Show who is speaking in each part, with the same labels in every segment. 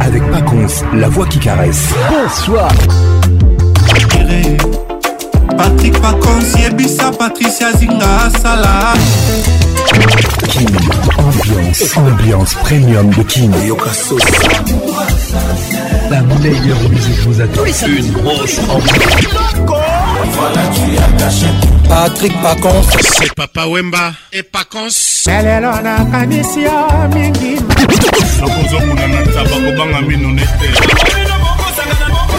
Speaker 1: avec Paconce, la voix qui caresse. Bonsoir. Patrick Paconce, Patricia Zinga, Salah. Kim, ambiance, ambiance premium de Kim.
Speaker 2: La meilleure musique vous attend.
Speaker 3: Une grosse ambiance.
Speaker 4: Voilà, tu as caché. Patrick Pacons. C'est
Speaker 5: Papa Wemba et Pacons. elelo nakanisi yo mingi nakozokuna na taba
Speaker 1: kobanga mino nete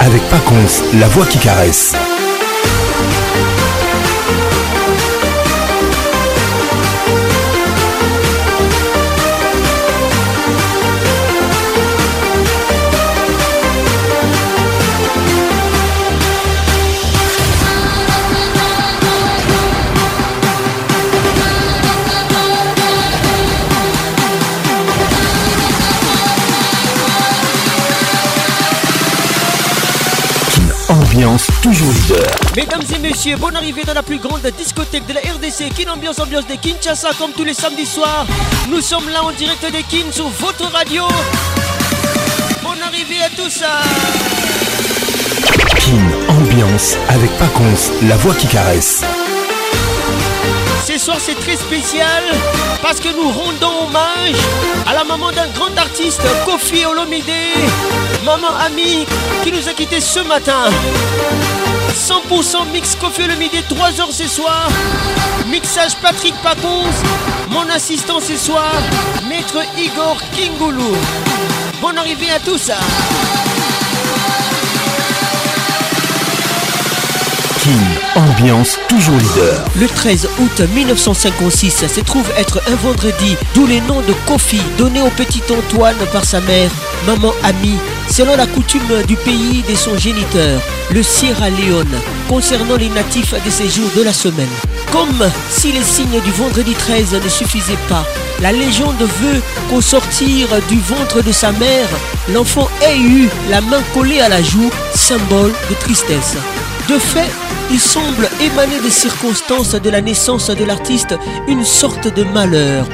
Speaker 1: avec Paconce, la voix qui caresse. toujours leader.
Speaker 6: Mesdames et messieurs, bonne arrivée dans la plus grande discothèque de la RDC, Kin Ambiance Ambiance de Kinshasa, comme tous les samedis soirs. Nous sommes là en direct des Kin sur votre radio. Bon arrivée à tous. Hein.
Speaker 1: Kin Ambiance avec Paconce, la voix qui caresse
Speaker 7: soir c'est très spécial parce que nous rendons hommage à la maman d'un grand artiste, Kofi Olomide, maman amie qui nous a quittés ce matin. 100% mix Kofi Olomide, 3h ce soir. Mixage Patrick Pacons, mon assistant ce soir, maître Igor Kingoulou. Bonne arrivée à tous.
Speaker 1: ambiance toujours leader.
Speaker 8: Le 13 août 1956 se trouve être un vendredi, d'où les noms de Kofi donnés au petit Antoine par sa mère, maman amie, selon la coutume du pays de son géniteur, le Sierra Leone, concernant les natifs de ces jours de la semaine. Comme si les signes du vendredi 13 ne suffisaient pas, la légende veut qu'au sortir du ventre de sa mère, l'enfant ait eu la main collée à la joue, symbole de tristesse. De fait, il semble émaner des circonstances de la naissance de l'artiste une sorte de malheur.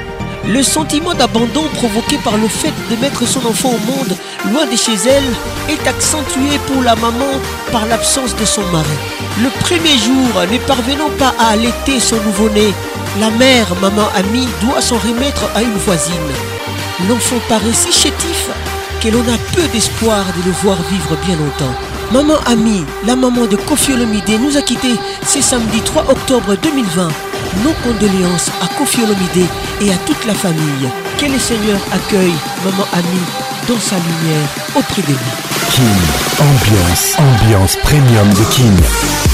Speaker 8: Le sentiment d'abandon provoqué par le fait de mettre son enfant au monde loin de chez elle est accentué pour la maman par l'absence de son mari. Le premier jour, ne parvenant pas à allaiter son nouveau-né, la mère, maman amie, doit s'en remettre à une voisine. L'enfant paraît si chétif qu'elle l'on a peu d'espoir de le voir vivre bien longtemps. Maman Ami, la maman de Kofi Olomide, nous a quittés ce samedi 3 octobre 2020. Nos condoléances à Kofi Olomide et à toute la famille. Que le Seigneur accueille Maman Ami dans sa lumière auprès de
Speaker 1: lui. Kim ambiance, ambiance premium de King.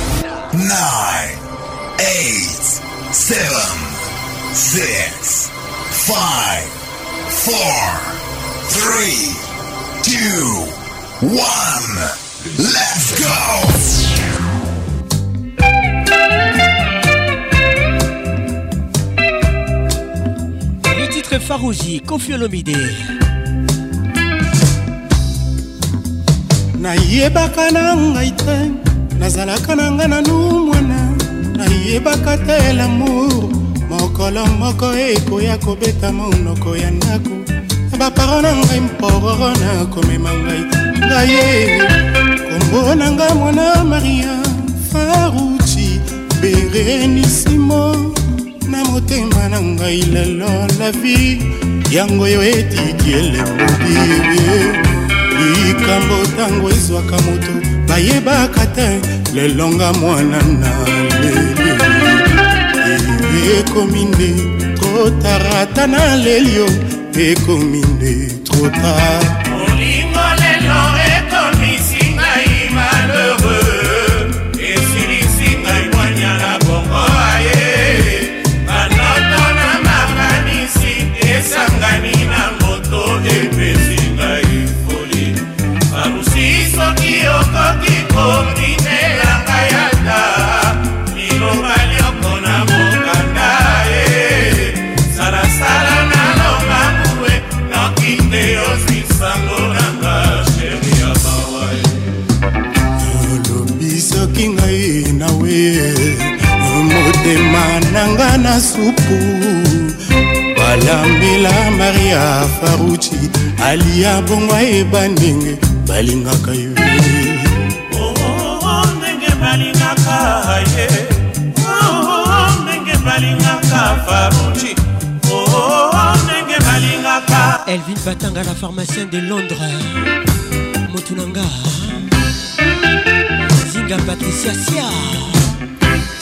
Speaker 9: nine, eight, seven, six, five, four, three, two, one. Let's go!
Speaker 6: Les titres Farouzi, Kofi
Speaker 10: Olomide. nazalaka na nga nanu mwana nayebaka te lamour mokolo moko ekoya kobeta monoko ya ndako na baparo na ngai mpororo nakomema ngai ngaye kombo na nga mwana maria faruti berenisimo na motema na ngai lelo la vie yango oyo etiki elemodie likambo ntango ezwaka moto bayebaka te lelonga mwana na leli ekomi nde trotarata na lelio ekomi nde trotar
Speaker 6: na supu balambela maria faruci aliya bongo e ayeba oh, oh, oh, ndenge balingaka ye ndenge balingaka ye ndenge balingaka faruci ndenge balingaka elvin batanga la pharmacien de londres motu na nga zinga
Speaker 11: patricia sia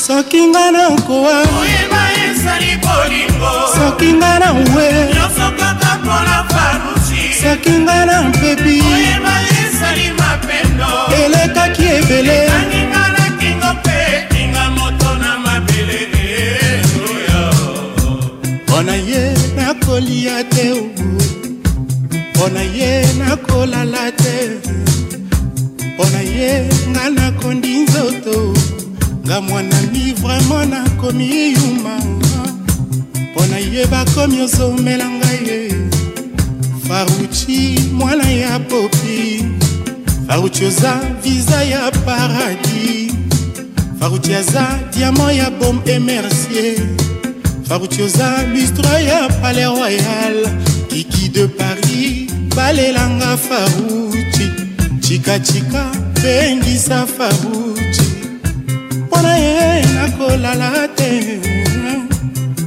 Speaker 11: soki nga na nkowa
Speaker 12: oyeba ezali bolingo
Speaker 11: soki nga na we
Speaker 12: nyonso kaka mpona farusi
Speaker 11: soki nga
Speaker 12: na
Speaker 11: mpepi
Speaker 12: oyeba ezali mapendo
Speaker 11: elekaki ebele
Speaker 12: aninga na kingo mpe etinga moto
Speaker 11: na
Speaker 12: mabele
Speaker 11: mpona ye nakolia te obu mpona ye nakolala te mpona ye nga nakondi nzoto nga mwana mpo nakomi yuma mpo na ye bakomi ozomela ngai ye faruci mwana ya popi faruci oza viza ya paradis faruci aza diamant ya bom emercier faruci oza lustre ya palais royal kiki de paris balelanga faruci cikacika pengisa faruci mpona ye nakolala te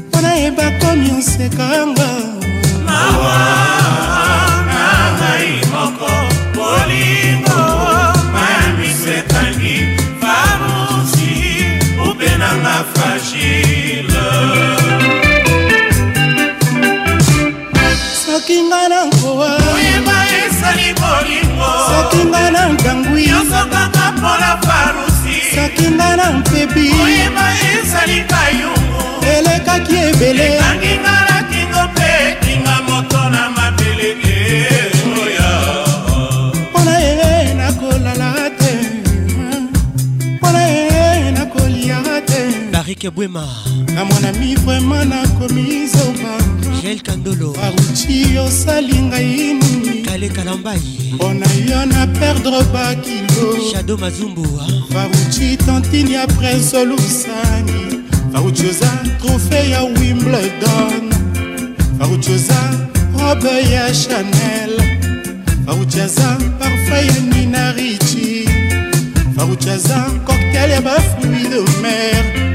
Speaker 11: mpona ye bakomi osekanga
Speaker 13: soki nga na nkowa soki nga
Speaker 12: na ntangwi nyonso kaka
Speaker 11: mpola faru elekaki nga na mpebi elekaki ebele
Speaker 6: Patrick Bwema na
Speaker 11: mwanami vrema nakomi zoba
Speaker 6: jel kandolo
Speaker 11: auti osali ngai nini kale
Speaker 6: kalambai
Speaker 11: mpona yo na perdre bakilo
Speaker 6: shado
Speaker 11: mazumbu faruci tantini apres olusani faruci oza trofe ya wimbledon faruci oza robe ya chanel faruci aza parfum ya nina rici faruci aza koktel ya bafruit de mer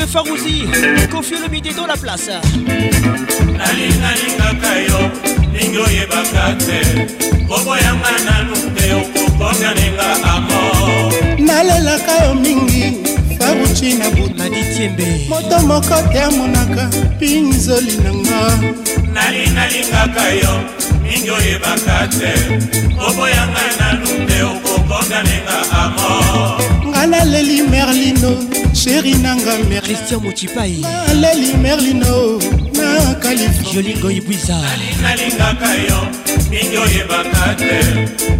Speaker 6: Marc Farouzi Confie le midi dans la place
Speaker 14: nalingaka yo ningi oyebaka te koboyanga
Speaker 15: nanu
Speaker 14: te okokosa ninga amo
Speaker 15: nalelaka yo mingi faruci
Speaker 14: na
Speaker 6: butadikiembe
Speaker 15: moto moko te amonaka pinzoli nanga
Speaker 14: nali nalingaka yo mingi oyebaka te koboyanga nanu te okokosa ninga amo
Speaker 15: alaleli merlino sheri nanga merchristien
Speaker 6: motipai aleli
Speaker 15: merlino
Speaker 14: na
Speaker 6: californiejolingo
Speaker 14: ibwiza nalingaka yo mingi oyebaka te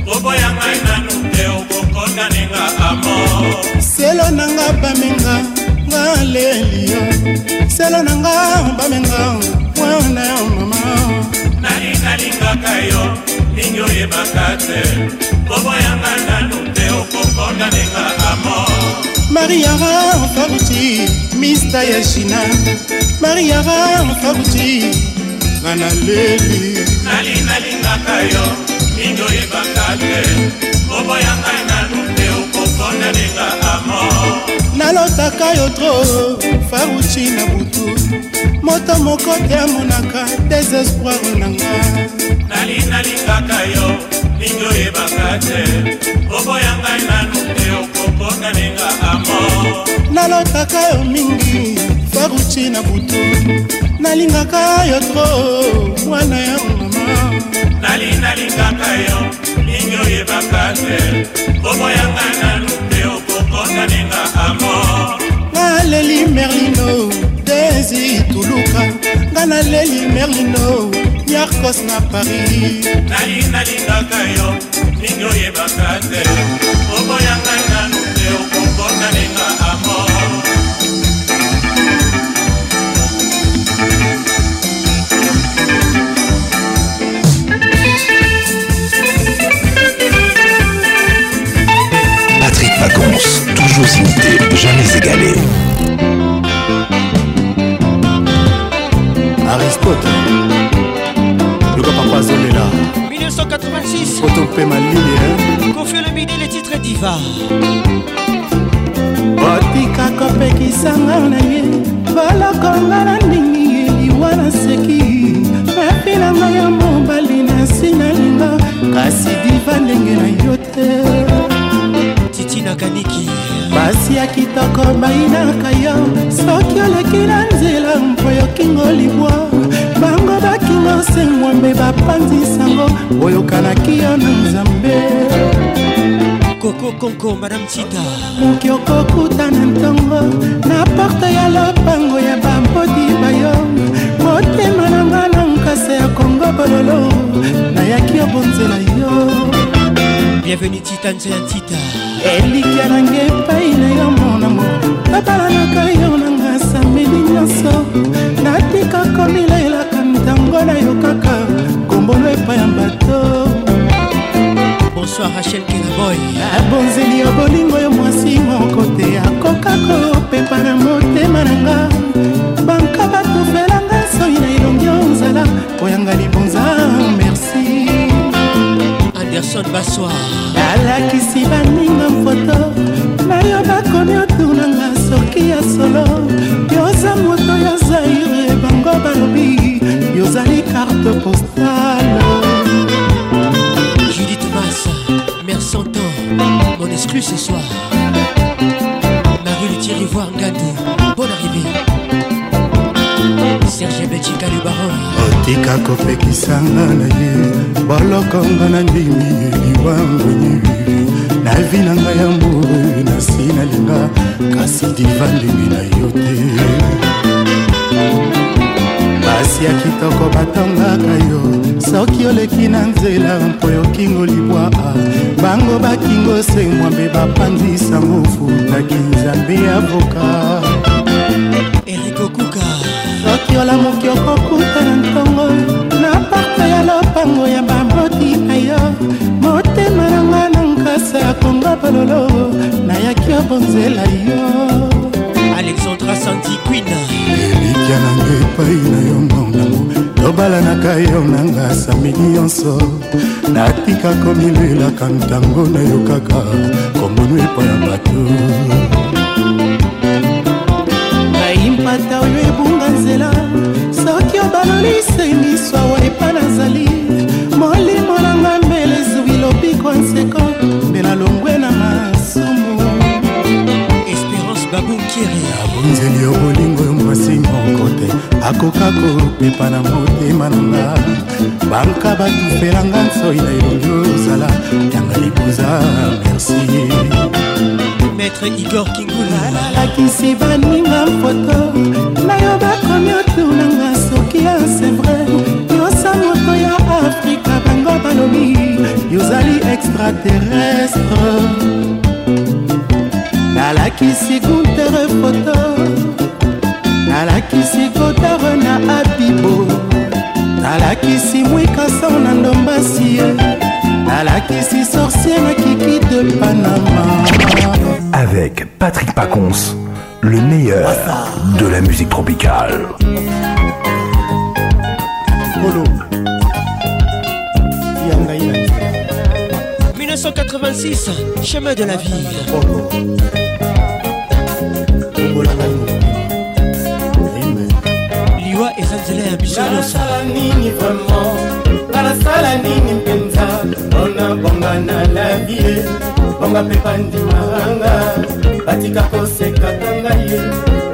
Speaker 14: koboya ngai nanu te okokonda ninga amo selo
Speaker 15: nanga bamenga nga leli yo selo nanga
Speaker 14: bamenga
Speaker 15: mwana ya mama nalingalingaka yo mingi oyebaka te koboya ngai nanu te mpona nenga amo mariara fabuti mista ya china mariara fabuti nga naleli nali
Speaker 14: nalingaka yo mingi oyebaka te oboyanga nalumbe okopona nenga amo
Speaker 15: nalotaka yo tro fabuti na butu moto moko te amonaka desespoir nanga nali
Speaker 14: nalingaka yo mingi oyebaka te oboya ngai nanu te okokona ninga amo
Speaker 15: nalotaka yo mingi faruti na butu nalingaka yo tro mwana ya mama
Speaker 14: nali nalingaka yo mingi oyebaka te oboya ngai nanu te okokona ninga amo
Speaker 15: naleli merlino desi tuluka nga naleli merlino yarkos na paris nali nalingaka yo ningi oyebaka te oboyanga nanu te okokonalinga amor
Speaker 1: Patrick Vacances toujours imité, jamais égalé.
Speaker 6: Aristote. pourquoi papa azolela 1986 oto mpe
Speaker 16: malili confie le midi le titre diva otikaka opekisanga na ye balokonga na ndingi
Speaker 6: ye liwa na
Speaker 16: seki mapinanga ya mobali na sinalinga kasi diva ndenge na yo te titina
Speaker 6: kaniki
Speaker 17: basi ya
Speaker 16: kitoko bayinaka
Speaker 17: yo soki oleki na nzela mpo yokingo libwa tosengwambe bapanzisango oyokanaki yo na nzambe
Speaker 6: kokokonko madame chita moki okokutana ntongo
Speaker 18: na porte ya lopango ya bambodi bayo motema nanga na nkasa ya kongo bololo
Speaker 6: nayaki obonzela yo bienvenu tita nzoya tita
Speaker 19: elikya nanga epai na yo monamo babalanaka yo nanga sameli nyonso natika komilela ntango
Speaker 6: nayokaka kombolo epai ya bato bonsoir rachel kinaboy
Speaker 20: abonzeli ah, ya bolingo yo mwasi moko te akoka kopepa na motema na nga banka batofelanga soi na elongi ozala koyanga libonza merci anderson
Speaker 6: basoir
Speaker 21: alakisi baninga mfoto na yo bakomi otunanga soki ya solo yoza moto ya zaire bango balobi oyo ozali
Speaker 6: carte postale judith mas mère santan mon exclu ce soir marie lutier ivoire ngado bonne arrivée serge betika le baron
Speaker 22: otika kopekisanga na ye bolokonga na ndimi
Speaker 6: liwangoni na vi na ngai ya mboi na
Speaker 22: si nalinga kasi divandimi na yo te mwasi ya kitoko batongaka yo soki oleki na nzela mpo yokingo libwa ah. bango bakingo se mwambe bapanzisango futaki nzambe ya voka erikokuka soki olamuki okokuta na ntongo na parte ya lopango ya baboti na yo motema nanga na nkasa ya kongo bololo
Speaker 23: nayaki obonzela yo alexandra santiquina libya nanga epai na yo mbongango tobalanaka yo nanga samini nyonso natika komilelaka ntango nayokaka kombonu epai
Speaker 24: ya bato bayimpata oyo ebunga nzela soki obalolisengiswa wa epa nazali
Speaker 25: nzeli yo bolingo yo mwasi moko te akoka kopepa na motema na nga banka batufelanga nsoi na elongi ozala yanga libuza merci maître
Speaker 24: igor kingulalakisi baninga foto na yo bakomi oturnanga soki ya sevre yosa moto ya afrika bango balobi yozali extraterrestre la nalakisi guntere foto nalakisi kotare na abibo nalakisi mwikasan na ndombasi ye nalakisi sorcier na kiki de panama
Speaker 1: avec patrick pacons le meilleur de la musique tropicale
Speaker 6: 1986, chemin de la vie.
Speaker 25: nzela ya biso nasala nini vraimen nanasala nini mpenza mpona bonga na lavie bonga mpe bandimanga batika kosekaka ngai ye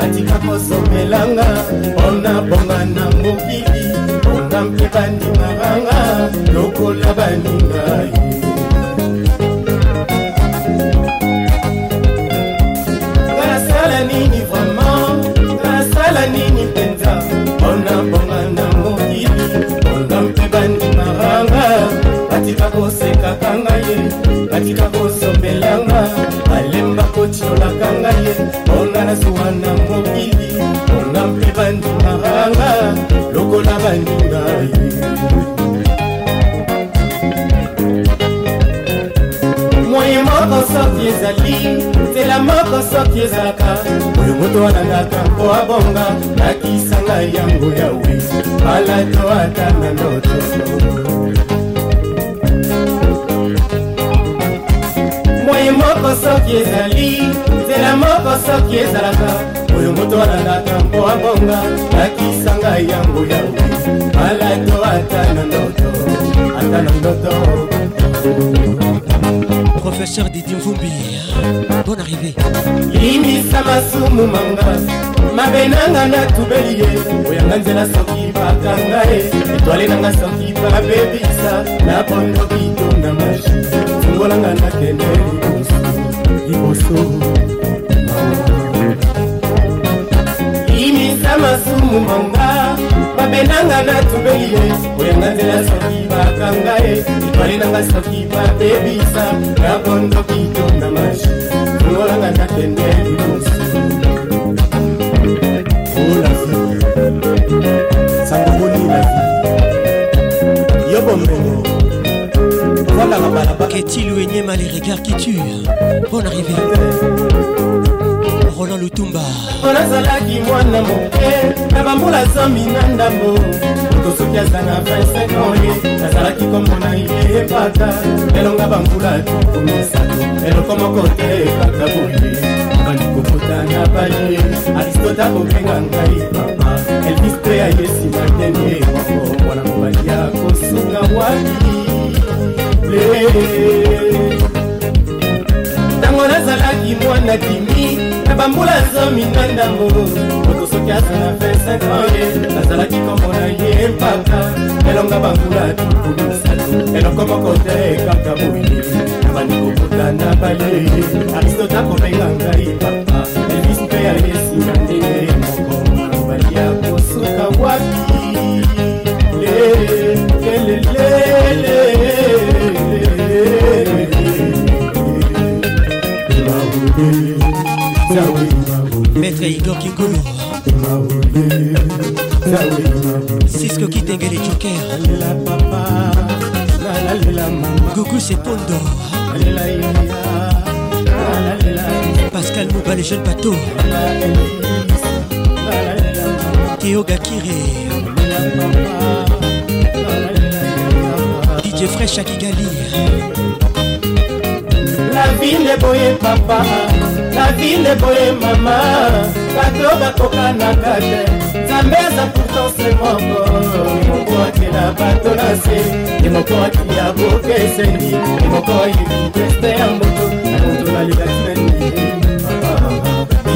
Speaker 25: batika kosomelanga mpona bonga na mokili bonga mpe bandimanga lokola baningai bandimanga batika kosekaka ngai batika kosombelanga balemba kotiolaka ngai onga nasuwa na mokili onga mpe bandimanga lokola bandingai soki ezali nzela moko soki ezalaka oyo moto wanangaka mpo abonga nakisanga yango yawe malato ata na loto moye moko soki ezali nzela moko soki ezalaka oyo moto wanangaka mpo abonga nakisanga yango yawe malato ata na loto ata na loto
Speaker 6: professeur Didion Zumbi bonne arrivée limisa masumu manga mabe nanga natubeli ye oyanga nzela soki bakanga ye etwale nanga soki babebisa na bondo kitonga maji
Speaker 26: fungolanga nakende liboso liboso limisa masumu manga omemenanga natubeli ye oyenga nzela soki bakanga
Speaker 27: ye etwale nanga soki bapebisa na bonzoki tonda mashi tongolanga nakende libosi yo bomengo voilà la
Speaker 6: balaba qu'est-il ou énième les regards qui tuent bonne arrivée roland lutumba onazalaki
Speaker 28: mwana moke na bambula zomi na ndambo to soki aza na 25 ans ye nazalaki komona yebaka elonga bambula tuku misato eloko moko te kaka boye balikokota na baye aristota kobenga ngai papa elvis te ayesi matene moko mwana mobali ya kosunga waki nazalaki mwana kimi na bambula zomi na ndango moto soki azala 25 ans nazalaki komona ye mpaka elonga bambula tukulusalo eloko moko te kaka boye nabandi kokota na bayeye aristota kobenga ngai papa elvis mpe yayesina
Speaker 6: maître Igor Kingolo Cisco Kitengele jokers, Gougou c'est Pondo Pascal Mouba
Speaker 29: les
Speaker 6: jeunes bateaux Théo Gakire DJ Fresh à Kigali
Speaker 30: La ville est boyée papa navine boye mama bato bakokanaka te nzambe aza pourtant se moko ye moko akela bato na se ye moko akiya bokeseni ye moko ayebi deste ya moto na moto nalikatinani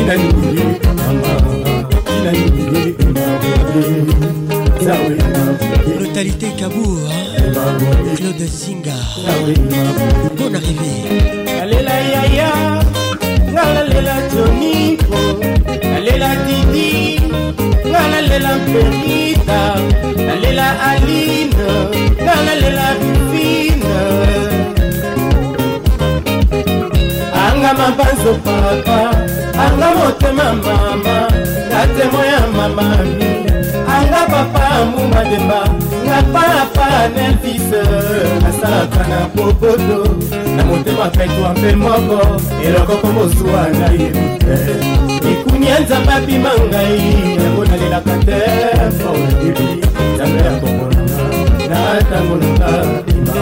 Speaker 30: inanini inanini
Speaker 6: brutalité kabour claude zinga bon arrivé
Speaker 31: alela yaya nga nalela joniko nalela didi nga nalela perita nalela aline nga nalela rufine anga mabanzo papa anga motema mama nga temo ya mamami anga papa mumademba nga papa nelvis asalaka na bobodo na motema petwa mpe moko eloko komosuwa ngai ikunia nzambe abima ngai yango nalelaka te maoibi nzambe ya komonana natango nakabima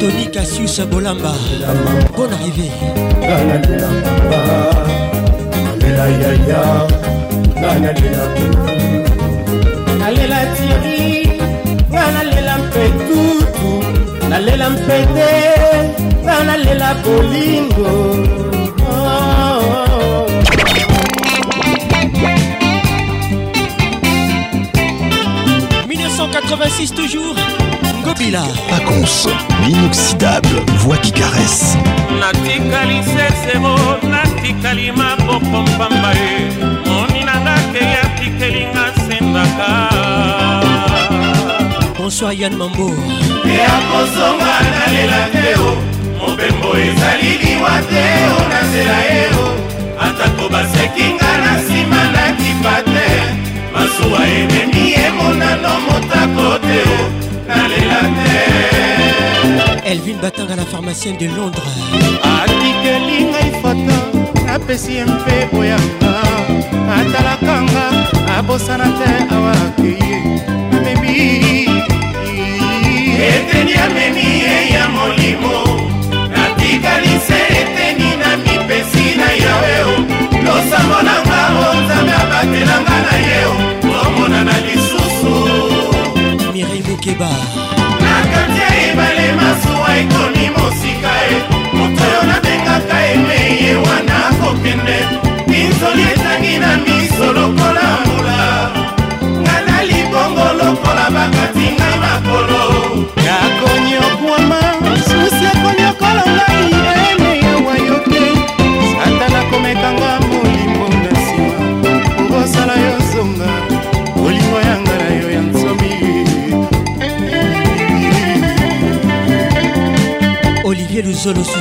Speaker 31: toni
Speaker 6: kasius bolamba bon arrivé
Speaker 29: nalela tieri
Speaker 31: nalela mpete mpe nalela bolingo
Speaker 6: toujours Gobila
Speaker 1: Paconce, l'inoxydable, voix qui caresse
Speaker 32: natikali sesero natikali maboko mpamba ye moni nanga keya tikelinga sendaka
Speaker 6: bonsoir yann mambo eyakosonga nalela te o mobembo ezali liwa te o nasela ye o atako basekinga na nsima nakipa te masuwa ememi emonano motako te o nalela te elvin batanga la pharmacienne de londres atikeli ngai foto napesi ye mpe oyanga atalakanga abosana te awaki
Speaker 33: eteni amemi ye ya molimo natikalise eteni na mipesi na yawe losambo na nga o nzambe abatelanga na ye tomonana lisusu
Speaker 34: mirei bokeba na kati ya ebale masuwa ekomi mosika e moto oyo nabengaka eme ye wana kokende pinzoli etangi na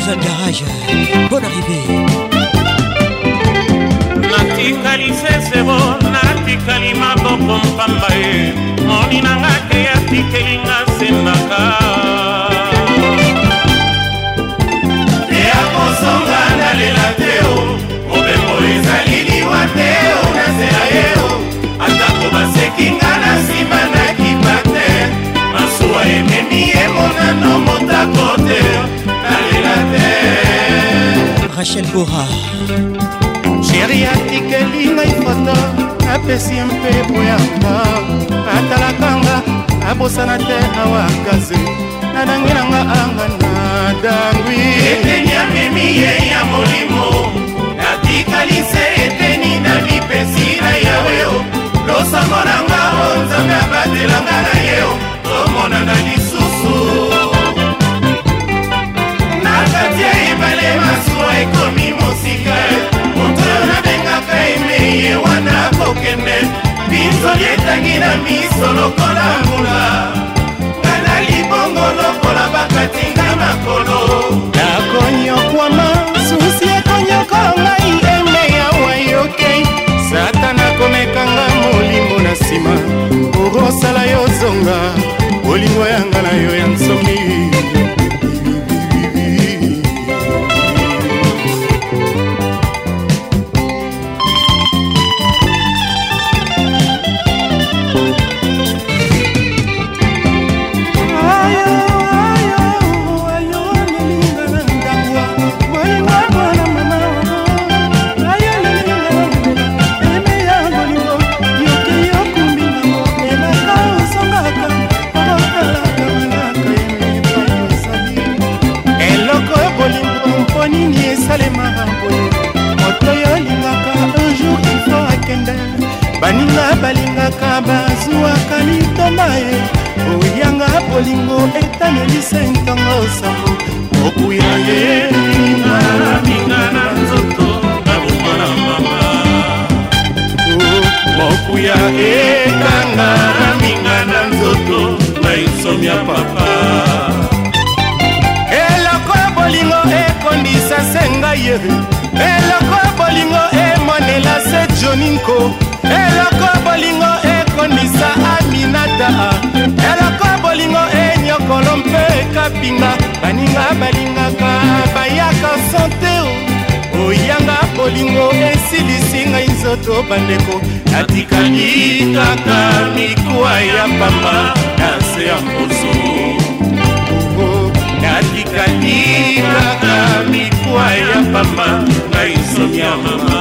Speaker 6: Jedediah
Speaker 35: debora sheri atikeli ngai foto apesi mpe boyaka atalakanga abosana te awakaze nadangi nanga anga nadangwi eteni amemi ye ya molimo natikalise eteni na lipesi na yaweo losango nanga o nzambe abatelanga na yeo
Speaker 36: misoli etangi na miso lokola mula ngana libongo lokola bakatinga makolo nakonyokwama susi ekonyokola ngai eme yawa yoke satana komekanga molimo na nsima okosala yozonga bolingo yanga na yo
Speaker 31: bolingo etanelisa ntango sango okuya ye minga na nzoto nabongo na mama okuya ekanga na minga na nzoto na insomi ya papa eloko ya bolingo ekondisa se ngai ye eloko ya bolingo emonela se joninko eloko ya bolingo ekondisa aminata mokolo mpe ekapinga baninga balingaka bayaka sante oyanga bolingo esilisi ngai nzoto bandeko natikali kaka mikwa ya pamba na se ya mposo oh, natikali kaka mikwa ya pamba ngai nzoto ya mama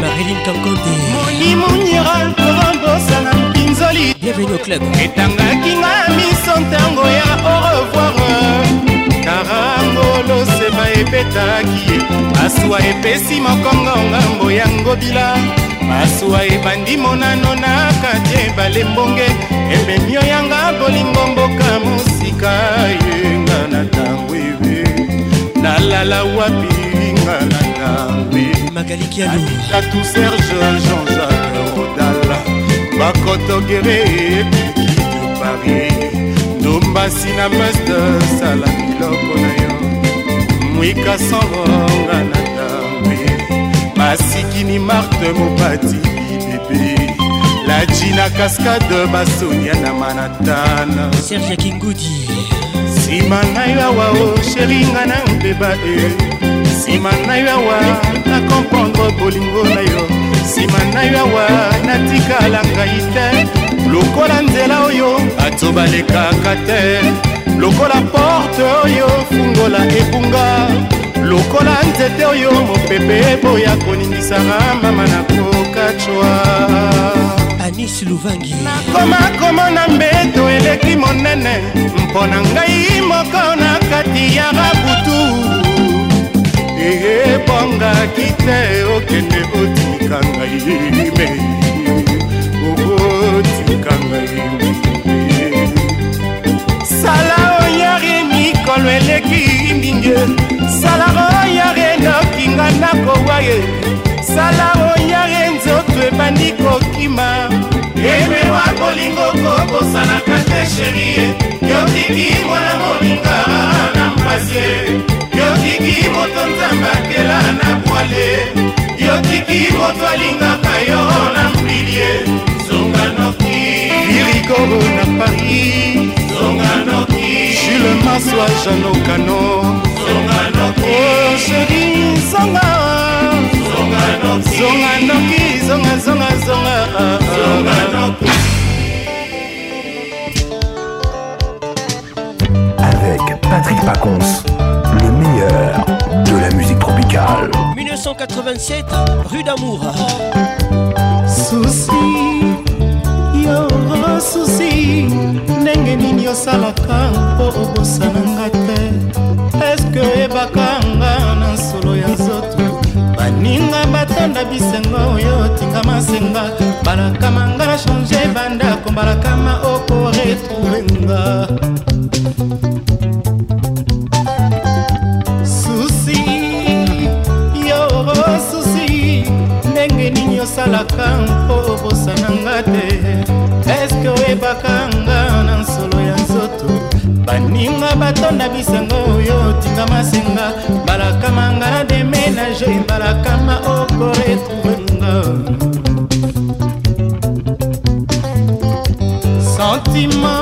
Speaker 6: marilin kankonte
Speaker 31: monimunira kobambosana mpinzoli
Speaker 6: bienvenu au club
Speaker 31: etangaki biso ntango ya au revoir karangolo sema ebetaki ye masuwa epesi mokongo ngambo ya ngobila masuwa ebandi monano na kati ebale mbonge ememio yanga bolingo mboka mosika yenga na ntango ebe nalala wapi nga na ntango
Speaker 6: magalikialoa
Speaker 31: tu serge jean-jacques rodala bakotogere epi mbasi na meste sala biloko na yo mwika songonga na tambe masikini marte mopati bibebe lajina kaskade basonia na manatana
Speaker 6: serge kingudi
Speaker 31: nsima na yo awa o oh, sheringa na mpeba e eh. nsima na yo awa na komprendre bolingo na yo nsima na yo awa natikala ngai te lokola nzela oyo bato balekaka te lokola porte oyo fungola ebunga lokola nzete oyo mopepe eboya koningisaka mama na kokacwa
Speaker 6: anis luvangi nakoma
Speaker 31: komona mbeto eleki monene mpo na ngai moko na kati ya rabutu eyebongaki te okende otikanga ime otika ngai sala oyare mikolo eleki ndinge sala oyare nokinga nakowa ye sala oyare nzoto ebandi kokima emewa kolingo kokosanaka te sherie yokiki mwana molinga na mpasi yokiki moto nzambakela na bwale yokiki moto alingaka yo na mbilie Songanoki na Paris Songanoki Jules Massoua Jeannot Cano Songanoki Oh chérie Songa Songanoki Songanoki Zonga Zonga Zonga Songanoki
Speaker 37: Avec Patrick Pacons, le meilleur de la musique tropicale.
Speaker 6: 1987, rue d'amour.
Speaker 31: Souci susi ndenge nini osalaka mpo obosana nga te eske oyebaka nga na nsolo ya nzoto baninga batanda bisengo oyo tinga masenga balakama nga na change bandako balakama okoretrouve nga osalaka mpo obosana nga te eske oyebaka nga na nsolo ya nzoto baninga batonda bisango oyo tinga masenga mbalakama nga na deménage mbalakama okoretrouve nga sentima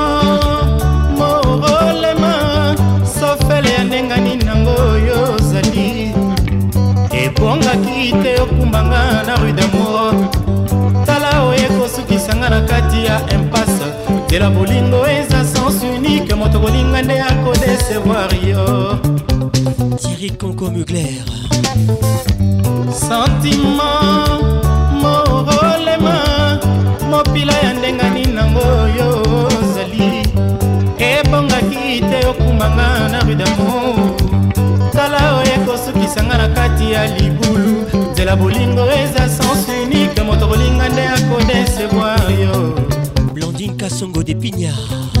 Speaker 31: morolema sofele ya ndengani nango oyo ozali ebongaki te okumbanga na rue damour lelo bolingo eza sens unique moto kolinga nde akodesevoir yo tirik
Speaker 6: conco mugler
Speaker 31: sentiment morolema mopila ya ndenga nini nango oyo ozali ebongaki te okumanga na rue damour tala oyo ekosukisanga na kati ya libulu nzela bolingo eza
Speaker 6: songo de pignard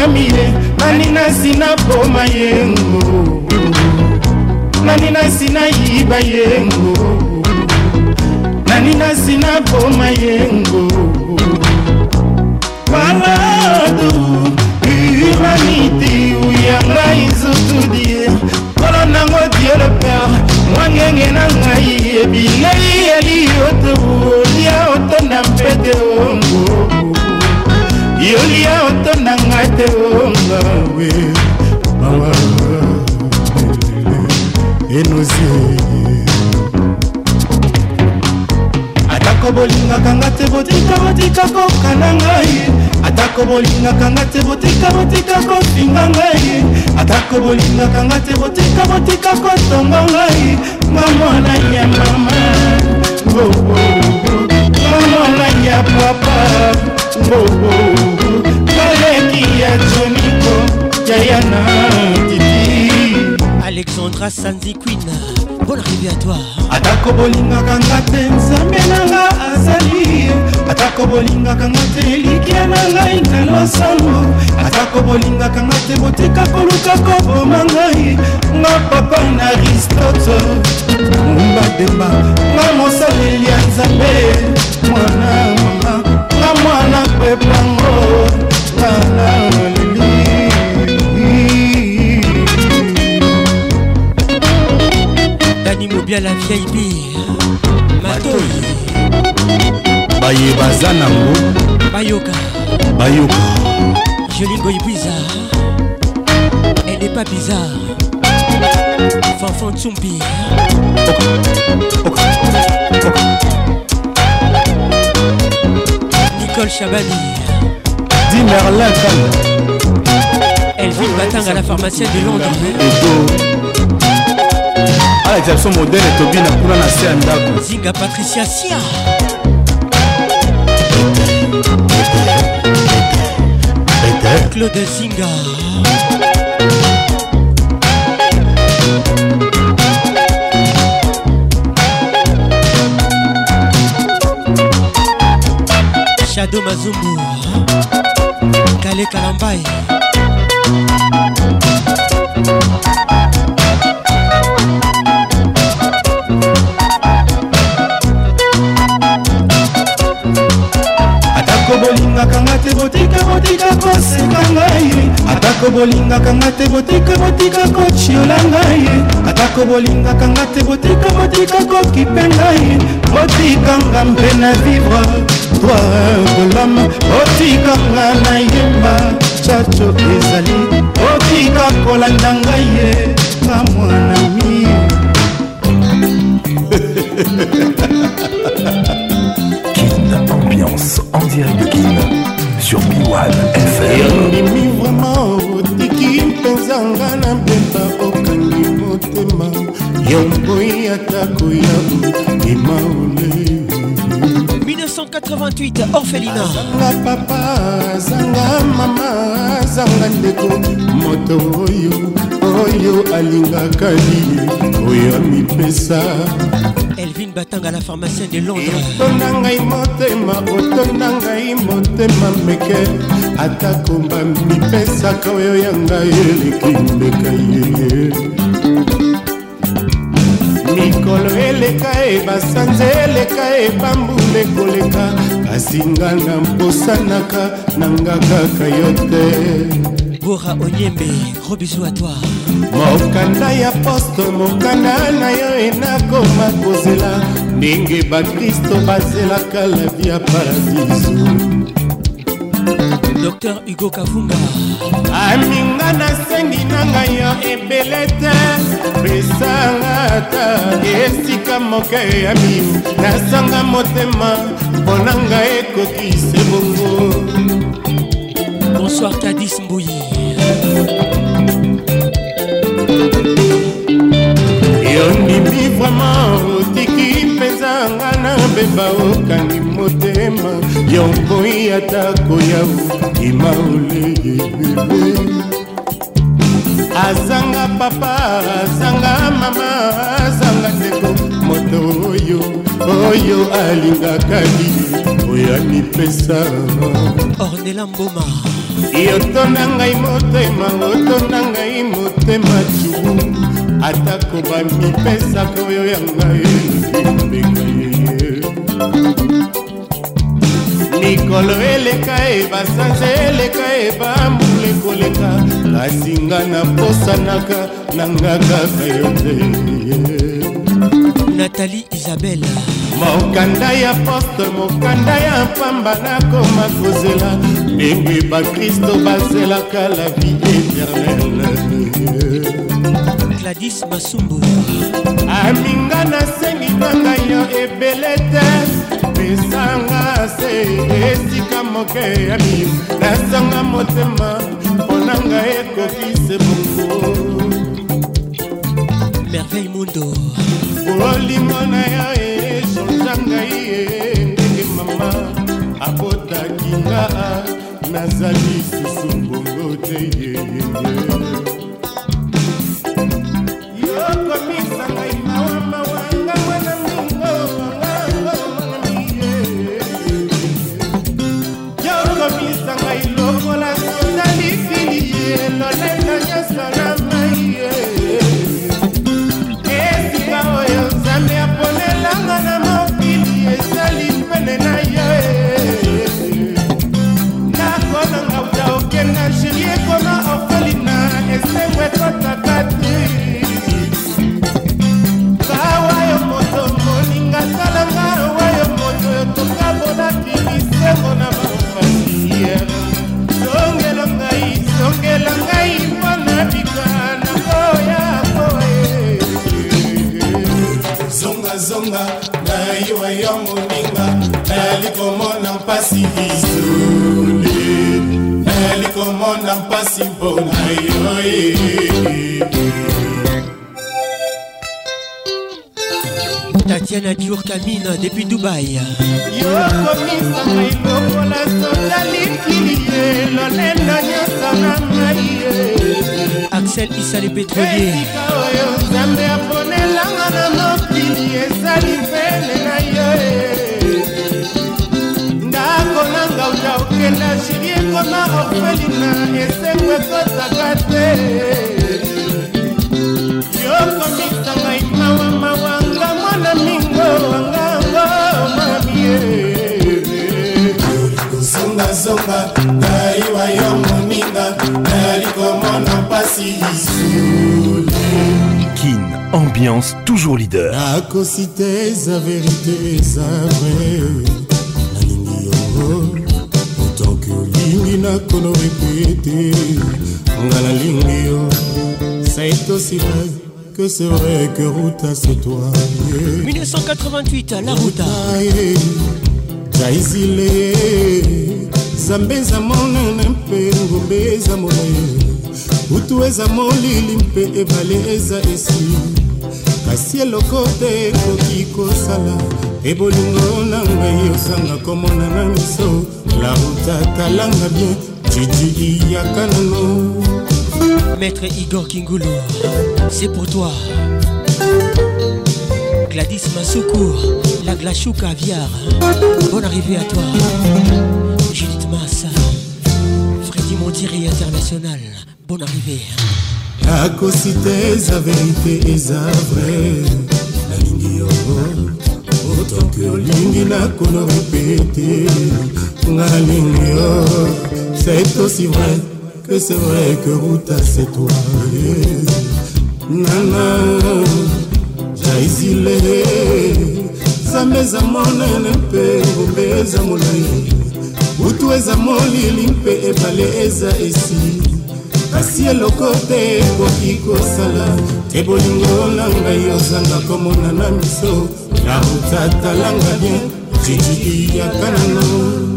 Speaker 31: mami ye nani nasi napoma yengo nani nasi nayiba yengo nani nasi napoma yengo maladu humanité yanga izotudie kolo nango dieu le père mwangenge na ngai ye bilei eliyoto olia otonda mpete ongo yolia oto na ngai te ongawe oh mawa eh, eh, eh, enozi atako bolingaka nga te botika botika kokana ngai atako bolingaka nga te botika botika kofinga ngai atako bolingaka nga te botika botika kotonga ngai mamwana ya mama oh, oh, mamwana ya papa mboko toleki ya joniko jayana
Speaker 6: alexandra sanzi quin bon arrivé à toi
Speaker 31: atako bolingaka nga te nzambe nanga azali atako bolingaka nga te elikya na ngai na losango atako bolingaka nga te boteka koluka koboma ngai nga papa na aristote mbademba nga mosaleli ya nzambe mwana mama nga mwana pepango
Speaker 6: nga na dani mobia la vieille bi matoi
Speaker 37: baye baza nango
Speaker 6: bayoka
Speaker 37: bayoka
Speaker 6: jolingo ibiza elle est pas bizarre fanfan tsumbi nicole chabani
Speaker 37: di merlin kan
Speaker 6: elvin batanga la pharmacienne de londres
Speaker 37: alakisa ah, biso modele tobi na kuna na se ya ndako
Speaker 6: zinga patricia sia claude zinga shado mazumbu kale kalambai
Speaker 31: atako bolingaka nga te botika botika koseka ngai atako bolingaka nga te botika botika kotiola ngai atako bolingaka nga te botika botika kokipe ngai botikanga mpe na vivre toi golama botikanga na yemba chacho ezali botika kolanda ngai ye ka mwanami
Speaker 6: ondimi vraimen otiki mpenza nga na mbemba okangi motema yo mboi e ata koyabu ema ole 1988 orphelina azanga papa azanga mama azanga ndeko moto
Speaker 31: oyo oyo alingaka liye oyo amipesa
Speaker 6: batanga la
Speaker 31: pharmacien de londres otonda ngai motema otonda ngai motema meke atako bamipesaka oyo ya ngai eleki mbeka ye mikolo eleka e basanze eleka e bambula ekoleka kasi nga na mposanaka nanga kaka yo te Déborah Onyembe, gros bisous à toi. mokanda ya poste mokanda na yo enakoma kozela ndenge bakristo bazelaka lavi ya
Speaker 6: paradiso dr hugo kavunga
Speaker 31: aminga nasengi na ngai yo ebele te pesanga ata esika moke ya mio nasanga motema mpo na ngai ekoki sebongo bonsoir kadis mbuyi ondimi vraimen otiki mpenza nga nabeba okani motema yonkoi atako ya kima oleyebebe azanga papa azanga mama azanga ndeko moto oyo oyo alingaka ye oyo amipesa ornela
Speaker 6: mboma
Speaker 31: yotonda ngai motema otonda ngai motema cubu atako bamipesaka oyo ya ngai ekimeka ye mikolo eleka ye basanza eleka ye bambula ekoleka kasi nga naposanaka nanga kaka yo te
Speaker 6: natali isabela
Speaker 31: mokanda ya poste mokanda ya pamba nakoma kozela ndenge bakristo bazelaka la vie éternele gladys masumbu aminga nasengi na ngai yo ebele te pesanga se esika moke ya mi nasanga motema mpona ngai ekoki se bongo merveille mundo olingo na yo echanga ngai e ndenge mama abotakinga nazali susu mbongo te ye nali komona mpasi isuli nali komona mpasi mpona yo
Speaker 6: tatiana dior kamina depuis dubai yokomisanga ilokola soda likili ye lolendo nyonso na ngai ye axel isale
Speaker 31: petrolier esika oyo nzambe aponelanga na mokili ezali ngoma orphelina esengo ekotaka te yokomisa ngai mawa mawa nga mwana mingo anga ngomamie zonga ngai wayo moninga nali komona mpasi lisule
Speaker 37: kin ambiance toujours leader nakosi te eza verité eza vrai
Speaker 31: nakolo répété ngala lingi yo saitosila que c'est vrai que ruta c'est toi yeah. 1988 la ruta kaizile zambe eza monene mpe ngombe eza
Speaker 6: molai butu
Speaker 31: eza molili mpe ebale eza esi kasi eloko te ekoki kosala ebolingo na ngai osanga komona na miso lauta talanga bien tituliyaka nano
Speaker 6: maître igor kingulu c'est pour toi gladys masuku la glachuka aviar bonne arrivée à toi judith massa freddy mondiri international bonne arrivée
Speaker 31: nakosi te eza verite eza vrai nalingi yo otoki olingi nakono repete nga mingi yo c'est aussi vrai que c'est vrai que ruta c'est toi nana jaisile nzambe eza monene mpe ngombe eza molai butu eza molili mpe ebale eza esi kasi eloko te ekoki kosala te bolingo na ngai ozanga komona na miso na ruta talanga bien jijikiyaka nano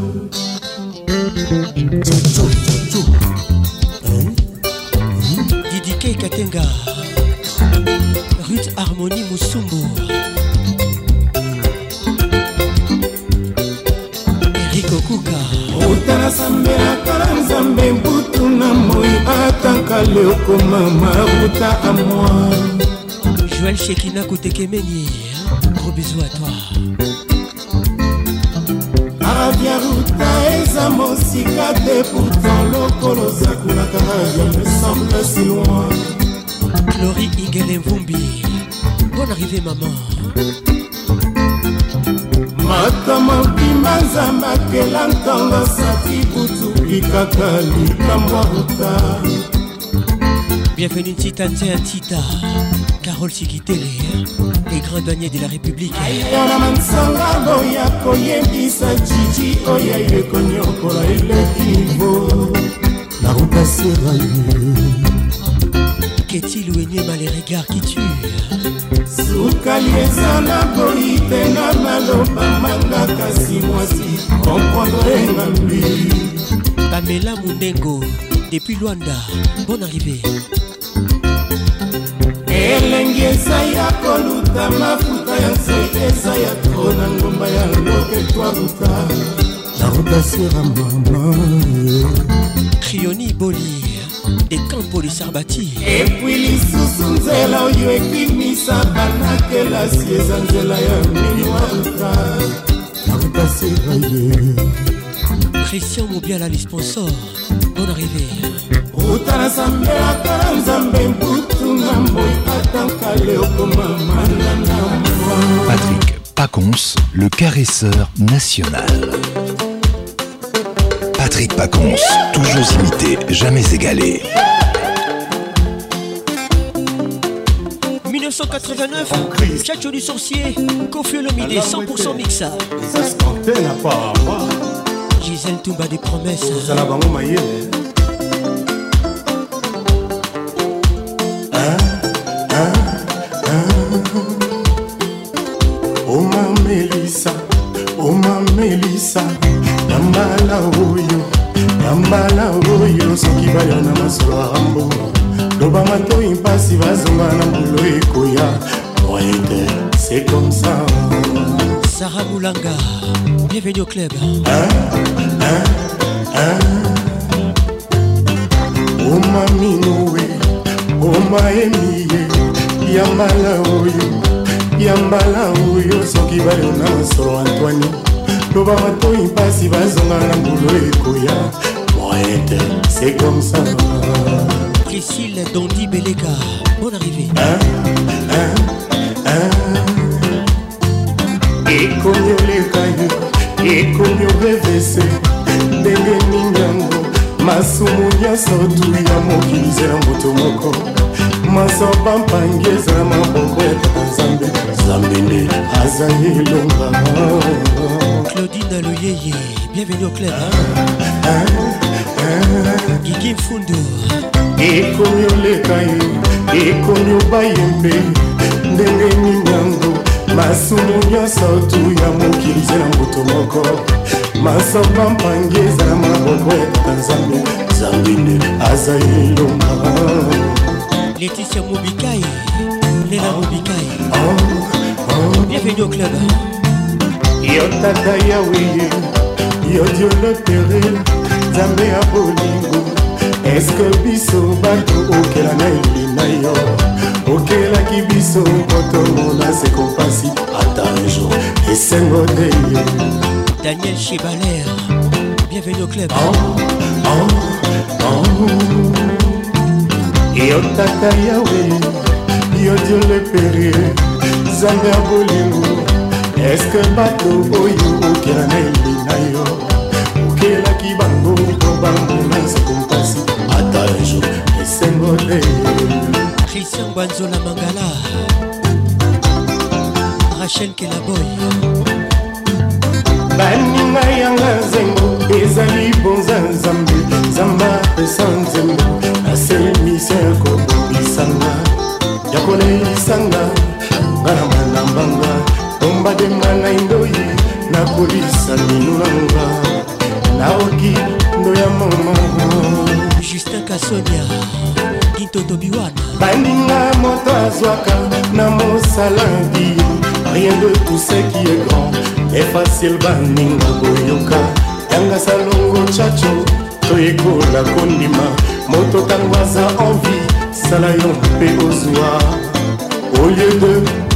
Speaker 6: didike katenga rut harmonie musumbu erik okuka
Speaker 31: otala sambe atala nzambe mbutu na moi ataka leokoma mabuta amoi
Speaker 6: joel shekina kutekemeni gros bisou à toi bavia ruta
Speaker 31: eza mosika te pourtant lokolo zakulaka je me semble si loin lori igele mvumbi bon arrivé maman moto mobima nzambe akela ntongo sati butuki kaka likambo ruta bienvenu
Speaker 6: tita nte ya tita Carole Sikitele et gradanier de la République ayona
Speaker 31: mansangango ya koyebisa jiji oyo ekonyokola eleki vo la ruta seraye qu'est-il ou
Speaker 6: énema les regards qui tuent sukali
Speaker 31: ezala boyi te na maloba manga kasi mwasi komprendre ngambi pamela mundengo
Speaker 6: depuis lwanda bonne arrivée elengi eza ya koluta
Speaker 31: mafuta ya nzete eza ya tro na ngomba yango etwaluta na ruta sera mama
Speaker 6: krioni boli ekampoli sarbati
Speaker 31: epui lisusu nzela oyo ekimisa banakelasi eza nzela ya miniwaluta na ruta sera ye
Speaker 6: christian mobiala lisponsor bon arrivé
Speaker 31: ruta na nzambe akala nzambe mbutu na moi
Speaker 37: Patrick Pacons, le caresseur national. Patrick Pacons, toujours imité, jamais égalé.
Speaker 6: 1989, Chacho du sorcier, Kofi des 100% mixa. Gisèle bas des promesses. Club.
Speaker 31: clair gigi mfundu ekomi oleka ye ekomi obayembe ndenge nini yango masumu nyonso tu ya mokili nzela moto moko masamba mpange ezala maboko ya tata nzambe nzambe nde aza elonga leticia
Speaker 6: mobikai lela ah. mobikai
Speaker 31: ah. ah.
Speaker 6: bienvenu au club yo
Speaker 31: tata yawe ye yo diolotere nzambe ya bolingo eske biso bato okela na elina yo okelaki biso kotomona sekompasi ata njo esengo te yo
Speaker 6: daniel chibaler bienvenu au club
Speaker 31: oh, oh, oh. yo tata yawe yo diolepere nzambe ya bolingo eske bato oyo okela na elina na yo okelaki bango po bambuma esiko mpasi ata jour esengole
Speaker 6: christian banzola mangala rachel kelaboy
Speaker 31: baninga yanga nzengo ezali bonza nzambe nzambe apesa nzembo nasemise kobongisanga ya koleisanga nga na malambanga tombadema na indoi nakolisa minu nanga
Speaker 6: naoki ndo ya mama justin kasonia kintoto biwana bandinga moto
Speaker 31: azwaka na mosala bi rien de tout ce qui est grand e facile baninga koyoka yanga salongo chacho toyekola kondima moto ntango aza envi sala yo mpe ozwa au lieu de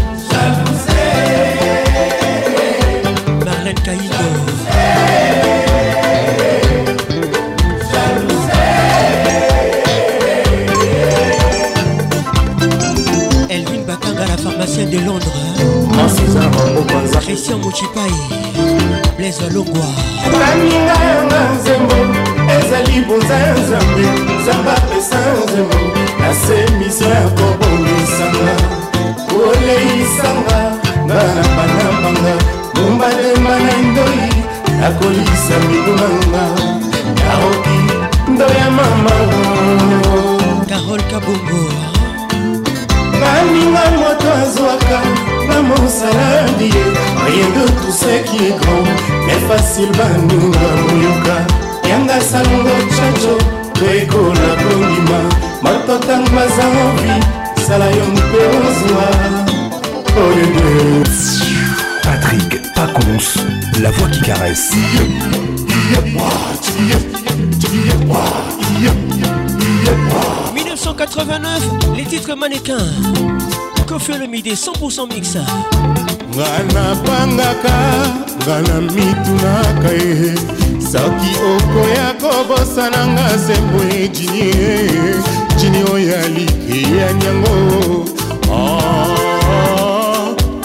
Speaker 6: de Londres Christian Mochipai Blaise
Speaker 31: Longwa baninga yanga nzembo ezali boza ya nzambe nzambe apesa nzembo nase miso ya kobongisanga koleisanga bana bana banga mombalema na ndoi nakolisa mibumanga naoki ndo ya mama carol
Speaker 6: kabongo baninga moto azwaka na
Speaker 31: mosaladi ye rien de tout ce qui est grand mais facile baninga moyoka yanga salongo chacho ekola kondima moto ntango baza ovi sala yo mpe ozwa oyo Patrick
Speaker 37: Pacons, la voix qui caresse. Yeah,
Speaker 6: yeah, yeah, 1989, les titres mannequins. Kofi le midi, 100% mix. ngana
Speaker 38: pangaka ngana mitunaka ye soki okoya kobosana nga sembo ye jini ye jini oyo aliki ya nyango ah,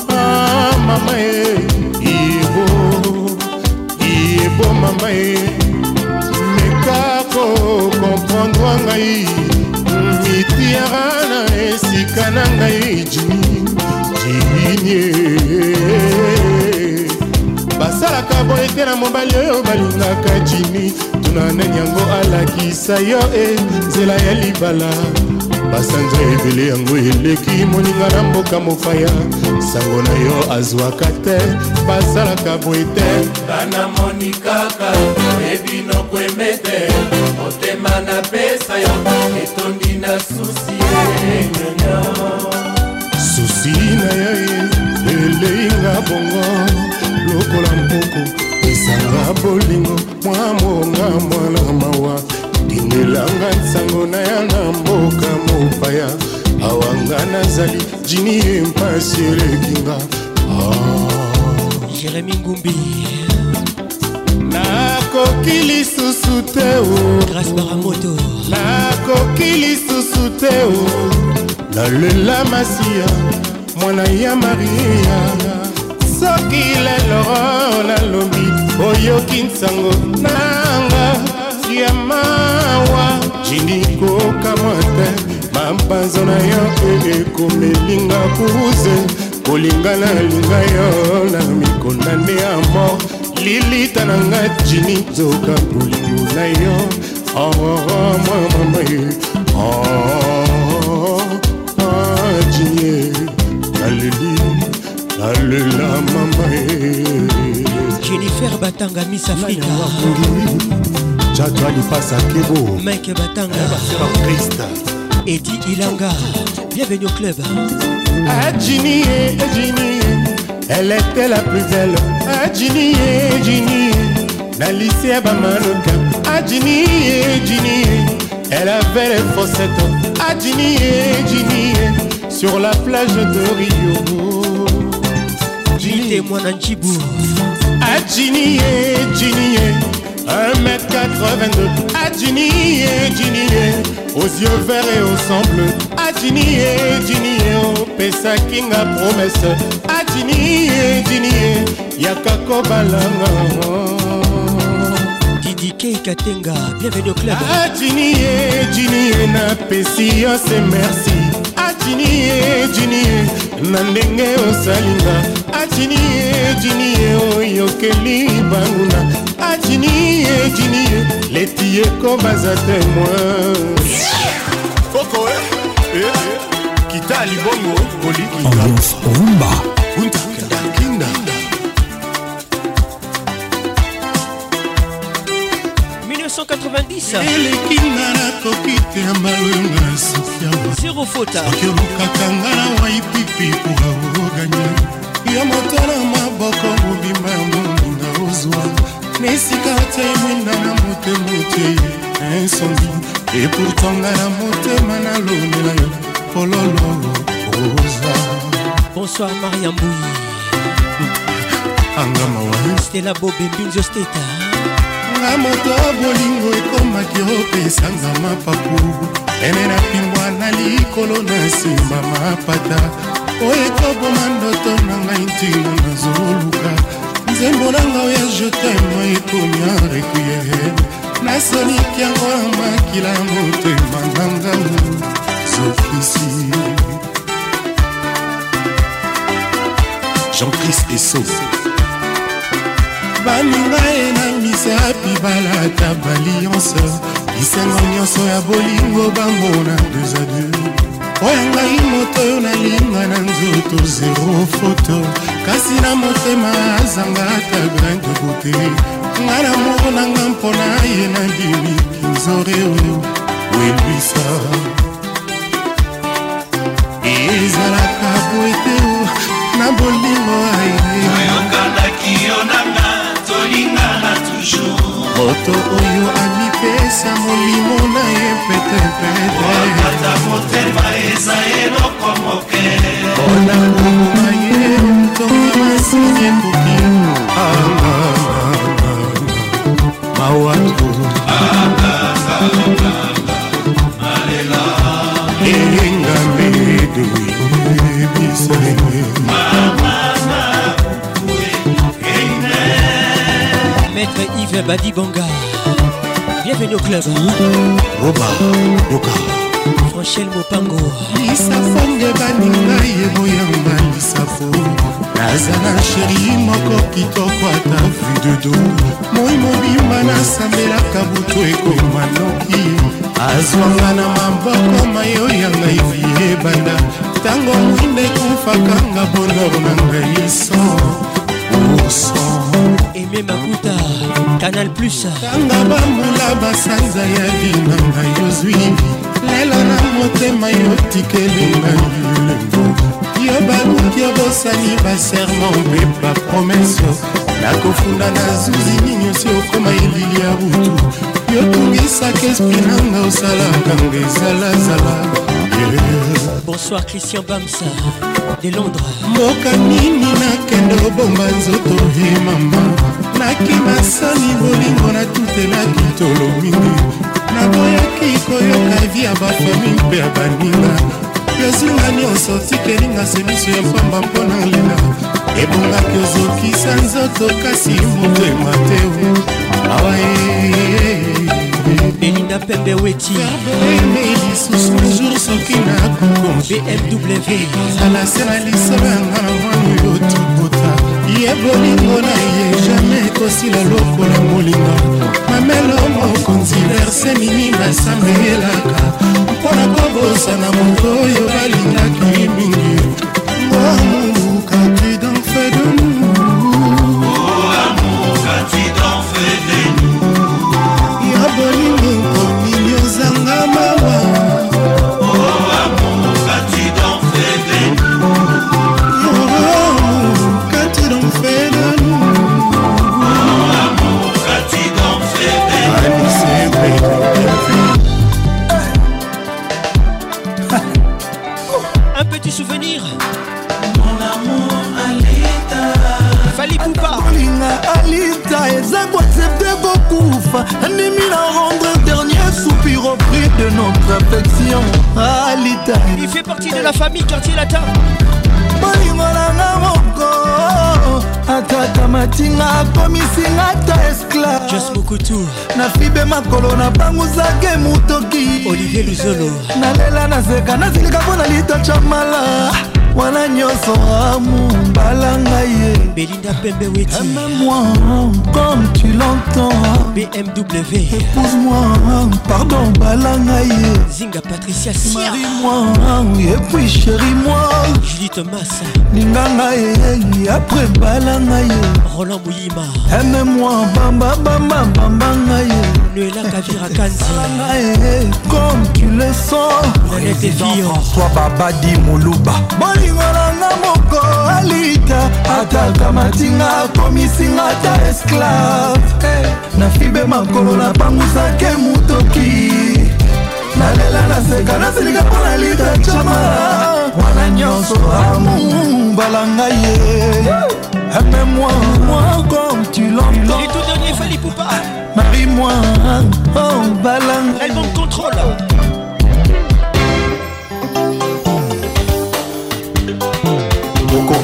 Speaker 38: ah, mama ye ibo ibo mama ye meka kokomprendre ngai yara na esika na ngai jini jinie basalaka boye te na mobali oyo balingaka jini tuna nani yango alakisa yo e nzela ya libala basanza ebele yango eleki moninga na mboka mopaya sango na yo azwaka te basalaka boye te
Speaker 39: bana moni kaka ebinoko emete
Speaker 40: lela masia mwana ya maria soki lelo nalobi oyoki nsango nanga ya mawa jinikokamwa te mampanzo na yo e ekomelinga kuze kolingana linga yo na mikona nde ya mor lilita na nga jini zoka bolingo na yo ororo oh, oh, oh, mwa mama ye
Speaker 6: Albert Batanga Miss Africa
Speaker 41: Jadwani Pasakebo
Speaker 6: Mike Batanga Christ eh, Eddie Ilanga Bienvenue au club
Speaker 42: Adjini eh, Adjini eh, Elle était la plus belle Adjini Adjini Na lycée à Bamanoka Adjini ah, Adjini Elle avait les fossettes Adjini ah, Adjini Sur la plage de Rio
Speaker 6: Jini témoin Nanjibou
Speaker 42: Adjinié, Adjinié, 1m82. Adjinié, Adjinié, aux yeux verts et au sang bleu. Adjinié, Adjinié, au Pessa King à promesse. Adjinié, Adjinié, Yakako Balanga.
Speaker 6: Kidike Katenga, bienvenue au club.
Speaker 42: Adjinié, Adjinié, napesi yo se merci. Adjinié, Adjinié, na ndenge osalinga. ajinie jinie oyokeli banguna ajinie jinie leti eko baza témoin
Speaker 37: koko eh, eh? eh? kita libongo kolikiarumba untakindakinda
Speaker 43: elekinga nakoki te ya malwenga na sokiama zero fota oki olukaka nga na waipipi pour aoganye yo motala maboko mobima ya moninga ozwa na esika te mwinda na motemote insongi epourtanga na motema nalonela yo pololo oza bonsoir maria mbui angamawaestela bobembinzo
Speaker 6: steta nga moto
Speaker 44: bolingo ekomaki opesanga mapapu ene na pingwa na likolo na nsima mapata oyekoboma ndoto na ngai ntina nazoluka nzembo na ngai oya jetema ekomi arequiere nasoliki yango ya makila motema nganga sofisi
Speaker 37: jean-chris eso baninga ye na misapi
Speaker 45: balata baliance bisengo nyonso ya bolingo bambona deux adieu mpo ya ngai moto oyo nalinga na nzoto zero foto kasi na motema azanga ata grain de beauté nga na moko na nga mpona ye nabimi kinzore oyo welwisa ezalaka boeteo na bolingo aye oyokandaki yo nanga tolingana toujours moto oyo amipesa molimo na ye petepete motema eza eloko moke mpona ngumuma ye ntonga masini ekoki mawatu
Speaker 6: elinga mbedo yebisa Maître Yves Badibanga. Bienvenue au club.
Speaker 41: Roba, Doka.
Speaker 6: Franchel Mopango.
Speaker 46: lisafo nde baninga yebo yanga lisafo nazala sheri moko kitoko ata vu dedo moi mobimba nasambelaka butu ekoma noki azwanga na maboko mayo ya ngai vie ebanda ntango mwinda ekufakanga bonor na ngai so oso
Speaker 6: aime makuta canal plus tanga
Speaker 47: bambula
Speaker 6: basanza ya binanga yozwi lelo na motema yotikelinga yo baluki obosani
Speaker 47: baserment mpe bapromese nakofunda na zuzi nini osi okoma elili ya butu yotungisaka espri nanga osalaka nga ezalazala
Speaker 6: bonsoir christian bamsa de londres mboka nini nakende kobomba nzoto e mama nakima
Speaker 48: sani bolingo natutelaki tolo mingi naboyaki koyoka vi ya bafami mpe ya baninga yozinga nyonso tikelinga semiso ya pamba mpona lela ebongaki ozokisa nzoto kasi moto ema te awa eh,
Speaker 6: eh, eh. belinda pembe weti lisusu jour soki nakokombi mw ezala se na lisolo yanga na mwana yo
Speaker 49: tibota ye bolingo na ye jamai ekosila lokola molinga mamelo mokonzi verse mini basambelelaka mpo na kobosana moto oyo balingaki mingi
Speaker 50: Anémie la rendre dernier soupir au prix de notre affection
Speaker 6: Alita Il fait partie de la famille Quartier Latin bolingo nanga moko atata matinga akomisinga ta esclave
Speaker 50: nafibe makolo nabanguzake motoki olivier
Speaker 6: luzolo nalela
Speaker 50: nazeka nazilika mpo na litocha mala wana nyonso amumbala ngai ye
Speaker 6: belinda
Speaker 50: pembe wetiamemoi comme tu l'entends
Speaker 6: bmw
Speaker 50: épouse-moi pardon bala ngai ye
Speaker 6: zinga patricia
Speaker 50: siarie-moi epuis chéri moi
Speaker 6: julie thomas
Speaker 50: linga ngai apres bala ngai ye
Speaker 6: roland mouyima
Speaker 50: aime-moi bambabambabamba ngai ye noelakavirakansanga ye comme leçon
Speaker 6: président françois
Speaker 50: babadi moluba bolingo nanga moko alita ataka matinga akomisinga ata esclave eh, nafibe makolo napangusake motoki nalela naseka nasilika mpo na lita cama wana nyonso amumbala ngai ye amemoi moi comme tu
Speaker 6: l'entends marie moi oh balanga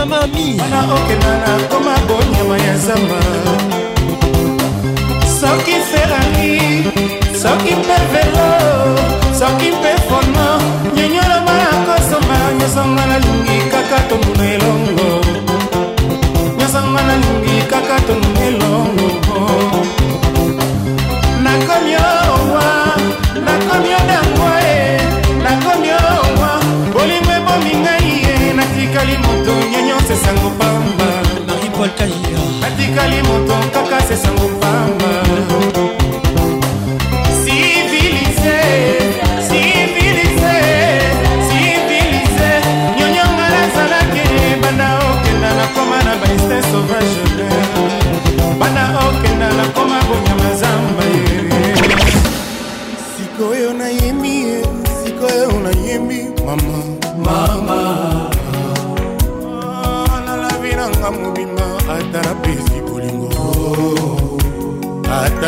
Speaker 51: mama ami wana okenda na koma bonyama ya zamba soki ferari soki mpe velo soki mpe fono nyonyoloma nakosomba nyosonga nalingi kaka tomuna elongo etikali moto kaka sesango pamba civilise civilise civilise nyonyonga nazalaki banda okenda nakoma na baestin sauvage banda okenda nakoma bonyama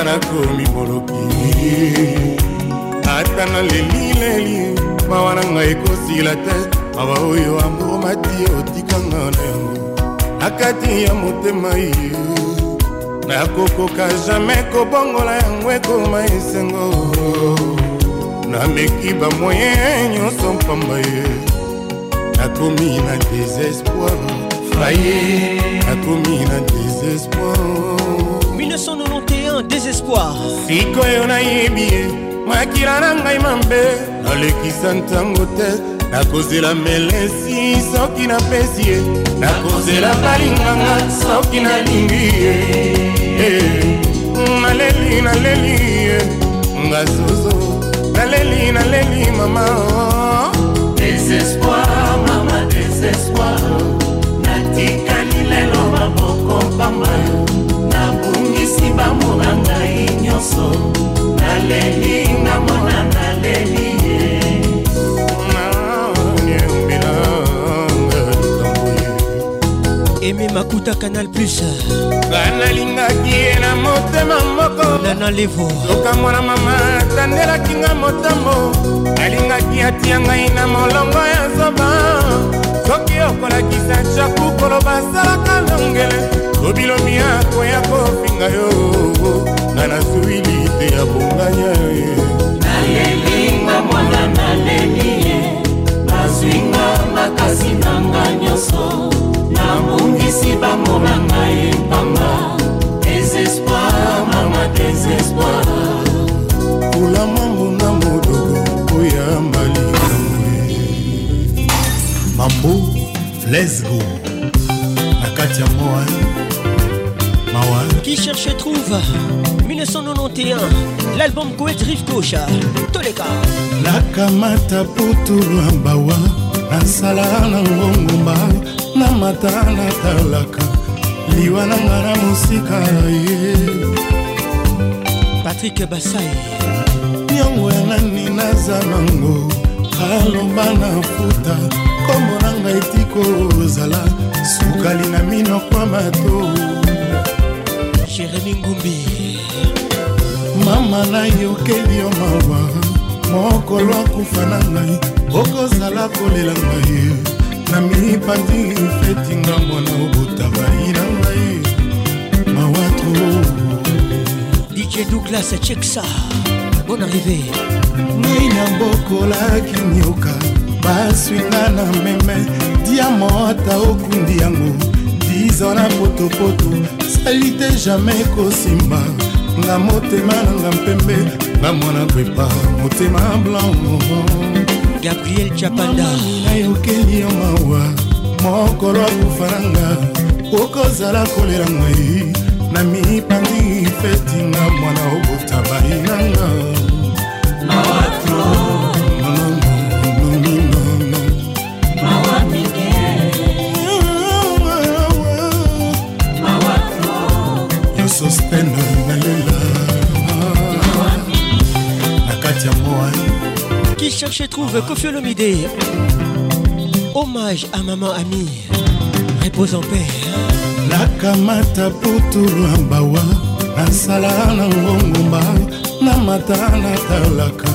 Speaker 51: ata nakomi moloki ata naleli leli mawa na ngai ekosila te mawa oyo amomati otikanga na yango na kati ya motema ye nakokoka jamai kobongola yango ekoma esengo nameki bamoye nyonso mpamba ye nakomi na desespoir
Speaker 6: faye nakomi na desespoir 1991 désespoir
Speaker 51: sikoyo nayebi ye makila na ngai mabe nalekisa ntango te nakozela melesi soki napesi ye nakozela balinganga soki nalingi ye eh, naleli naleli ye
Speaker 52: nga zozo naleli naleli
Speaker 51: mama
Speaker 52: désespoir mama désespoir natikali lelo maboko pamba bapesi bango na ngai nyonso naleli
Speaker 51: ngamona naleli ye
Speaker 6: eme makuta canal plus
Speaker 51: banalingaki ye na motema moko
Speaker 6: nana levo
Speaker 51: soka mwana mama atandelaki nga motambo alingaki atia ngai na molongo ya zoba soki okolakisa jaku koloba asalaka longele obilomi akoya kofinga yo nga nazwili te ya bonganya ye
Speaker 45: ata putu na bawa nasala na ngongomba na mata natalaka liwa na nga na mosika ye
Speaker 6: patrik basai
Speaker 45: nyongo ya nani naza nango kaloba na futa kombo na ngai tikozala sukali na minokwa mato
Speaker 6: jeremi ngumbi
Speaker 45: mama nayokeli yo mawa mokolo akufa na ngai okozala kolela ngai na mipandi fetinga mwana obotabali na ngai mawatro dj douglas cheksa bon arrivé ngai na bokolaki nyoka baswinga na meme diamota okundi yango dizo na potopoto sali te jamai kosimba nga motema nanga mpembe bamwana kwepa motema blanco
Speaker 6: gabriel chapanda nayokeli yo mawa
Speaker 45: mokolo akufa nanga okozala kolela ngai na mipandi fetinga mwana obota bainanga mawatro
Speaker 6: cherche et trouve Kofi Olomide. Hommage à maman amie. Repose en paix.
Speaker 45: nakamata putulu ambawa nasala na ngongomba na mata natalaka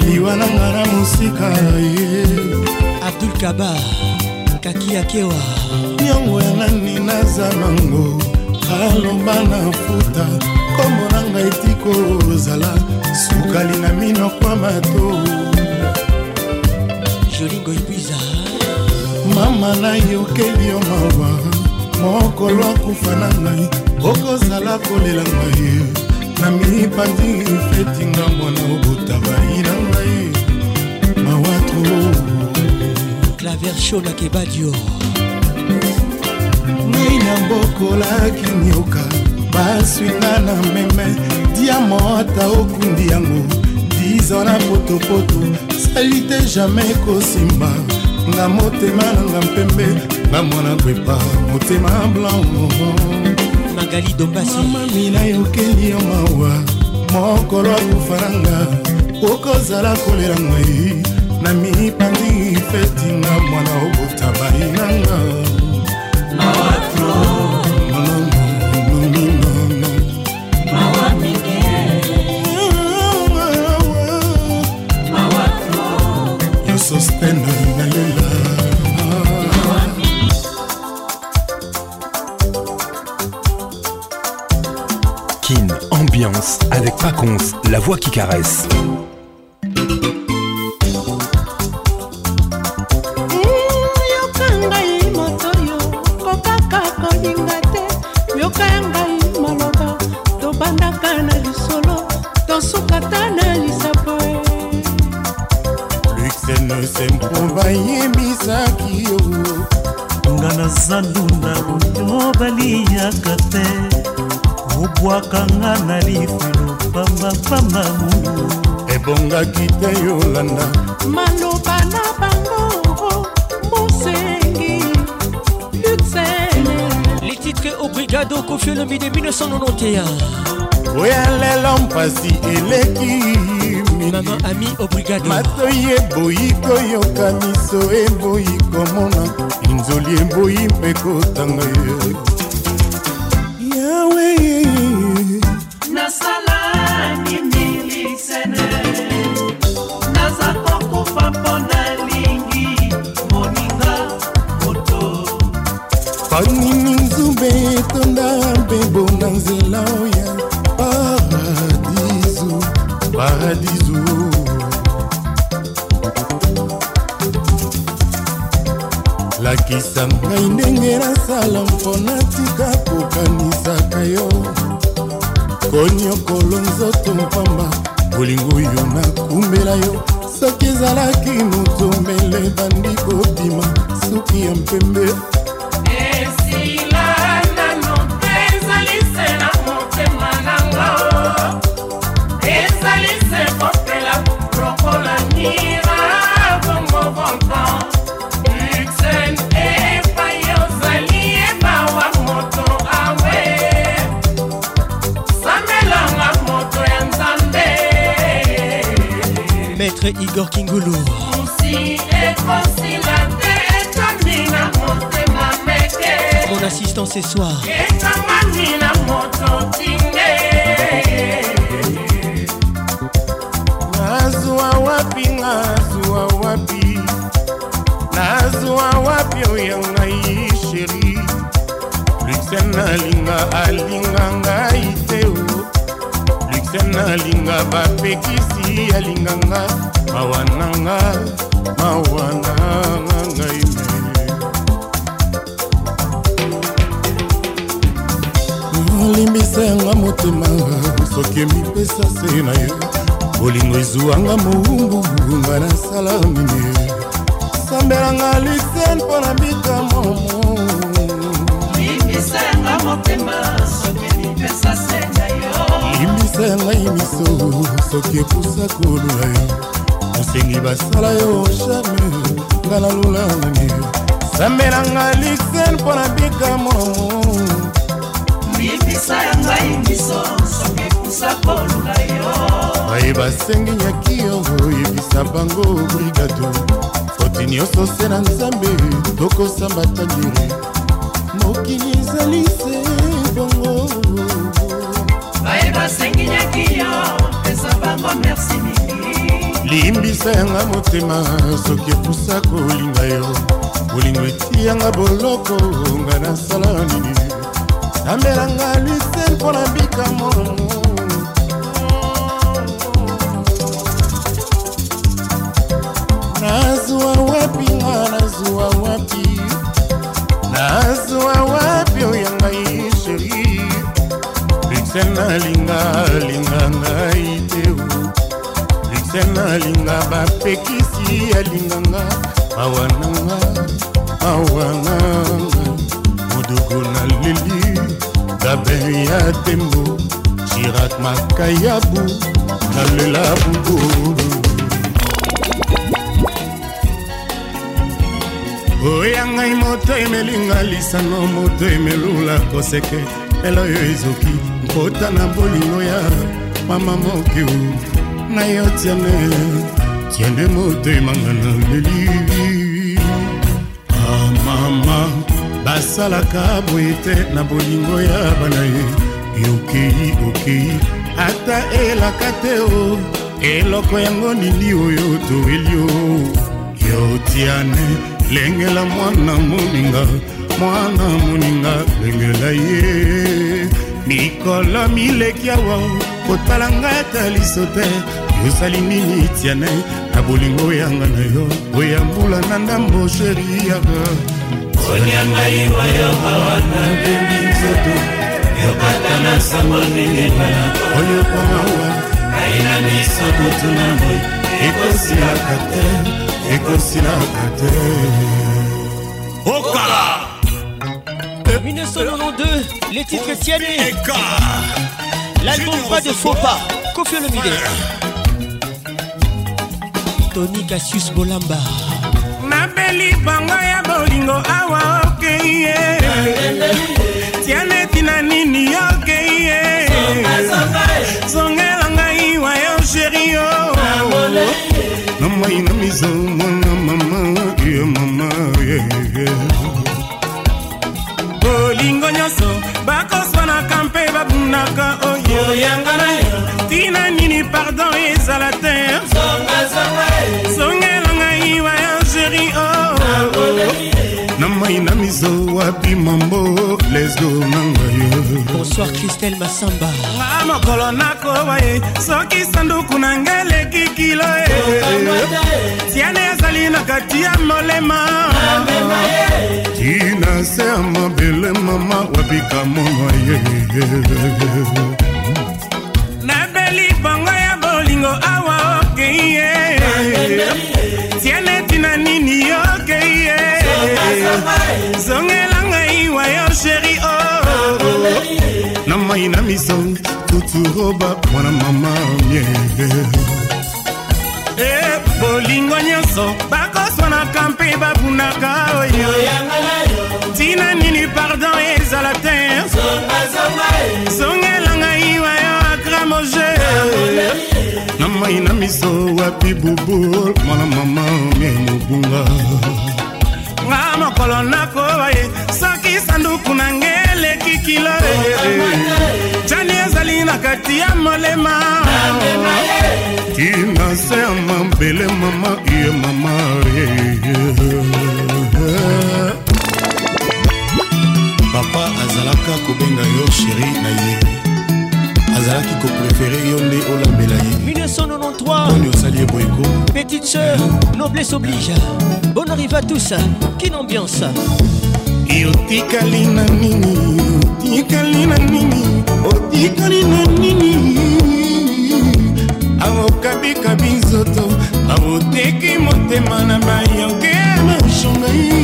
Speaker 45: liwa na nga na mosika ye
Speaker 6: abdul kaba kaki akewa
Speaker 45: nyongo ya nani naza nango aloba na futa nkombo na ngai tiko ozala sukali na minokwa mato
Speaker 6: jolingo epuiza
Speaker 45: mama nayokeli yo mawa mokolo akufa na ngai okozala kolela ngai na mipandi efetinga mwana obotabai na ngai mawatro
Speaker 6: claver shona kebadio ngai na
Speaker 45: bokolaki nioka baswinga na meme diamota okundi yango biza na potopoto sali te jamai kosimba nga motema nanga mpembe na mwana kwepa motema blanco magali dombasiamami nayokeli yo mawa mokolo akufananga okozala kolela ngai na mipandi fetinga mwana okotabai nanga
Speaker 37: voix qui caresse.
Speaker 45: nono teya oya lelo mpasi eleki mama ami obrigadomatoi eboyi koyoka miso eboyi komona inzoli
Speaker 6: eboyi mpe
Speaker 45: kotanga yo
Speaker 6: maître Igor Kingulu Mon assistant ce soir
Speaker 45: nazwa wapi nazwa wapi nazwa wapi oyo ngai sheri luxen alinga alinga ngai te o kristian nalinga bapekisi yalinganga mawananga mawananga ngai olimbisa yanga motema soki mipesa se na ye bolingo ezuwanga mowumbu nga nasala mine sambelanga lisen mpo na bikamomo limbisa yanga motema soki mipesa se limbisa ngai miso soki epusa kolula yo mosengi basala yo jamai nga nalulangani sambelanga lixen mpo na bikamo
Speaker 52: limbisa ya ngai miso soki epusa kolula
Speaker 45: yo baye basengi nyaki yo yebisa bango brigado foti nyonso se na nzambe tokosamba tandiri mokili ezali se bongo basenginaki yo pesa bango merci mingi limbisa yanga motema soki epusa kolinga yo bolingo etiyanga boloko nga nasala nini sambelanga lisel mpo na bikamo nazwa wapi nga nazwa wapi nazwa wapi oyangai lixel nalinga alinga ngai te lixel nalinga bapekisi alinganga awananga awanganga modugu naleli gabe ya tembo shirak makayabu nalela bugulu oya ngai moto emelinga lisano moto emelula koseke lelo oyo ezoki nkota na bolingo ya mama mokiu na yo tiane tiane motemanga na leli amama ah, basalaka boye te na bolingo ya bana ye yokei okei ata elaka te o eloko yango nini oyo toeli o yo tiane lengela mwana moninga mwana moninga lengela ye mikolo mileki awa kotala ngai ata liso te yozali nini tiane na bolingo yanga na
Speaker 52: yo
Speaker 45: oya mbula na ndambo sheri yaka
Speaker 52: konia ngai wayoka wana bembi nzoto yokata na sango ndingela
Speaker 45: oyo komawa
Speaker 52: aina miso kotuna moi ekosilaka te ekosilaka te okala
Speaker 6: 92, les titres tiennent. L'album pas de Sopa, Kofi Olomide. Tony Cassius Bolamba. nabeli
Speaker 53: bango ya bolingo awa okei ye tianeti na nini okei ye zongela ngai wa yo sheri o na
Speaker 45: mwai na mizo mwana mama ye mama ye yeah, yeah.
Speaker 53: nyonso bakoswanaka mpe babundaka oyoyanga na oh yo ntina nini pardon ezala te oh. zonga zonga eh.
Speaker 45: na mai na mizo wapi mambo lesgo na ngai
Speaker 6: bonsoir kristel masamba nga
Speaker 45: mokolo
Speaker 53: nakoba ye soki sanduku na ngai leki kilo e tiane ezali na kati ya molema
Speaker 45: tina se ya mabele mama wabika mono ye
Speaker 53: nabeli bongo ya bolingo awa okeye tiane tina nini yoki zongela ngai wayo sheri o oh. na mai
Speaker 45: na miso kuturoba mwana mama mie
Speaker 53: e bolingo nyonso bakoswanaka mpe babunaka oyo ntina nini pardon ezala te zongela ngai wayo akramoje na mai na
Speaker 45: miso wapi bubul mwana mama mie mobunga
Speaker 53: nga mokolo nakoba ye soki sanduku na nge eleki kilo jani ezali na kati ya molema tina se ya mabele
Speaker 45: mama ye mama
Speaker 54: papa azalaka kobenga yo sheri na ye azalaki kopréféré yo nde
Speaker 6: olambela ye 1993 osali ye boyeko petite sœur noblesse oblige bon arrive à tous kine ambiance
Speaker 55: yotikali na nini otikali na nini otikali na nini akokabikabi nzoto aboteki motema na bayoke mashongai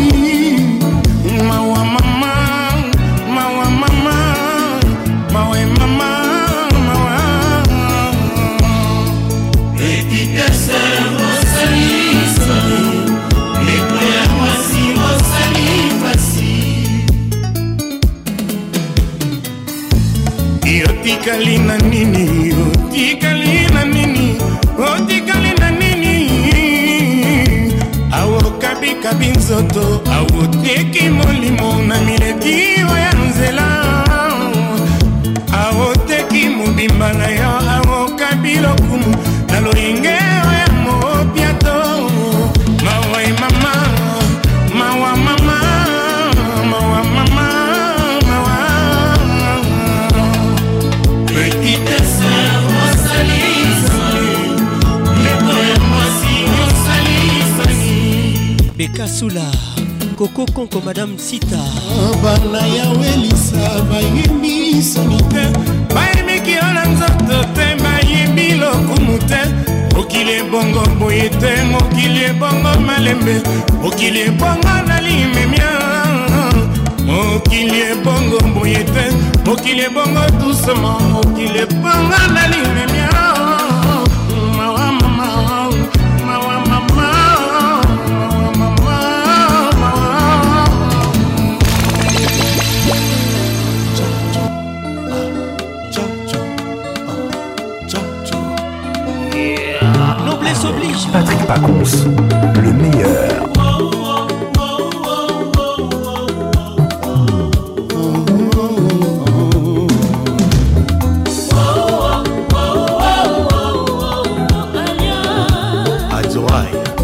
Speaker 55: otikali na nini otikali na nini otikali na nini awokabikabi nzoto awoteki molimo na mileki oyo
Speaker 6: kasula koko konko madame sita bana yawelisa
Speaker 56: bayembi soni te bayemiki yo na nzoto te bayembi lokumu te mokili ebongo boye te mokili ebongo malembe mokili ebongo nalimemia mokili ebongo boye te mokili ebongo dusema mokili ebongo nalimemia
Speaker 57: Pacons, le meilleur.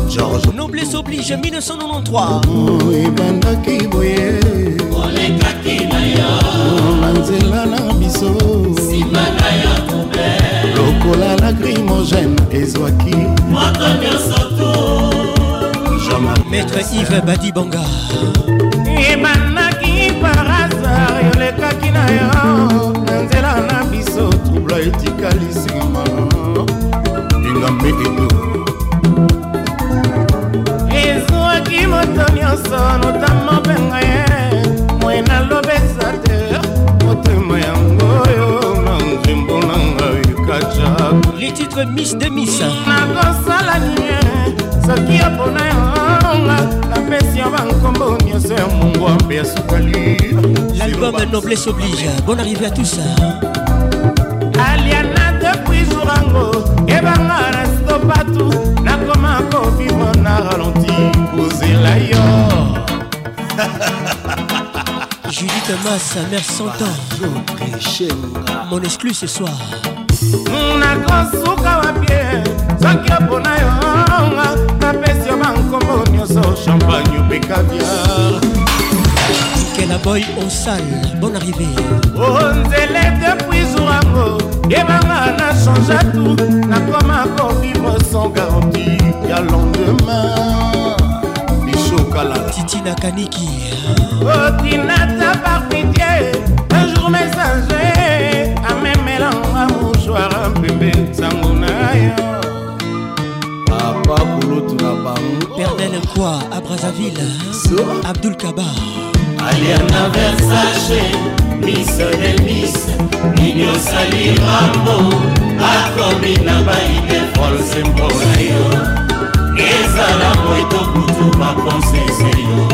Speaker 6: George. Noblesse oblige 1993. maître yves badibanga
Speaker 58: ebandaki parasar yolekaki na yo na nzela na biso trouble etikali nsima engambe edo ezwaki moto nyonso notamo mpenga ye mwena lobesa te motema yango yo na nzembo na ngai kaca les titres mis de misa nakosala nie soki
Speaker 6: opona yo nanga napesi ya bankombo nyonso ya mongwambe ya sukali l'album noblesse oblige bon arrivé à tous
Speaker 59: aliana depuis jour ango ebanga resto patu nakoma kovivre na ralenti kozela yo
Speaker 6: judith massa mère santan
Speaker 60: mon
Speaker 6: exclu ce soir
Speaker 59: nakosuka wapie soki opona yo nga bongo nyonso champagne mpe caviar kela
Speaker 6: boy osal bon arrivé
Speaker 59: onzele oh, depuis zourango yebanga na changea tout nakoma kovivre sans garanti ya lendemain bichokalala
Speaker 6: titina kaniki
Speaker 59: otinata parmitie un jour messager amemelanga mouchoir mpembe nsango na yo
Speaker 6: Bernel quoi à Brazzaville Abdul Kaba
Speaker 61: Aliana Versace Miss de Miss Nino Sali Rambo akomi na baide force mpona yo ezala moito kutu makonsese yo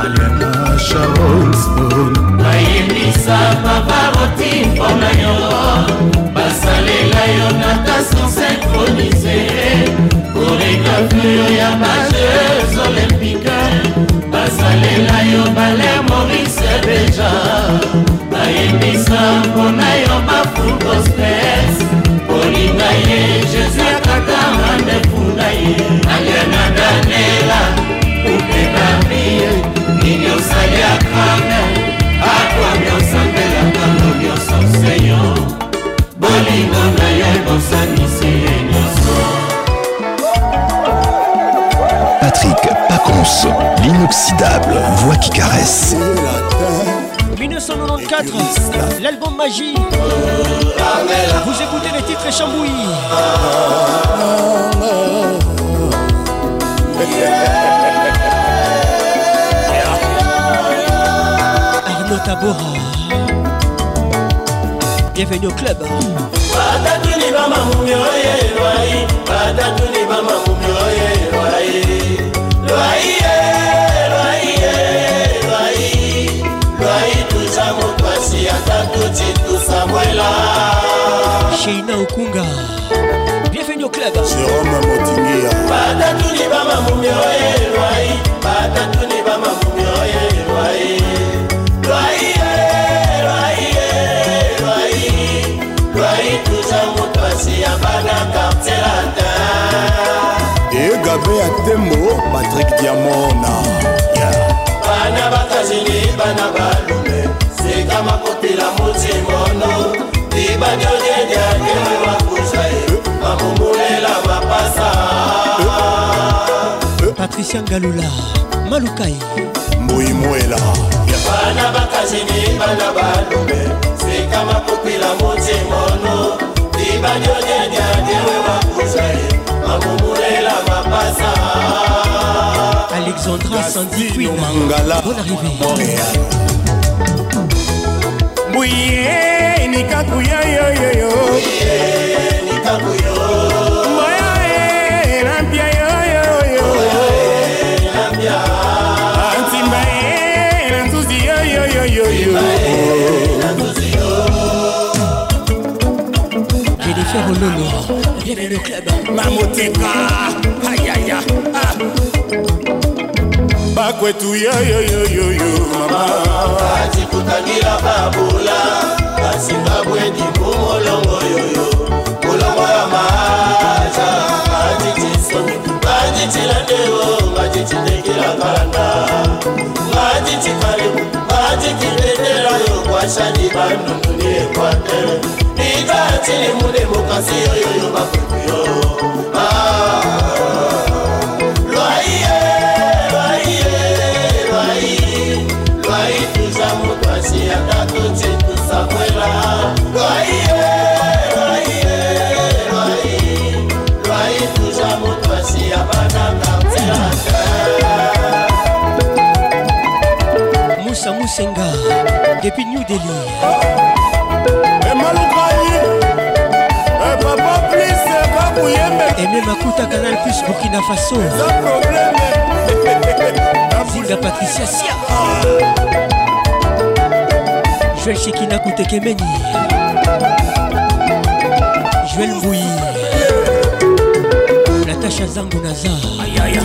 Speaker 62: aliana charleston
Speaker 61: nayebisa paparoti mpona Basalé basalela yo na tason syncronise éclaflure ya bajeux olympique basalela yo bale morise deja bayebisa mpona yo bafull gospes kolinga ye jésus akata mandefunda ye aliana danela upekabie nini osaliakanga akwami osambelaka ngo nyonso seyo bolingo na yo ebosanisa
Speaker 57: Pas Pacons, l'inoxydable voix qui caresse.
Speaker 6: 1994, l'album Magie. Vous écoutez les titres et chambouillis. Arnaud Tabora. Bienvenue au club. sheina okunga bagnole yange bakuza ye bamongolela mapasa patricia ngalula malukai
Speaker 63: mbui mwela bana bakazini bana balobe sika makopila motimono
Speaker 6: libanyonyanyadiewe bakuza ye bamongolela mapasa alexandra sandiquin bon arrivé montréal nikaku ya
Speaker 64: yo yo yo
Speaker 6: Mamoteka,
Speaker 65: aïe aïe aïe bakwetu yoyoyoyoyo mamaacikutagila babula asinga bwendi kumolongo yoyo kolongo ya maaca acicisomi acicilandeo acicitekela kanda acicikalemu acikitendela yo kwashani bandunduni ekwate ikacili mune mokasi yoyoyo bakwetu yo, yo, ah. yo, yo, yo, yo, yo, yo, yo
Speaker 6: depuis New Delhi. Aimé Makuta Canal Plus Burkina Faso. Zilda Patricia Sia. Joël Chekina Koutekemeni. Joël Mbouyi. Natacha Zangunaza.
Speaker 66: Aïe aïe,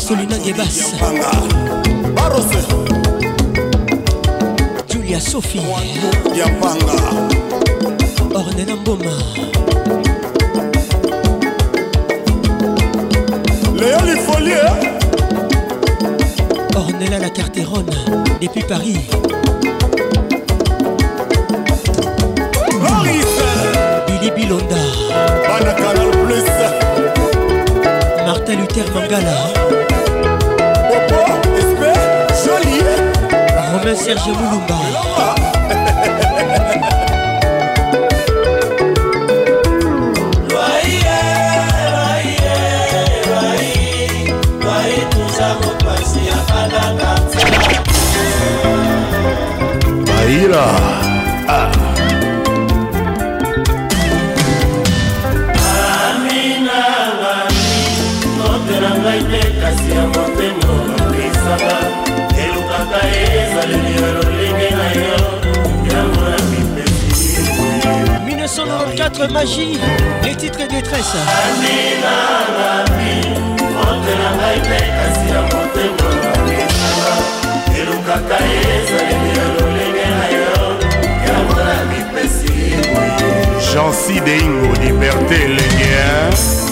Speaker 6: Solina Gebas. Barose. ya y a panga Ornella mboma
Speaker 66: leo ornela
Speaker 6: la carterone depuis paris Billy hein? Bilonda
Speaker 66: hein?
Speaker 6: Martin Luther Mangala germain serge moulumba Aira. Ah. ezaleli ya lolenge na yo yango na mipesi 1994 magie les titres détresse amina nami motela ngai mpe kasi ya motema nangesanga
Speaker 67: elukaka ye ezaleli ya lolenge na yo yango na mipesi jansi
Speaker 63: deingo liberté legien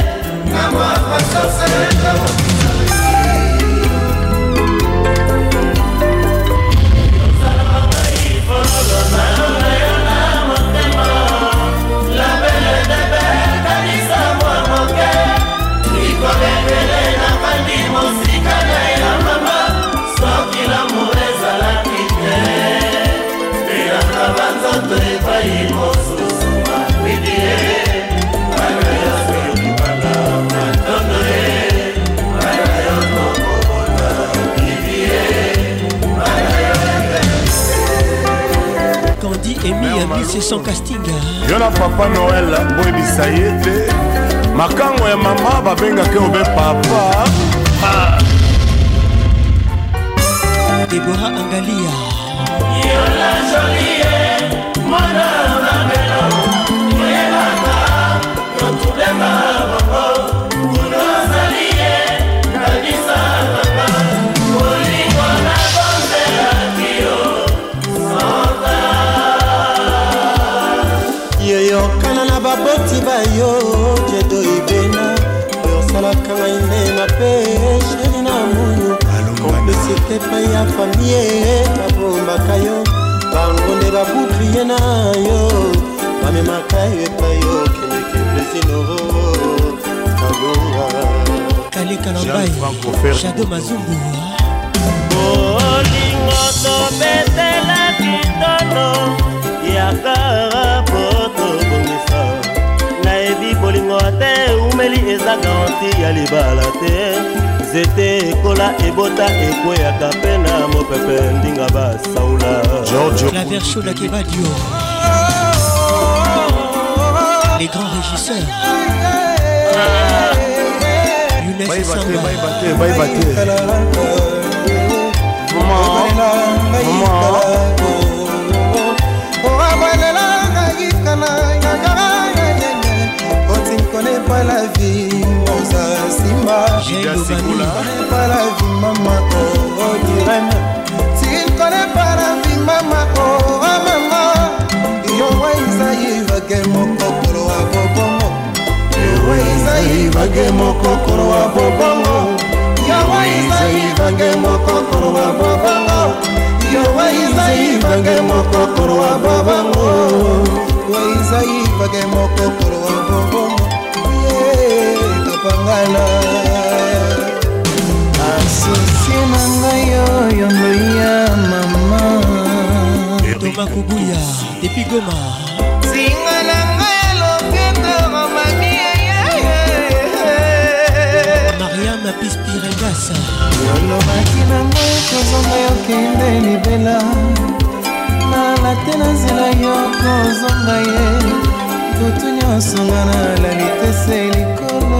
Speaker 67: Amava, só serão
Speaker 6: patrice son castiga
Speaker 63: yo na papa noel mboyebisa ye te makango ya mama babengaki obe papa ah. debora
Speaker 6: angalia
Speaker 67: yola jolie mwana
Speaker 68: bafamie babombaka yo bango nde babuplie na yo bamemaka yo epai
Speaker 64: okendeke plesinoro kabonga kalekalambaiado mazumbu bolingo topetela kitono yaka potobongisa nayebi bolingo te umeli eza garanti ya libala
Speaker 6: te
Speaker 64: nzete ekola ebota ekweyaka mpe na mopepe ndinga basaula
Speaker 6: georgeklavershodakebadio les grands régisseurs Maman,
Speaker 63: maman, connais pas la vie, Rosa Simba. Tu connais pas la vie, maman, oh, oh, Irène. Tu connais pas la vie, maman, oh, oh, maman. Yo, Waisa, Yivake, mon kokoro, abobongo. Yo, Waisa, Yivake, mon kokoro, abobongo. Yo, Waisa, Yivake, mon kokoro, abobongo. Yo, Waisa, Yivake, mon kokoro, abobongo. Waisa, Yivake, mon kokoro, abobongo. ngala asisi na ngai oyo ngoi ya mama etoma
Speaker 6: kobuya depi goma singa na ngai ya loketo mamani mariame pispiregasa olobaki nango kozonga
Speaker 69: yokende libela nalate na nzela yo kozonga ye kutu nyonso nga nalali te se likolo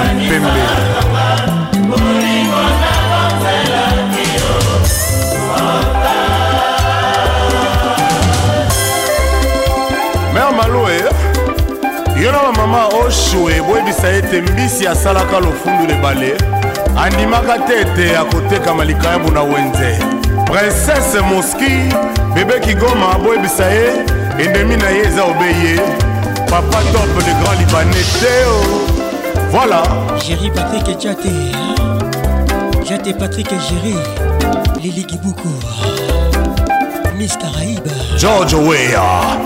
Speaker 66: elisa mpembe mer maloe yo na bamama oshue boyebisa ete mbisi asalaka lofundu lebale andimaka te ete akotekama likayambu na wenze prinsese moski bebe kigoma boyebisa ye endemi na ye eza obe ye papa top de grand libanais teo Voilà.
Speaker 6: Géry Patrick Djaté. Djaté Patrick Géry. Lili Kibuku. Miss Caraïbe.
Speaker 66: George Weah.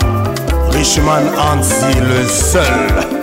Speaker 66: Richman Hansi le seul.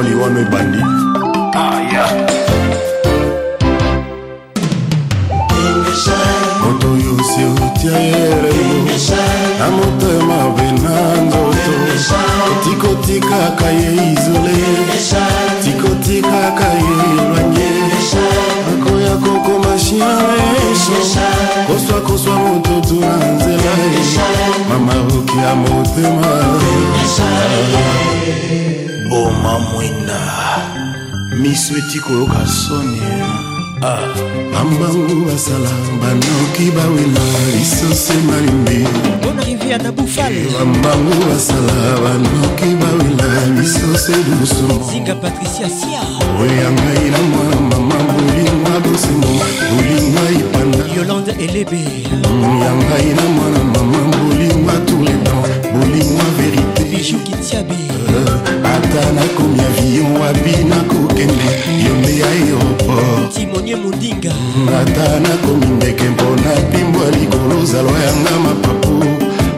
Speaker 66: mokoli wana ebandi euti koyoka soni ah. bambangu basala banoki bawela lisosi malimbi eh, bambangu basala
Speaker 6: banoki bawela lisosi lusumoya ngai na mwana mama bolingwa bosengo bolingwa ipandaya mm, ngai na mwana mama bolingwa touletan bolingwa
Speaker 66: verité ata nakomi avion wapi nakokende yo nde ya aéroport timonie
Speaker 6: modinga
Speaker 66: ata nakomi ndeke mpona pimbwa likolo zalwa yanga mapapu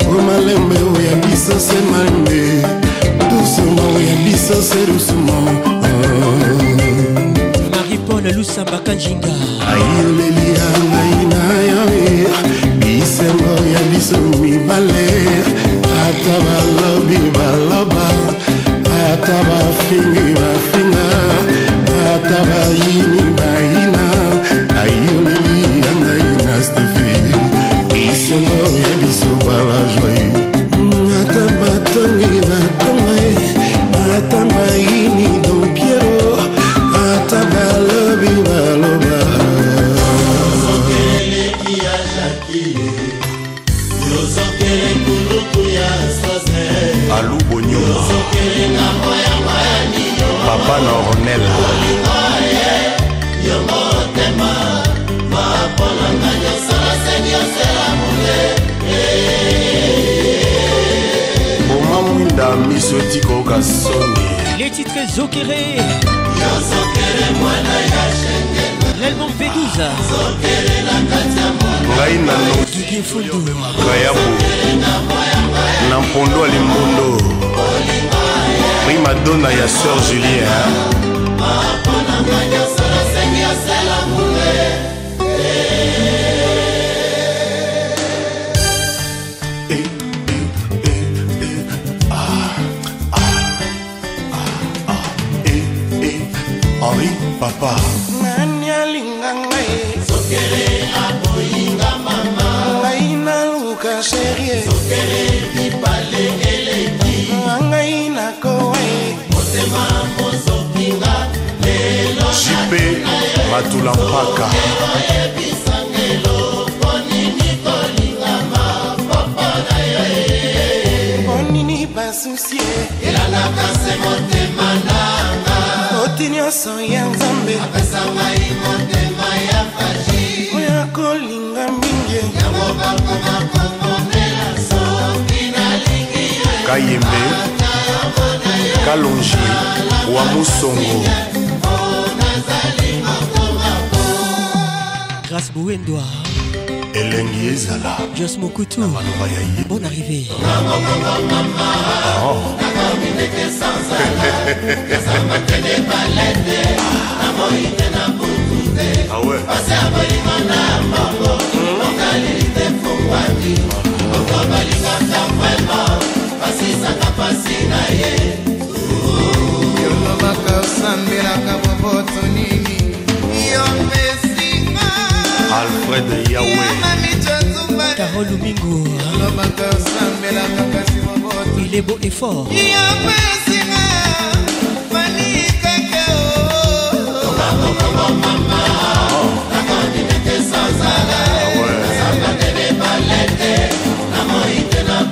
Speaker 66: o malembe oya biso se malembe dusuma oya biso se dusuma marie-paul lusambaka njinga ayoleli ya ngai na yo e, bisengo ya biso mibale ata balobi baloba Τα βαφτινή
Speaker 67: papa nornel yongo motema maponanga nyosala seni osela mule boma mwinda miso etikoka soni les titres zokere yozokere mwana ya shengel l'album P12
Speaker 66: ngai nanokaya bo na mpondo alimbondo prima donna ya sœur julien henri papa
Speaker 70: nani
Speaker 66: alinga ngai sokele aboyinga mama ngai naluka serie sokele jipe matula
Speaker 67: mpaka
Speaker 70: onini basusie elalaka se motema nanga oti nyonso ya nzambe apesangai motema ya faji oyo kolinga mingi yango bakoma komonela soki nalingi kayembe
Speaker 66: kalongi wa musongo
Speaker 6: grâce bowendwa
Speaker 66: elengi ezala
Speaker 6: jos mokutu maloba ya ye bon arrivé ah. ah
Speaker 70: okobalingaka mwema basisaka mpasi na ye yolobaka
Speaker 66: osambelaka boboto nini yo mpesinga
Speaker 70: alfred yawecarol
Speaker 6: lumingu yolobaka osambelaka kasi boboto il est beau et fort yo mpesinga banikaka o mama nakondimeke oh. ah sozala
Speaker 67: nasambandele balete na moite na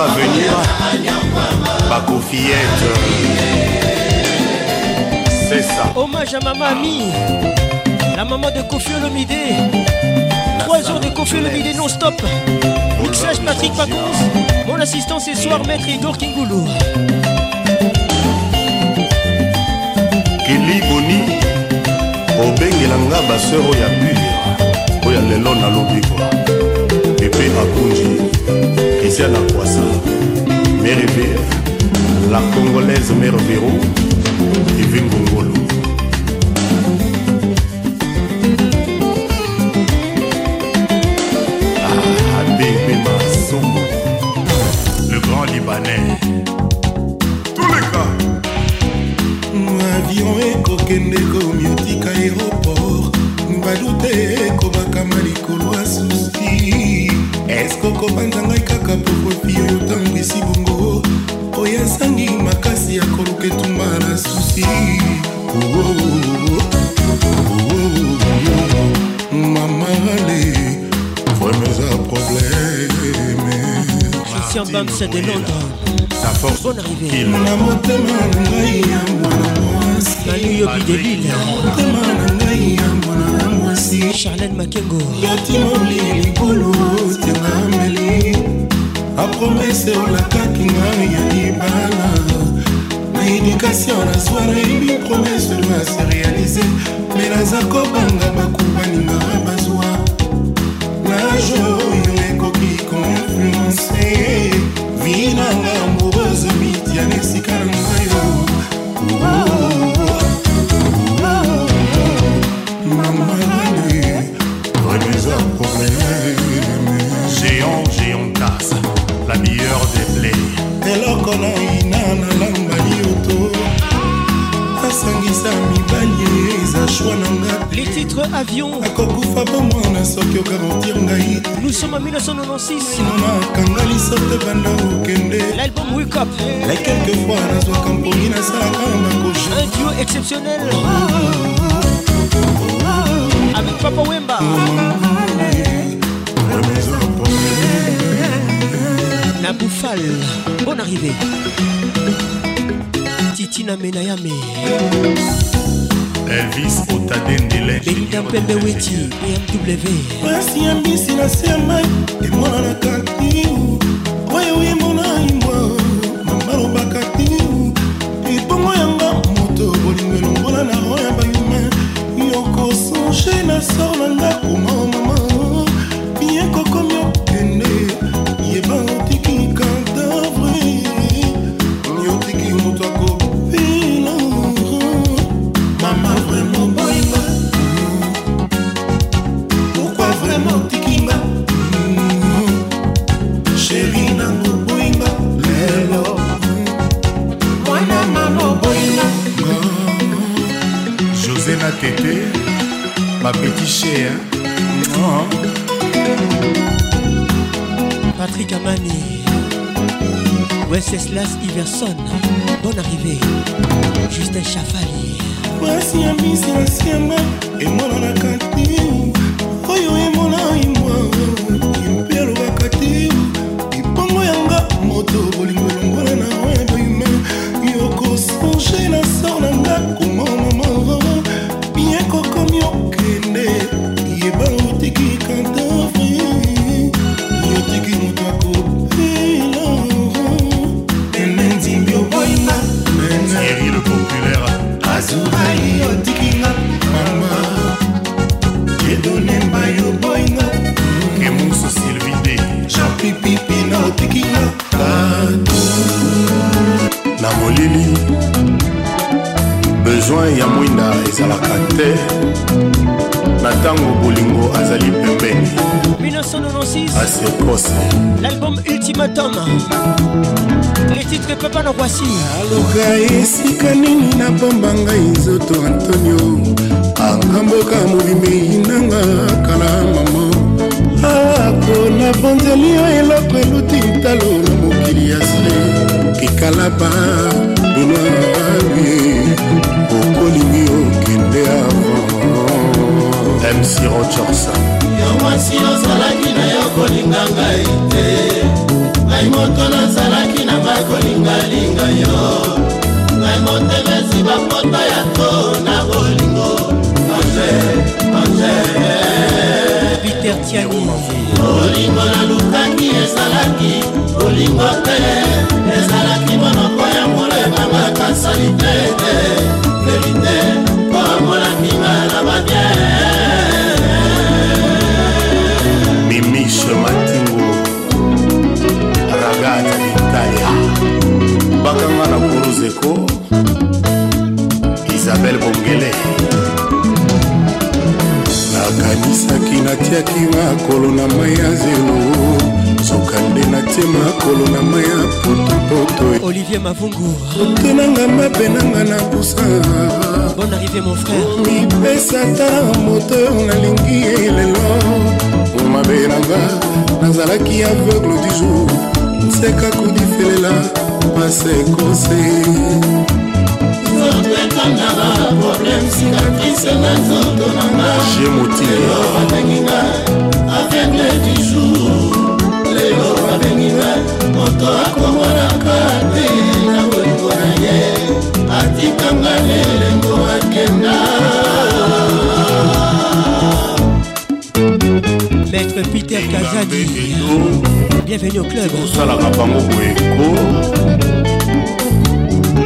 Speaker 66: à venir, Bako Fillette. C'est ça.
Speaker 6: Hommage à ma mamie la maman de Kofi Olomidé. Trois jours de Kofi Olomidé non-stop. Mixage Patrick Pacons. Mon assistant ce soir, maître Igor Kingoulou. Kelly
Speaker 66: Boni, obengelanga baseur oyo ya pur Oya lelo nalobi Et epe akunji patricia la poisson mère hubert la congolaise mère vero ivi ngongolo
Speaker 6: Patrice de Londres sa force bonne arrivée na motema na ngai ya mwana mwasi na new york de lille motema na ngai ya
Speaker 71: mwana mwasi charlene makengo yotimoli likolo tengameli apromese olakaki ngai ya libala na edukation nazwala ebi promese do aserealize me naza kobanga bakubaninga bazwa na jo oyo ekoki konfluence vie nanga amoureuse mitianexik
Speaker 6: titre Avion akokufa po mwana soki okarantir ngai nous sommes en 1996 nakanga lisote banda okende l'album wake up la quelquefois nazwaka mpongi nasalaka makojo un duo exceptionnel avec papa wemba na boufal bonne arrivée titina menayame elvis
Speaker 71: otadendelebenita mpembe weti bmw pasi ya mbisi nasema emonanaka ti oyo emonai mwa mamalobaka ti ebongo yanga moto bolingo elongola na oya bahuma yokosonge na sor na ndako
Speaker 6: Anderson bonne arrivée Justin
Speaker 71: Chafali mwasi ya misi nasiamba emonanaka
Speaker 6: kiffe mon frère mipesata
Speaker 71: moteur nalingi elelo mabe nanga nazalaki aveugle du jour nseka kodifelela masekose
Speaker 67: je motinga aveugle du jour lelo babenginga moto akomonaka te na
Speaker 6: bolingo na ye atikanga lelengo maître peter kazadi bienvenue au club osalaka bango boyeko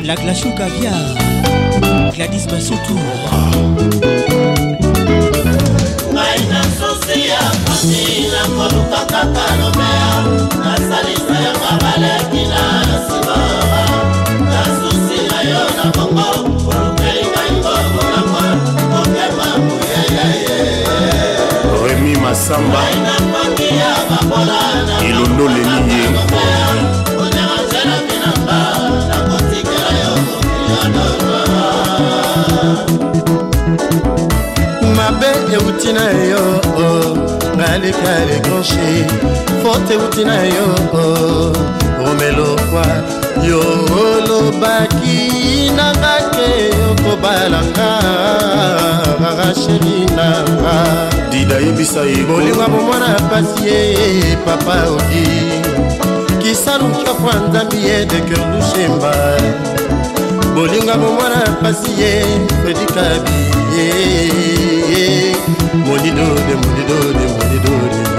Speaker 6: la glachu caviar gladis basutu
Speaker 67: ngai na susi ya pasi nakoluka kaka lobea nasalisa ya mabalekina nsima na susi na yo na bongo
Speaker 66: masamba
Speaker 67: elondoleli ye mabe euti
Speaker 71: na yo oh. naleka lekanche fote euti na yo oh. romelokwa yo olobaki nanga te okobalanga rarasheli nanga
Speaker 66: dida yebisa ye
Speaker 71: bolingo bomwana ya pasi ye papa odi kisalukafwa nzambi ye de cœur dushemba bolingo bomwana ya pasi ye fredikabi ye molido de molido de molido de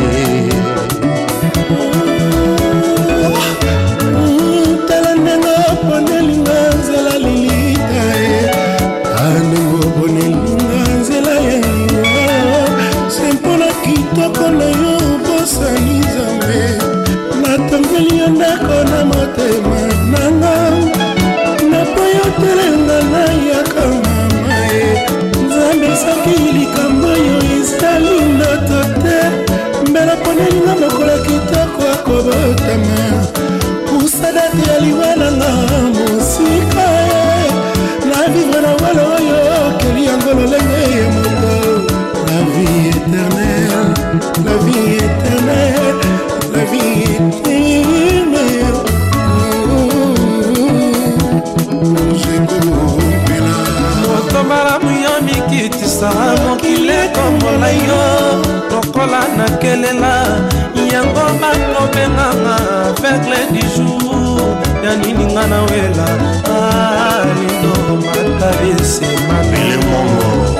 Speaker 71: lindoto te mbela pone linga mokolo kitoko akobotama kusadati ya liwa nanga mosika na vivre na walo oyo okeli yango lolenge ya moto la vie éternelle la vie éternelle la vie éternelle okitisaka mokili ekombola yo lokola nakelela yango bakobenganga vegle du jour ya nininga na wela alino ah, matabesemaelemongo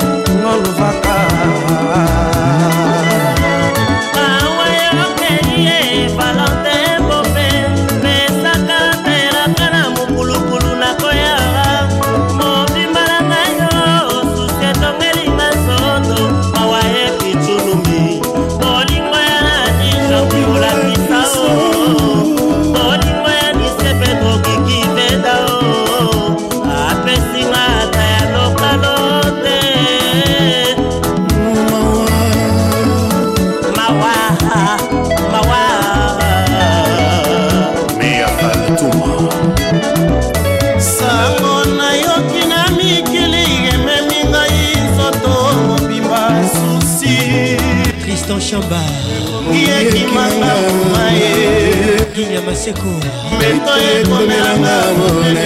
Speaker 6: maseko mbeto ekomelanga mona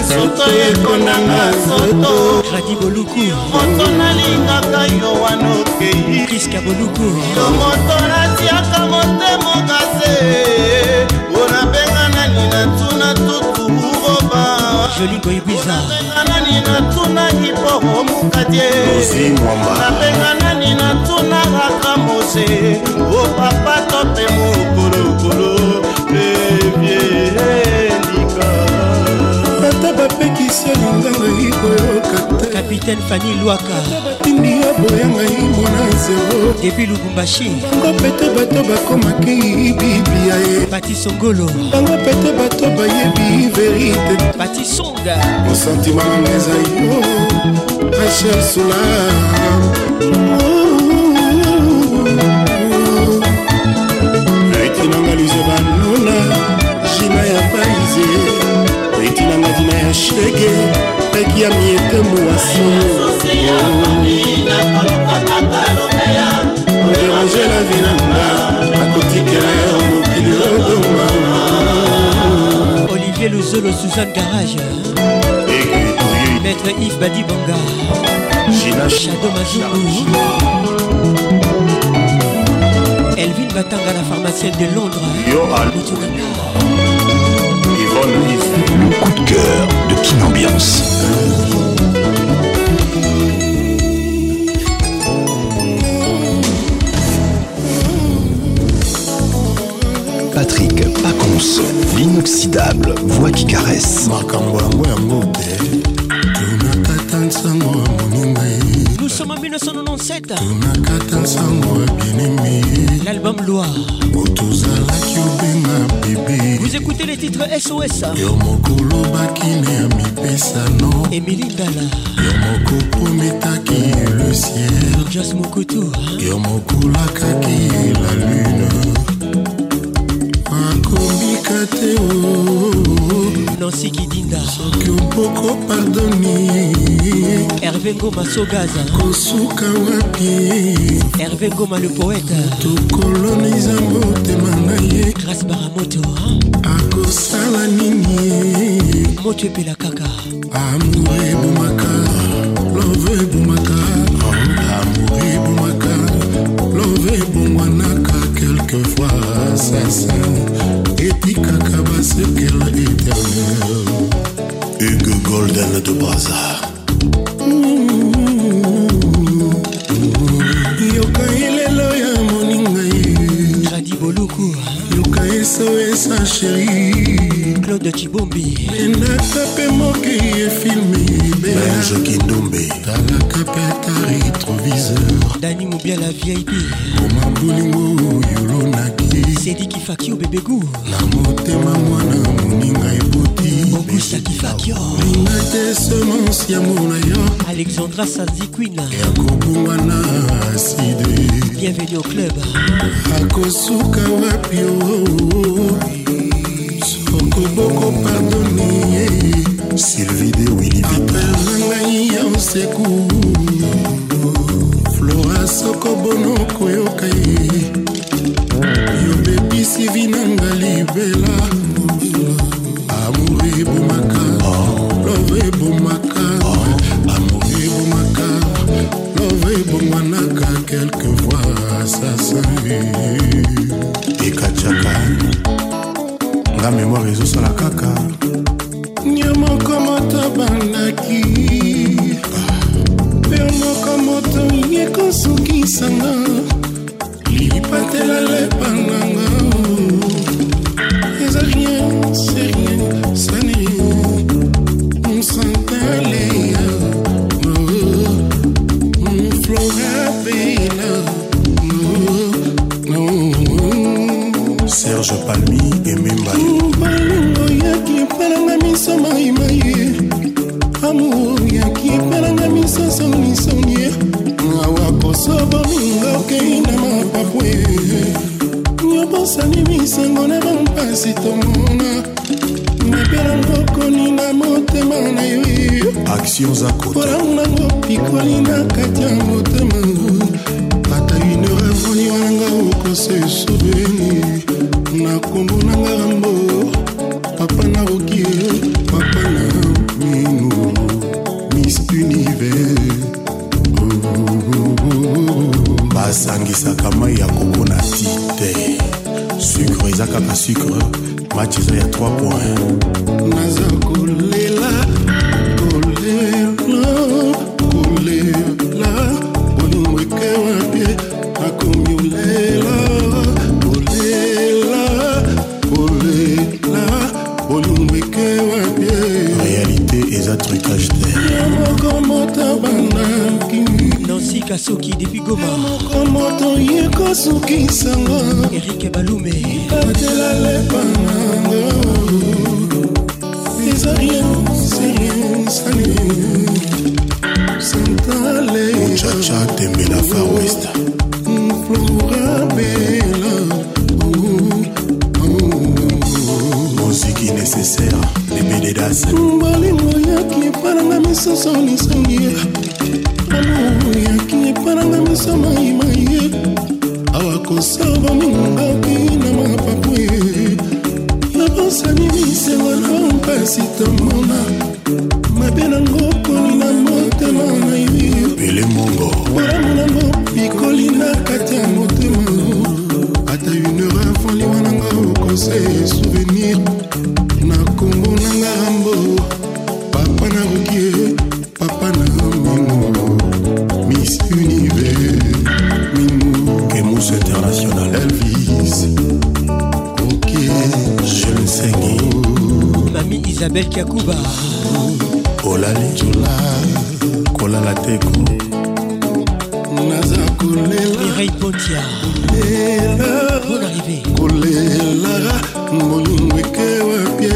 Speaker 6: nsoto ekonanga nsoto radi boluku moto nalingaka yo wana okei kriska boluku
Speaker 71: yo moto natiaka motemo kase mpona benga nani natuna tutu roba joli
Speaker 66: goibwiza nani natuna iporo mukatie nabenga nani natuna raka mose o papa to mpe mo likolo evyelika
Speaker 6: ata bapekisi alinga ngai koyoka te kapitaine fani lwaka batindi ya boya ngai mona
Speaker 71: zero debi lubumbashi bango pete bato bakomaki biblia ye pati songolo bango pete bato bayebi verite pati songa mosantima na meza yo rachel sula banuna jina ya baize toyetinanga
Speaker 67: jina ya shege peki ya mietemu waso oderange
Speaker 71: la vinanga akotikela ya mokili odoma olivier
Speaker 6: luzolo suzanne garage maître yves badibanga jina
Speaker 72: shado mazungu
Speaker 6: Elvin à la pharmacienne de Londres.
Speaker 72: Yoran. Le coup de cœur de Kin Ambiance. Patrick Paconce, l'inoxydable voix qui caresse.
Speaker 6: sommes en 1997 tomakata nsango abinimi l'album loire botozalaki obenga bebe vous écoutez les titres sos yo moko
Speaker 71: olobaki ne
Speaker 6: ya mipesano emili ndala yo moko prometaki le ciel jas mokutu yo moko
Speaker 71: olakaki la lune
Speaker 6: kotika te nansi
Speaker 71: kidinda soki opoko pardoni
Speaker 6: herve ngoma sogaza
Speaker 71: kosuka wapi
Speaker 6: herve ngoma le poete
Speaker 71: tokoloniza motema na ye
Speaker 6: grace baramoto
Speaker 71: akosala nini
Speaker 6: moto epela kaka
Speaker 71: amour ebomaka love ebomaka amour ebomaka love ebongwanaka quelquefois assassin de cœur éternel. Hugo
Speaker 72: Golden de Brazard. yoka elelo ya moninga ye radi
Speaker 6: boluku yoka
Speaker 71: sos sheri claude cibombi endaka mpe mokei efilme
Speaker 72: ebeange kindumbe talaka
Speaker 6: mpe ta retroviseur dani mobiala vieille bi oma bolingo
Speaker 71: fakio bebegu na motema mwana moninga
Speaker 6: eboti okusaki fakio oh. linga te semonce ya mona yo alexandra sanzikwina ya kobungwa na aside bienvenu au club akosuka wapi oo oh. sokoboko pardone
Speaker 71: sylvie de wilivita apelangai ya osecour
Speaker 72: kolala teko
Speaker 71: naza kolelakolela kolela molingo eke wapie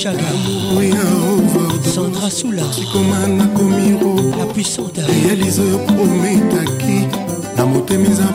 Speaker 6: chaga sandra sula sikoma nakomi ro la puissante
Speaker 71: réaliso oyo prometaki na motema eza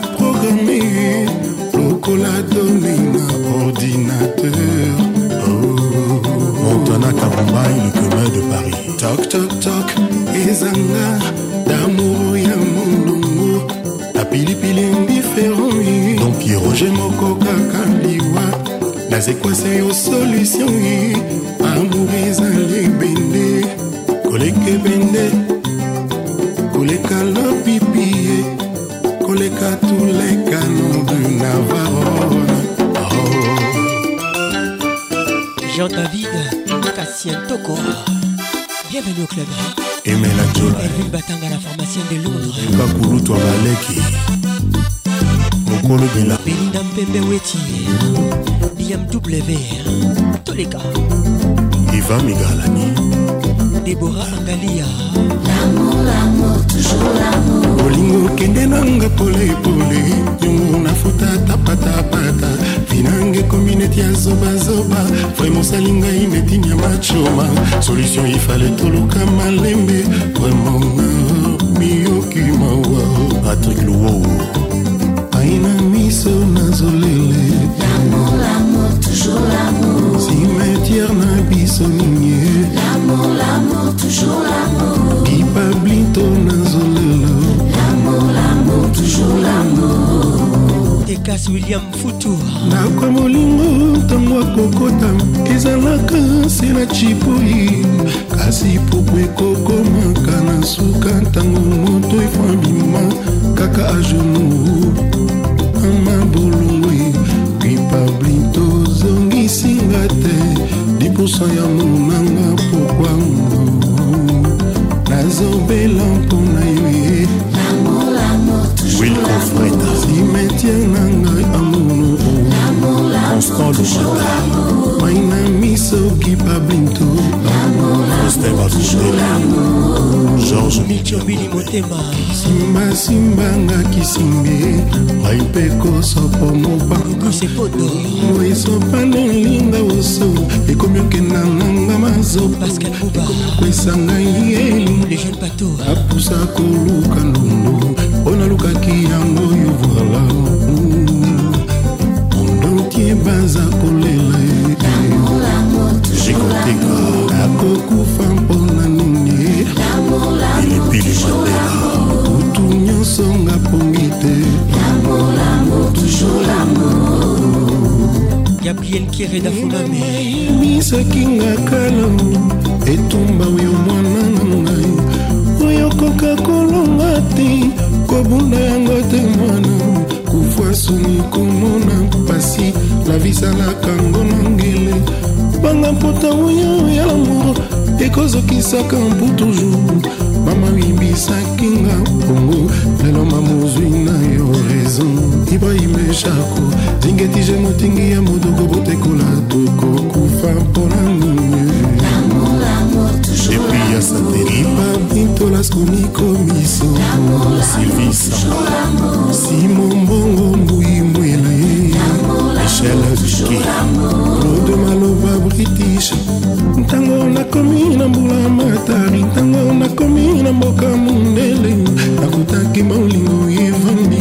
Speaker 71: ntango nakomi na mbula matari ntango nakomi na mboka mondele nakutaki bolingo evandi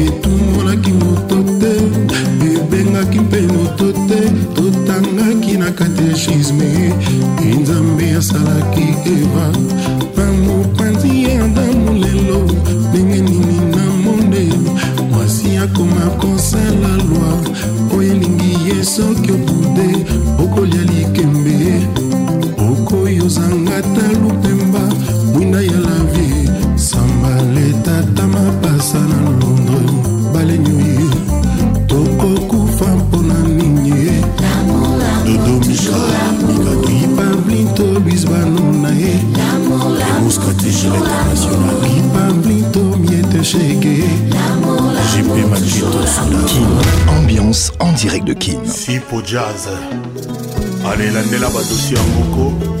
Speaker 71: etumolaki moto te ebengaki mpe moto te totangaki na katechisme enzambe asalaki eva na mopanzi ya adamu lelo ndenge nini na monde mwasi akoma kosala lwa oyo elingi ye soki opude okolia likembe kozanga ta lutemba bwinda ya lavi samba letata mapasa na londre balenyoye tokokufa mpona nini ye dodomika mikaki pablinto luis bano na ye
Speaker 72: muskategiletannationali
Speaker 71: pablinto miete shege
Speaker 66: jp
Speaker 72: makitosolakin ambiance en direct de kin sipo jazz
Speaker 66: alelandela badosi ya moko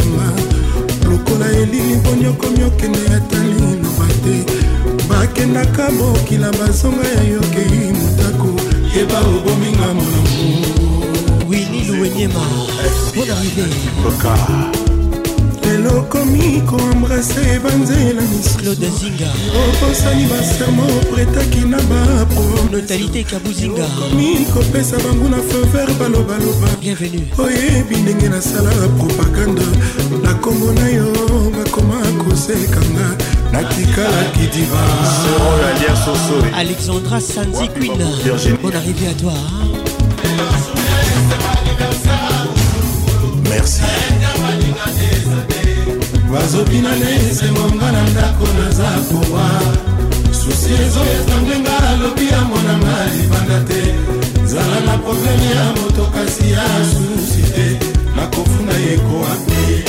Speaker 71: lokola elili bonyokomi okende ata liloba te bakendaka bokila bazonga ya yokei motako yeba obominga molamu
Speaker 6: wini luwenyema bon arrivé lelo okomi koembrase banzela misreoposani basermo opretaki na baprometalitekabuzingaokomi
Speaker 71: kopesa bango na fever balobaloba
Speaker 6: oyebi
Speaker 71: ndenge nasala propagande na nkombo na yo bakoma kosekanga
Speaker 6: natikalaki diva alexandra sanzi quin bon arrivé à toi
Speaker 71: merci bazobina na esengonga na ndako naza kowa susi ezoyeta ndenga alobi ya monanga libanda te zala na probleme ya moto kasi ya susi te nakofunda ye kowapi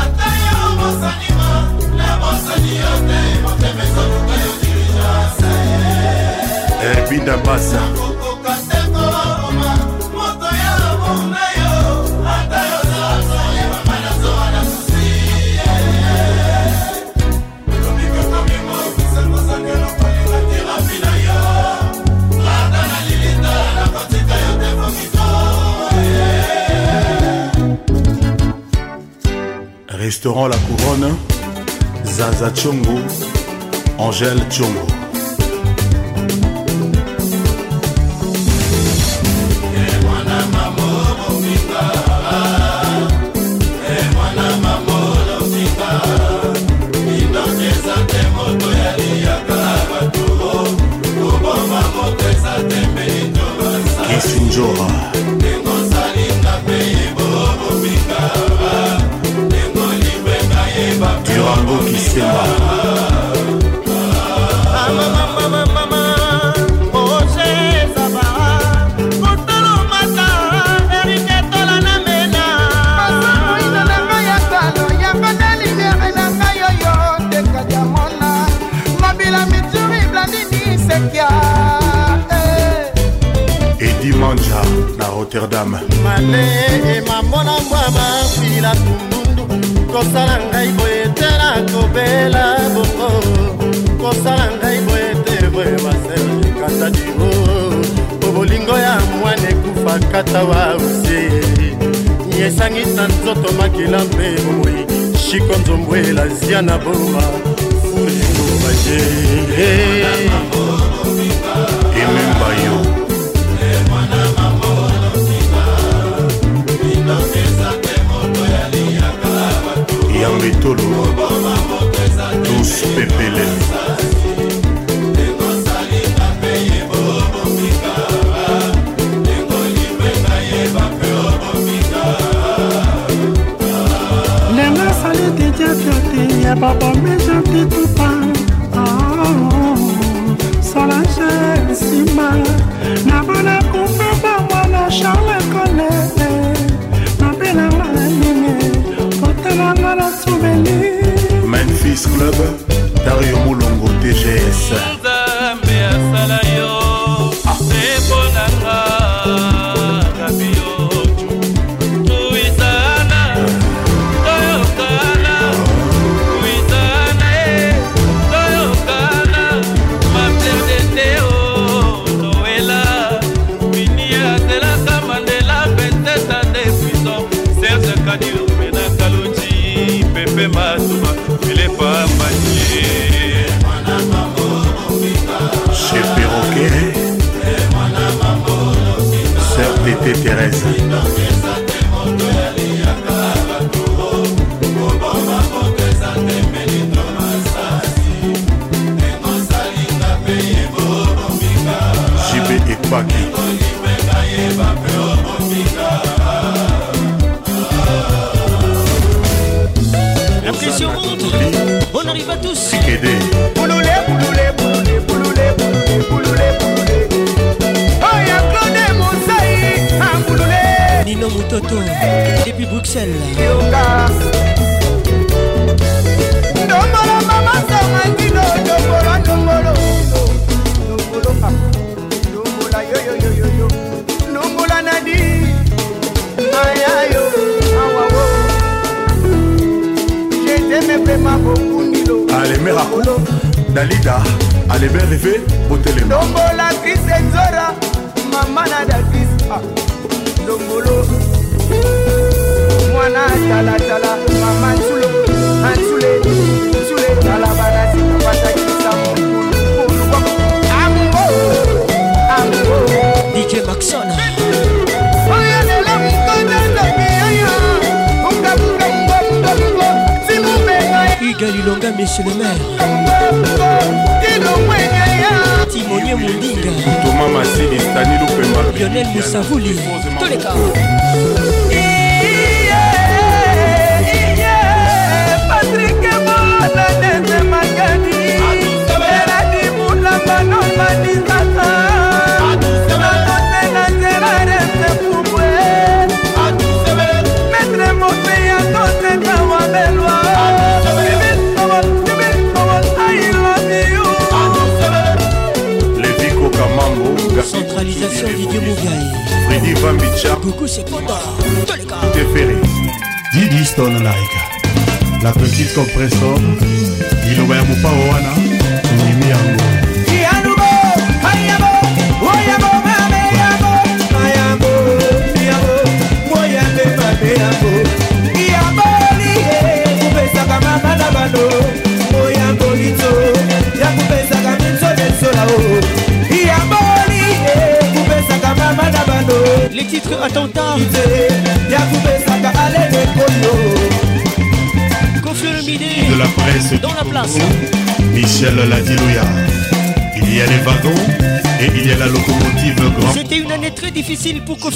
Speaker 71: ata yo bosanima na bosani yo te motema ezotuka yo diligence ebinda eh, basa
Speaker 72: Restaurant La Couronne, Zaza Tchongo, Angèle Tchongo.
Speaker 71: mokila mpe bomoi shiko nzombwela zia na boma fulingo baje ememba
Speaker 67: yo
Speaker 72: yambetolo tous pepele
Speaker 73: ya babomese kitupa oh, solange nsima nabona kufeba mwana charle kolele nabelanga nini otelanga na souveni memphis club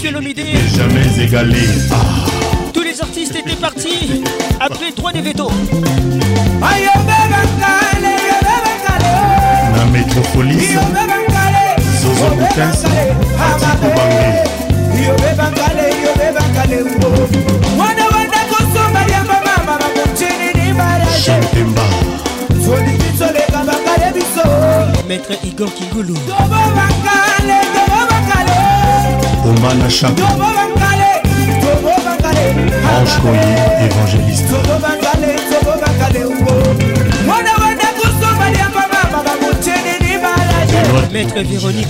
Speaker 6: Monsieur le
Speaker 73: Ange
Speaker 72: évangéliste.
Speaker 6: Maître Véronique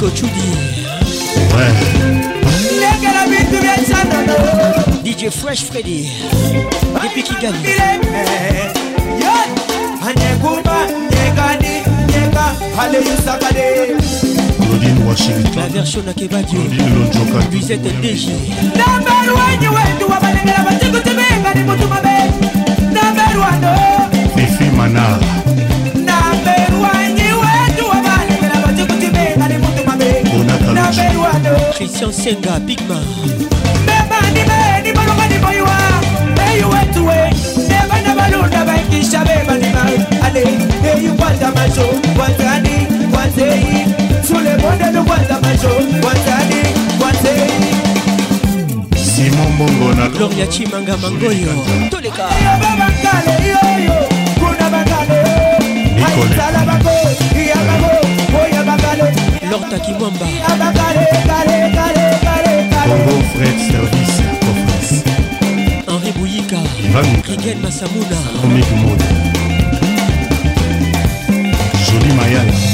Speaker 73: DJ
Speaker 6: Fresh Freddy. Depuis washington la version na kebadio lonjoka musette dj
Speaker 73: nambalwanyi wendu wa balengela batikutibinga ni mutu mabe nambalwano
Speaker 72: efi mana
Speaker 73: nambalwanyi wendu wa balengela batikutibinga ni mutu mabe nambalwano
Speaker 6: christian senga bigma bebanime ni balonga ni boyiwa eyuwetuwe nebana balunda baikisha bebanima ale
Speaker 72: eyukwata maso watani watei Sule bonde no guarda macho watani watei Simon Bongo na
Speaker 6: Gloria Chimanga Mangoyo Toleka Ya baba kale yo yo Kuna bakale yo Aitala bako Ya bako Oya bakale Lorta Kimwamba Ya bakale kale kale kale kale Bongo Fred Service Conference Henri Bouyika Kigen Masamuna Romy Dumon
Speaker 72: Jolie Mayala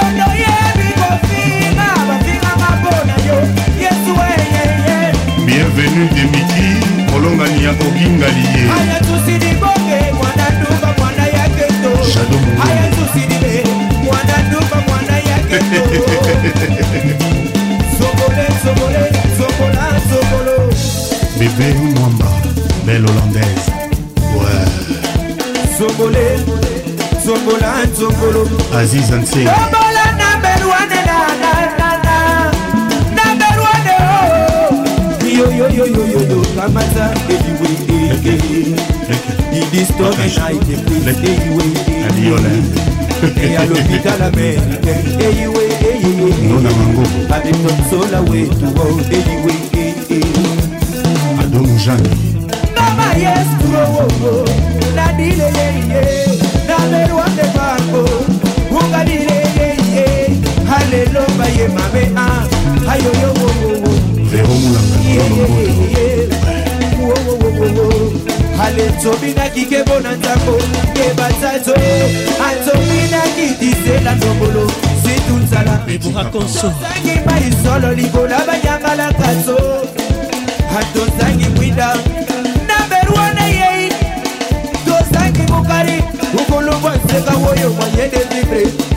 Speaker 72: menu de midi kolongani ya kokingali
Speaker 73: ye bebe
Speaker 72: mwamba
Speaker 73: belle hollandaise ouais. zongole zongola zongolo aziz ansenga yo yo yo yo yo à tobinaki kebo na nzambo yebazazo ye e. atobinaki disela ndombolo situnzala eburakonsoangi baisolo libola bayangalaka so atozangi mwinda na berwana yei tozangi mokari ukolobwa nseka woyo mwayede vibre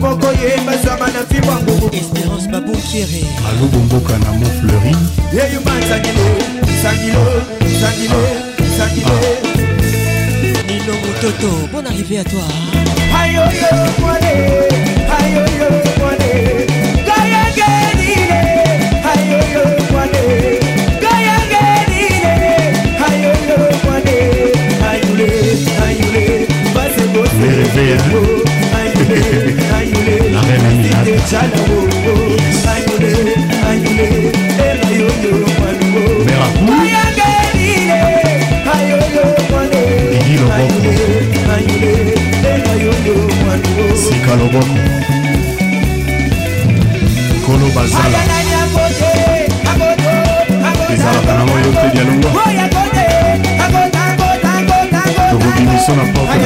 Speaker 73: nango
Speaker 6: koyemba zama na fi bwangu espérance babunkere
Speaker 72: alobomboka na mont fleuri
Speaker 73: eyuma nsangilo nsangilo nsangilo nsangilo nino mototo bon arrivé à toi ayoyo mwane ayoyo mwane gayagenile ayoyo mwane gayagenile ayoyo mwane ayule ayule basegoseereveya
Speaker 72: sika loboko nkolo
Speaker 73: bazala ezalaka
Speaker 72: nango eyoteli yalongo tokobimiso na porte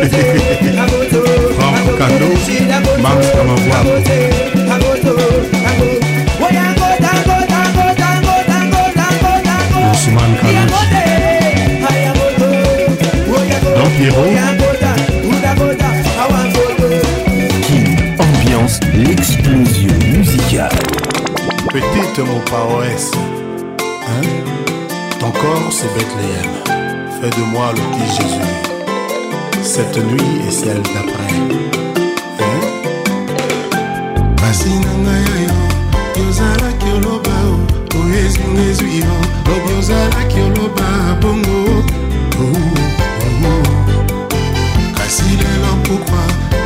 Speaker 72: d'entrée kando comme un Ousmane
Speaker 73: Qui
Speaker 72: ambiance l'explosion musicale Petite mon paroisse Hein Ton corps c'est Bethléem Fais de moi le petit Jésus Cette nuit et celle d'après
Speaker 74: mpasi na ngai oyo yozalaki oloba oyo oh, ezwinga ezwi yo obi ozalaki oloba bongo oh, oh, kasi
Speaker 75: lelo pokwa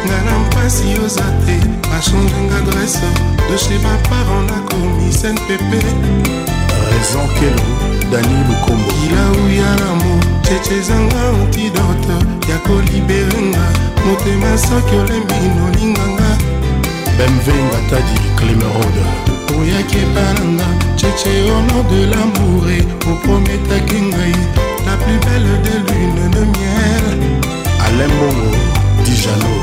Speaker 75: ngai na mpasi oza te
Speaker 72: achangenga adrese
Speaker 75: de chez baparent nakomisen pepe raison kelo dani lukombo
Speaker 72: kilau
Speaker 75: ya lamo cheche ezanga antidote ya koliberenga motema soki olembi nolinganga bemvenga
Speaker 72: tadi clémerode oyaki
Speaker 75: epananga cheche au nom de l'amour oprometaki ngai la plus belle de lune de miel alain bongo dijalo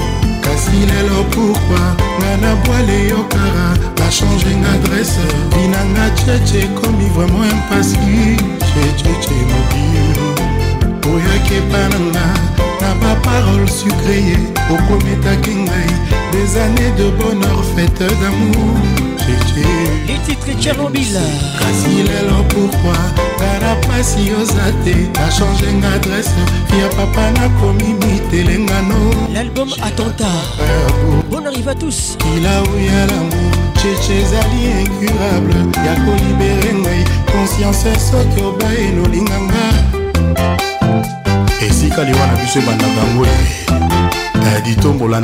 Speaker 75: kasi lelo pourkua nga na bwale yokara achange nga adresse binanga cheche ekomi vraiment impasi checheche mobile
Speaker 6: oyaki
Speaker 75: epananga na baparole sucreye oprometaki ngai Des années de bonheur faites d'amour.
Speaker 6: Les titres
Speaker 72: Tchernobyl.
Speaker 6: Kasilelo
Speaker 75: pourquoi Carapace, pasi oza changé T'as changé adresse Fia papa n'a mitelenga no l'album attentat
Speaker 72: bon arrive à tous Il ouï à lamour chez Ali incurable ya libéré, ngai conscience soki obaye et nga Et liwa na biso ebandaka ngwe ditombola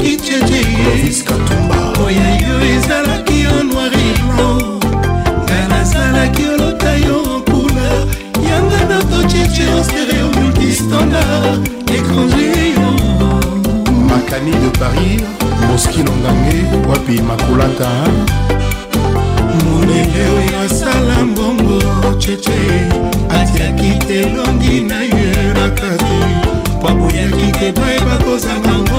Speaker 75: soki tiejeyeoya yo ezalaki yo noiri blanc nga nazalaki olota yo mpula yanga na tocece ostereo multistandard étranger yo makani de paris moski
Speaker 72: nongange wapi makulata molele oyo asala
Speaker 75: mbongo cece atiaki te elongi na ye na kati paboyaki te bayeba kozanga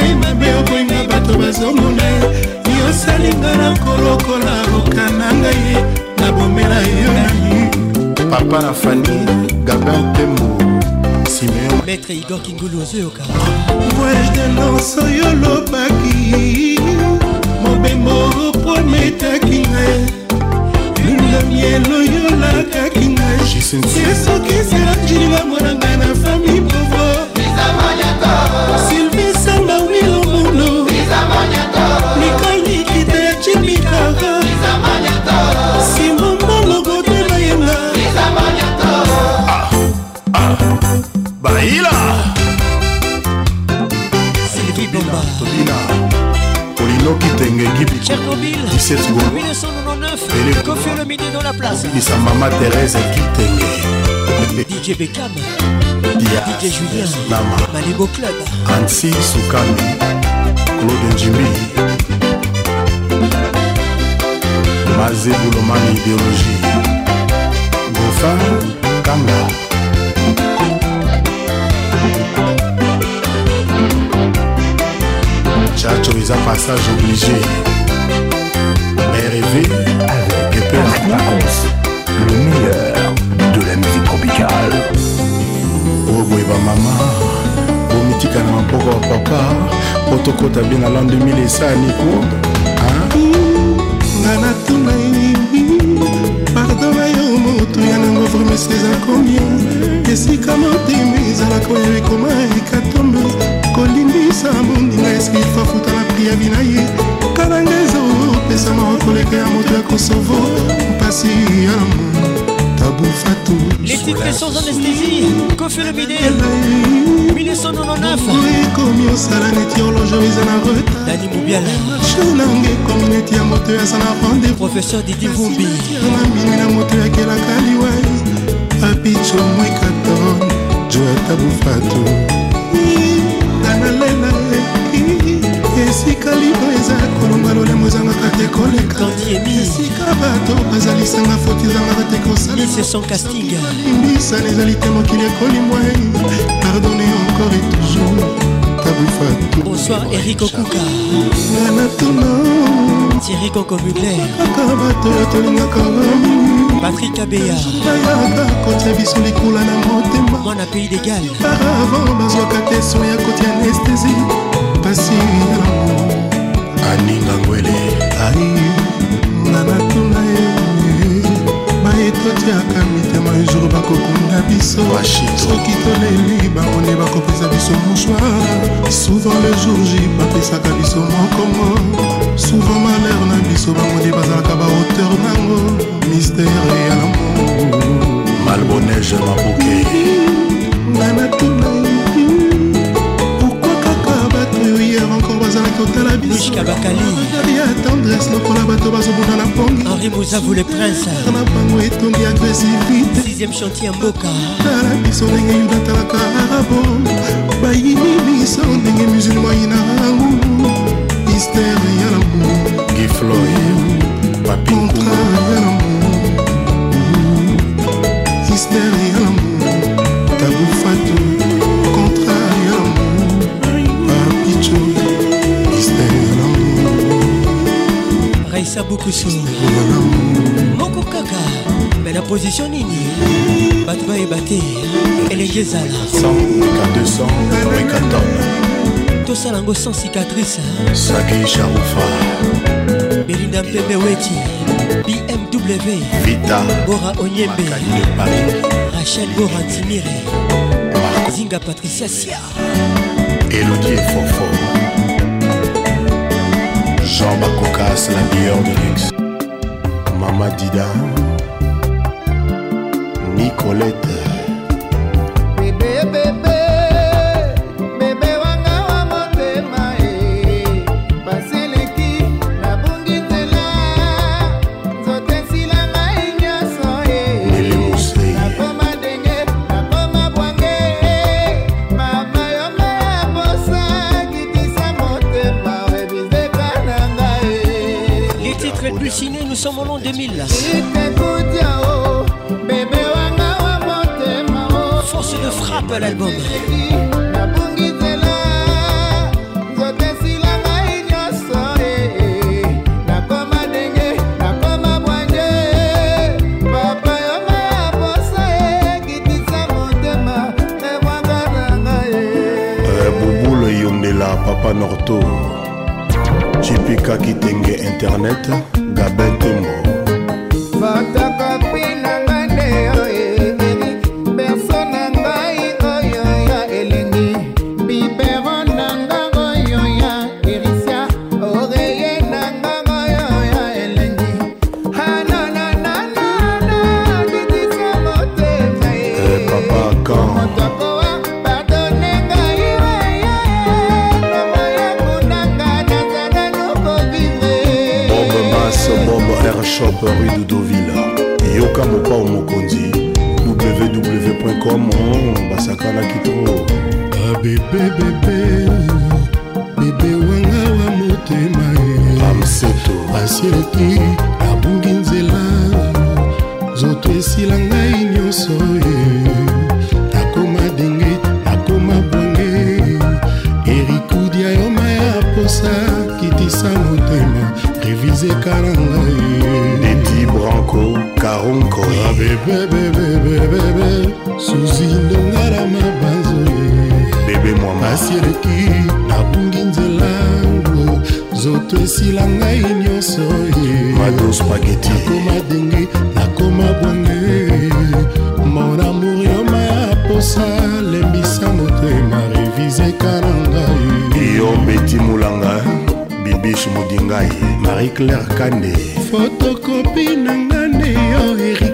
Speaker 75: na ye mabe okoinga bato bazomona ye
Speaker 6: yosalinga na kolokola okana ngai ye nabomela yo nani papa na fani gabin temo simeon maître igor
Speaker 75: kingulu ozoyoka voyage de lance oyo olobaki mobembo oprometaki ngai lulamielo yolakaki ngai esokisela njilinga mwana ngai na fami
Speaker 72: Ndenge Gibi 17
Speaker 6: secondes 1999 le midi dans la place
Speaker 72: Et sa maman Thérèse Kitenge
Speaker 6: DJ Beckham Diaz, DJ ah, Julien
Speaker 72: Nama
Speaker 6: Malibo Club
Speaker 72: Ansi Soukami Claude Njimi Mazé Boulomani Idéologie Goffin Kanga chacho eza passage obligé rv avec Eric
Speaker 6: Pacons le meilleur de la musique tropicale oboye oh, bamama
Speaker 72: bomitika oh, na maboko ya papa po tokɔta bie na lan 2000 esaniko nga natuna
Speaker 75: pardo bayo motu ya nango vremesi eza komia esika motema ezalaka oyo ekoma ekato kolimbisa mondinga eski fafuta na pri ya bina ye kalanga ezopesa mawakoleka ya moto ya kosovo mpasi ya lamo tabufatu les titres sans anesthésie kofi lobide 1999 ekomi osala neti horloge eza na retardani mobiala marche nanga ekomi neti ya moto eza na rendez professeur didi vumbi na minui na moto yakelaka liwa apicho mwekaton joa tabufatu koluka na le na le esika liba eza kolonga lolemo ezangaka te koleka esika bato bazalisanga foti ezangaka te kosalaibisana ezali te mokili ekolimwa pardonne encore et toujours
Speaker 6: bonsoir eric okuka nga na tono tirikoko mugler kaka bato tolingaka bami patrik
Speaker 75: abeyarayaba kotia biso likula na motema mwana
Speaker 6: pays degal
Speaker 75: paravo bazwaka te so ya kotia anestesi pasi yango aninga ngwele ai mitema etotiaka mitema ejour bakokunda biso soki toleli bamone bakopesa biso moshwar souvent le jour j bapesaka biso mokongo souvent malheur na biso bamone bazalaka bahauteur nango mistere ya lamour malbonege maboke nga natuna pourkui kaka bato hier encore bazalaki kotala bisoya tendresse lokola bato bazobunda na pongiana bango etongi agressivitala biso ndenge yuda atalaka arabo bayini biso ndenge musulma yina yango mistere ya lamour contrat ya lamour mistere
Speaker 6: eza bukusu moko kaka me na position nini bato bayeba te elengi ezala tosala yango sans cicatrice belinda mpembe weti bmw vita bora onyembe
Speaker 72: rachel
Speaker 6: bora timire
Speaker 72: zinga
Speaker 6: patricia sia
Speaker 72: elodie fofo Jean Bacocas, la bière de luxe. Mama Dida. Nicolette.
Speaker 6: somolon 2000 force de frappe l'album
Speaker 72: papa norto cipika kitenge internet Abedimo. rue dudoville eyoka mopao mokonzi www.com basakanaki to
Speaker 76: abebebebe bebe wanga wa motema amseto asiaki abungi nzela nzoto esila ngai nyonso nakoma denge nakoma bwange erikudia yoma ya posa kitisa motema revizeka na ngai baronko eh. abebebebebebe suzi longala mabanzo eh. bebe
Speaker 72: mwamasi
Speaker 76: eleki nabungi nzela ngo zoto esila ngai nyonso eh. nakoma denge nakoma bwange mon amour yoma ya posa lembisa motema revizeka na ngai
Speaker 72: yo beti molanga bibish modingai marie claire kande fotokopi
Speaker 76: nanga mourir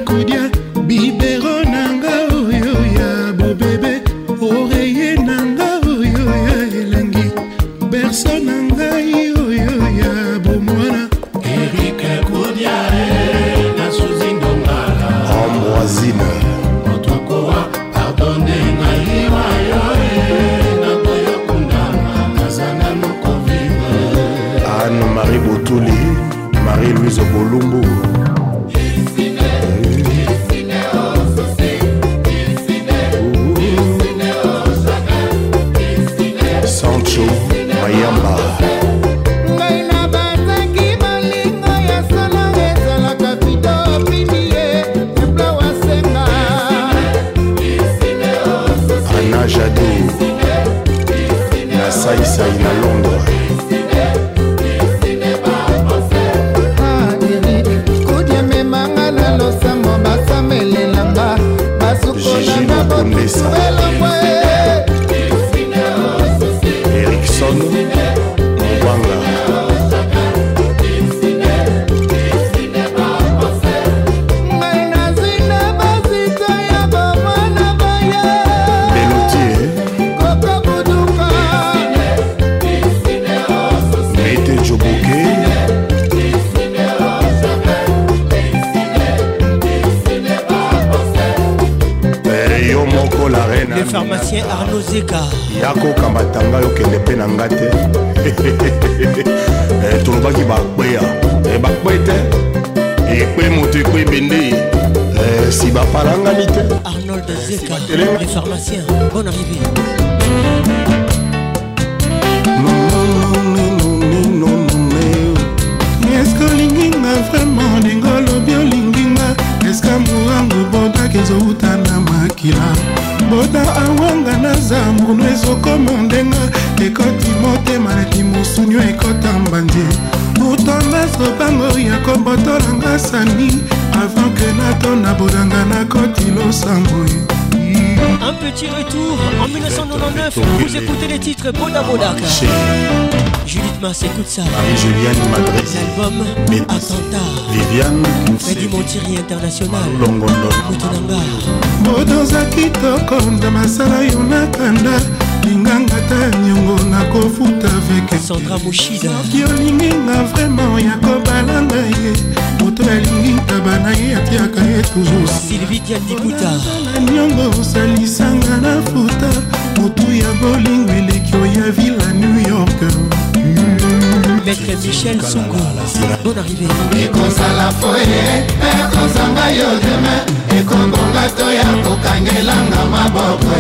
Speaker 6: titre Boda Bodaka. Judith Mars, écoute ça. Marie-Julienne Madrid. L'album Attentat. Viviane Freddy Montiri International. Motonanga. Bodoza
Speaker 76: kitoko na masala yo na kanda
Speaker 6: linganga ta niongo nakofuta veke sandra moshida soki olingi nga vraimen ya kobalanga ye moto alingi ntaba na ye atiaka ye toujours sylvie diadibuta niongo osalisanga na futa motu ya bolingo eleki oya vila new york maître michel songo bon arrivé ekozala foye ekozanga yo demain ekobonga to ya kokangelanga maboko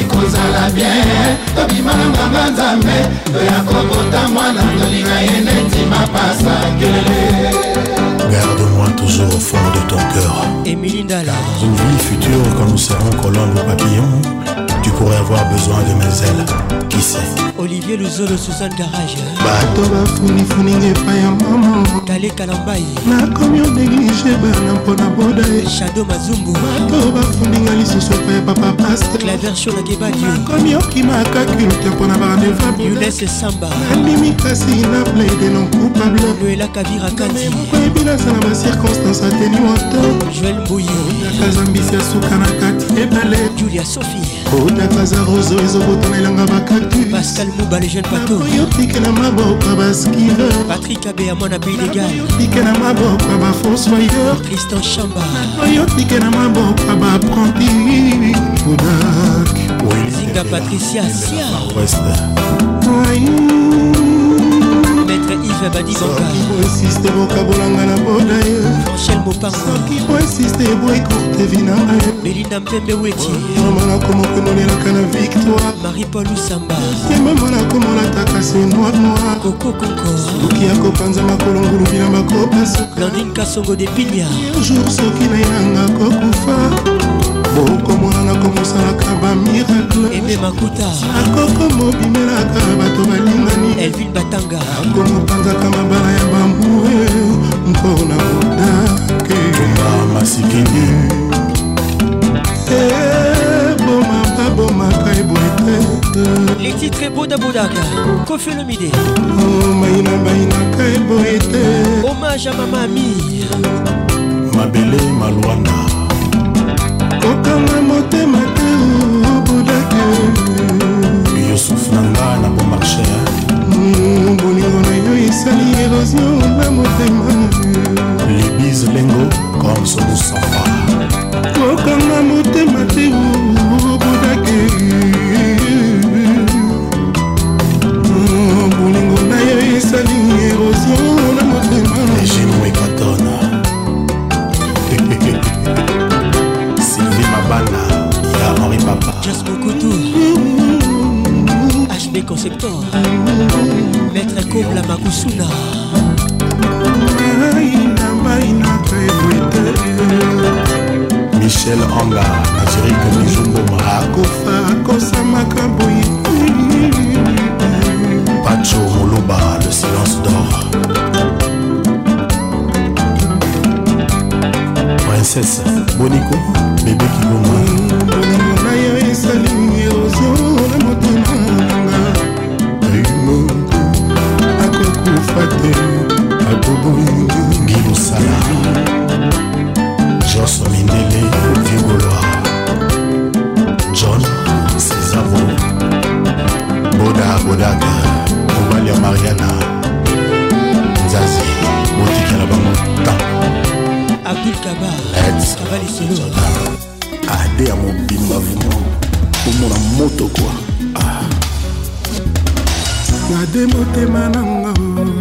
Speaker 6: ekozala bien tobimananganga nzambe
Speaker 72: toya kobota mwana tolinga ye neti mapasa kele Garde-moi toujours au fond de ton cœur.
Speaker 6: Émilie Dalla. Dans
Speaker 72: une vie future, quand nous serons colons de papillons, tu pourrais avoir besoin de mes ailes qui sait olivier luzo de suzanne garage hein. bato bafunifuninga epai ya mama tale kalambai nakomi onéglige bana mpona boda Shadow
Speaker 76: mazumbu bato bafundinga lisusu epai ya papa paste clavercho
Speaker 6: na gebadio nakomi okimaka culte mpona barandevuyunes
Speaker 76: samba mimi kasi na plaide non
Speaker 6: coupable noelakavirakandi mokoyebi
Speaker 76: nasala bacirconstance ateni wato joel mbuyi La ya suka na kati
Speaker 6: ebale julia sophie na
Speaker 76: kazarozo ezokotonelanga bakakupascal
Speaker 6: muba le jeune
Speaker 76: patoyopike na maboka
Speaker 6: baskire patrik abeya mwana peidegalyopike na maboka bafonsoyer tristan chamba oyopike na maboka
Speaker 76: baprenti kodak
Speaker 6: zinga patricia sia maître yves badizangasoki
Speaker 76: boinsiste bokabolanga na boda ye anchel mopangosoki boinsiste boekurte
Speaker 6: vinanga ye belinda mpembe wetimamanako
Speaker 76: mokonolelaka na victoire marie paul usamba yemamanako
Speaker 6: molataka se noir noir kokokoko soki akopanza makolongulu bilamba kopasuka landine kasongo depinia jour
Speaker 76: soki na yanga kokufa wana nakomosalaka bamiraklakoko mobimelaka bato balingani
Speaker 6: elvin batanga
Speaker 76: ako mopanzaka mabala ya bambue mpona modake amasikini eboma eh, babomaka eboete
Speaker 6: letitre bodabodaka kofelomide oh, maina bainaka eboete homage ya mama ami mabele malwanda
Speaker 72: okanga motema te obudake yusuf na nga na bomarche mm, bolingo
Speaker 76: na yo esali érosio na motema
Speaker 72: libise lengo comme solusafa okanga motema te
Speaker 6: HB Conceptor Maître Kobla Makusuna
Speaker 72: Michel Anga Patrick
Speaker 76: Mijumboma Kofa Kosama boye
Speaker 72: Pacho Moloba le silence d'or Princesse Bonico bébé Kiloma
Speaker 76: te atobongilosala
Speaker 72: jos mindele vigoloir john cesavo boda bodaka mobali ya mariana nzazi botikela
Speaker 6: bango tan abdul kabaabaliselo
Speaker 72: ade ya mobimba vino omona moto kwa ah. ade motema nango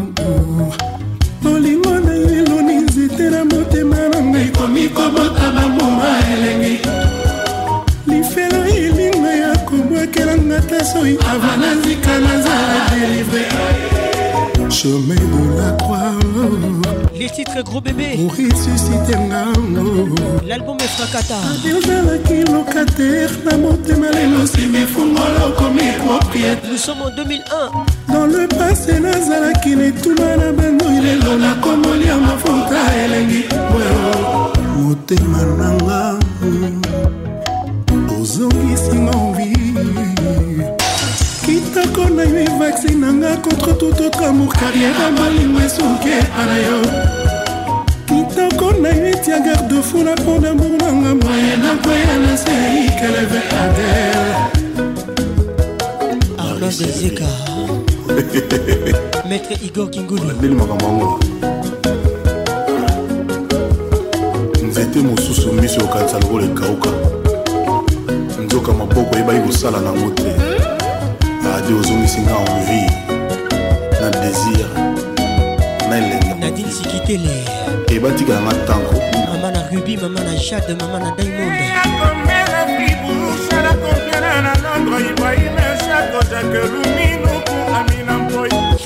Speaker 76: nakomi kobotama muma elengi lifelo elinga
Speaker 77: ya komwakelanga ta soi ava nazika nazala delivre chemin
Speaker 76: de la croix les titres gros bébé oresusitengango
Speaker 6: l'album efrakata
Speaker 76: ezalaki locataire na motema lelo simi fungolo komi propriétaire nous sommes en 2001 dans le passé nazalaki netuma na bandoi lelo nakomolia mafuta elengi motema nanga ozongisinga ovi kitako na yo evaksi nanga contre tout autre amour carrière malingo esoke ana yo kitako na yo etia garde fou na
Speaker 77: pont damour nanga moye nakoya na seikeleve adel arlos
Speaker 6: ezika maître igor kingulu
Speaker 72: abeli makambo yango nzete mosusu miso eyokanisa lokola ekauka nzoka maboko eyebaki kosala nango te
Speaker 6: ade ozongisi nga envie na désir na elengi nadine sikitele ebatikala nga ntango mama na rubi mama na jade mama na diamond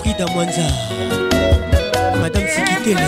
Speaker 6: frida mwanza madame sikitele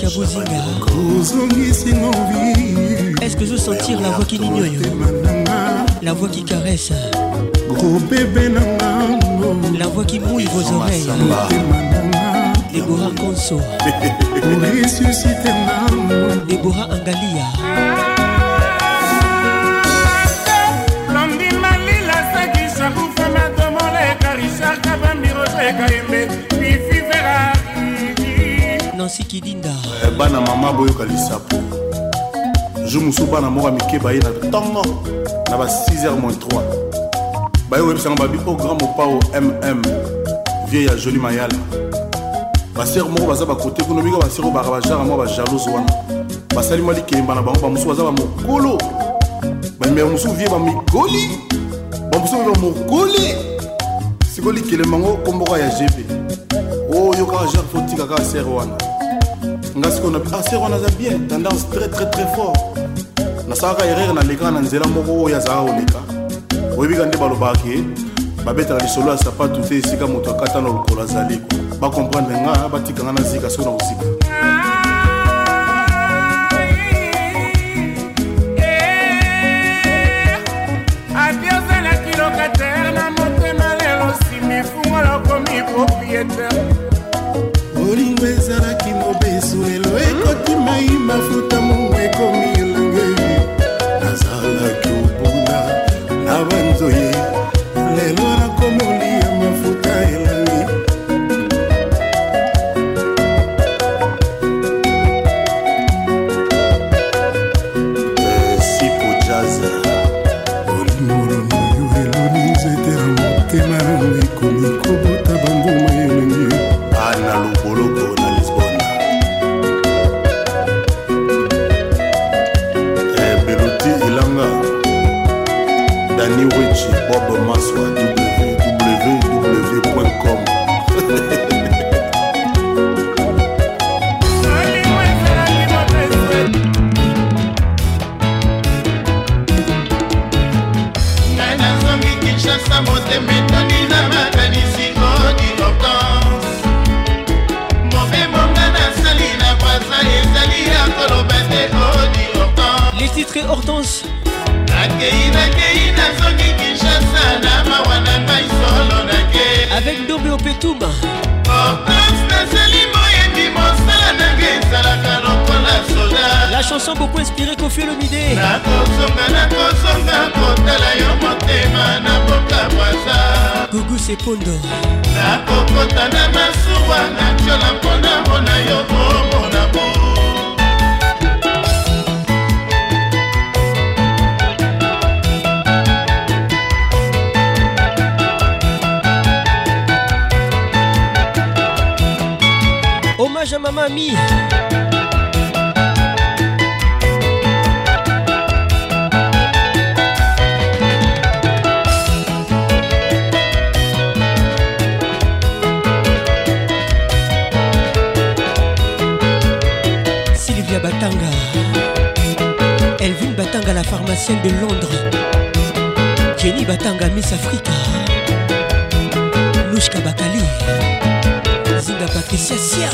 Speaker 6: monica bozinga ozongisingo
Speaker 76: est-ce que
Speaker 6: zosentir la voix qui nignoyo la voix qui caresse gros bébé nangango la voix qui mouille vos oreilles Déborah
Speaker 76: Conso ressuscité
Speaker 6: nango Déborah Angalia londima lila sekisa bufama tomola ekarisaka bambirosa ekaembe nansi
Speaker 72: kidinda eh, bana mama boyoka lisapo jour mosusu bana moko ya mike baye na ntongo na ba 6h 3 baye koyebisanga babi o oh, grand mopao mm vie ya joli mayala basere moko baza bakote kuna mika basere oyo baka bajara mwa bajalose wana basali mwa likemba na bango bamosusu baza bamokolo bamema mosusu vie bamigoli bamosusu vie bamokoli sikoyo likelembango komboko ya gb oyo oh, kaka jare fotika kaka sere wana nga sikoyo na aser ah, wana aza bien tendance très très très fort nasalaka erreur na lekaka na nzela moko oyo azalaka koleka oyebika nde balobaka ke babetaka lisolo ya sapatu te esika moto akata na lokolo azali bakomprendre nga batika nga na zika soki na kozika propriétaire
Speaker 6: Sipundo. batanga miss afrika lushka bakali zinga patricia sia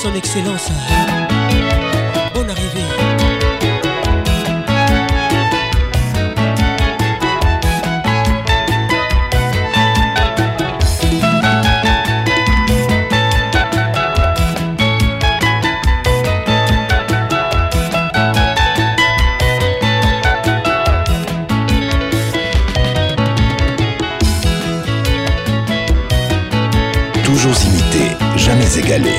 Speaker 6: son excellence. Bonne arrivée.
Speaker 78: Toujours imité, jamais égalé.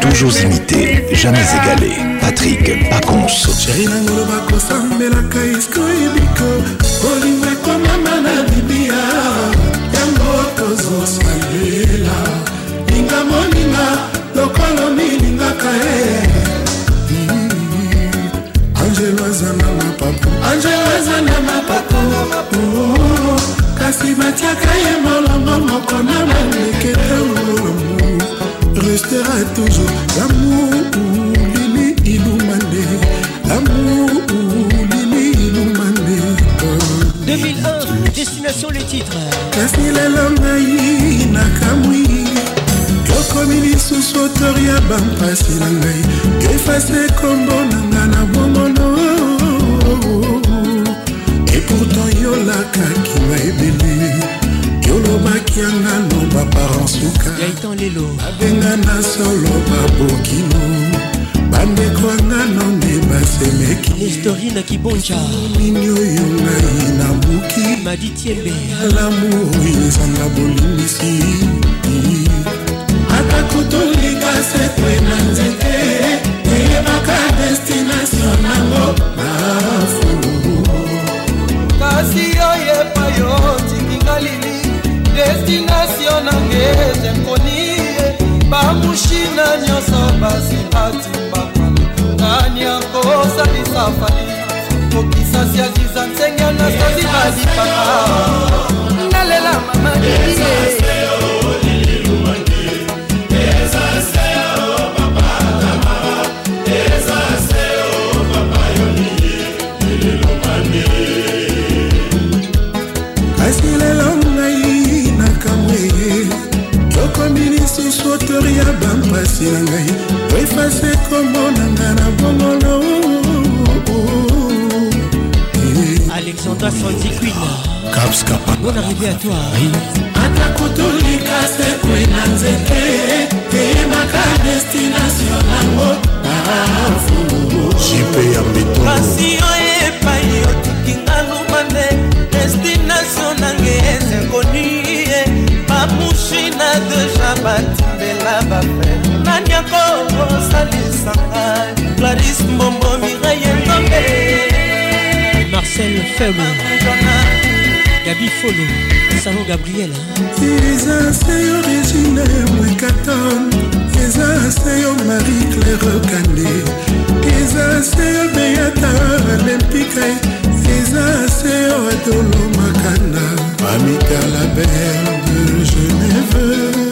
Speaker 78: Toujours imité, jamais égalé. Patrick Pacons. Chérie nangolo bakosambelaka iskoyebiko olinga ekomama na libia yango tozosalela linga moninga lokolo milingaka e
Speaker 76: angelo aza na mapapu angelo aza na mapapu oh, kasi batiaka ye molongo moko na bandeke teo restera toujours l'amour lili ilumande l'amour lili ilumande
Speaker 6: 2001 destination le titre kasi lelo ngai nakamwi okomi lisusu otori ya bampasi na ngai efase kombo na nga na bongono epourtant yolakaki nga ebele olobaki yanga no baparansuka babenga na solo babokino bandeko yanga nonde basemekinini oyo ngai nabuki alamu oyo ezanga bolingisi atako tolinga sekwe na nzete eyebaka destination
Speaker 76: nango bafulu kasi oyo destination nange zemkoni bamushina nyonso basipati nani akosalisa fali kokisasi aziza nsenge nasazi balipaka nalela mama
Speaker 6: mpasi na ngai oefase kombo na nga na bongolo alexandra sandiquinbon arrivé à toi ata kotolika sekwe na nzete
Speaker 72: eyemaka destination nango jipe ya mbetopasi oyo epai otikinga lumande
Speaker 76: destination nange ezekonie bamushina deja batimbela bafere
Speaker 6: yako kosalisanga claris mbombo miraye nzombe marcel febo gabi folo salon gabriel eza seyo regina ya
Speaker 76: mwekaton eza seyo marie claire kande eza seyo beyata olempika eza seyo adolo makanda pamita la belle de geneve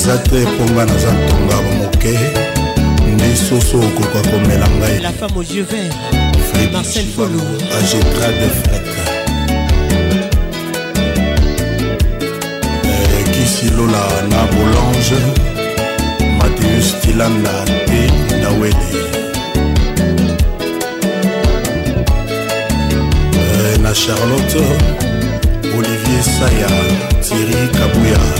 Speaker 72: eza
Speaker 6: te mpo nga naza ntonga moke lisusu okoka komela ngai la femme aux yeux verts
Speaker 72: marcel folo agetra de frete euh, kisilola na bolange mateus tilanda te nawele euh, na charlotte olivier saya thiri kabuya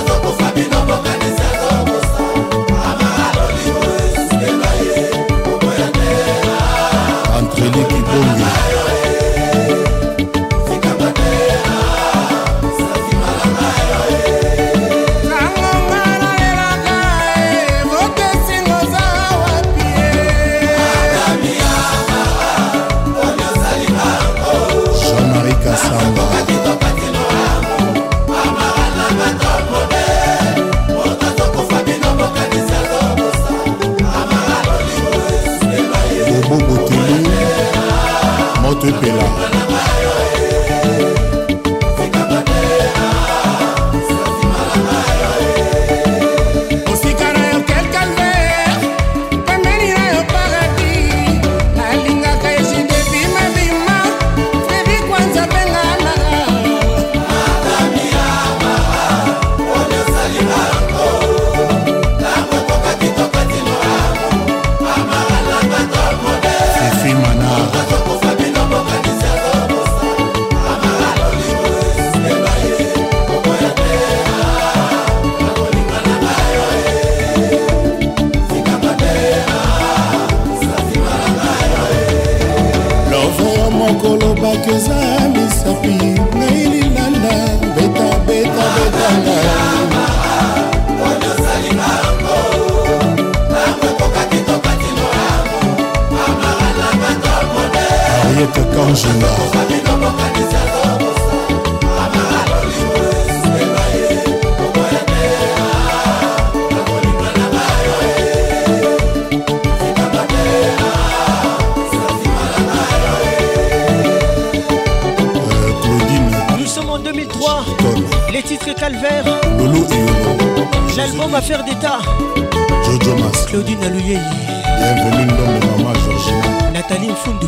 Speaker 6: Nous sommes en 2003 Les titres calvaires J'ai le à faire d'état Claudine Aluyeye Nathalie Mfundu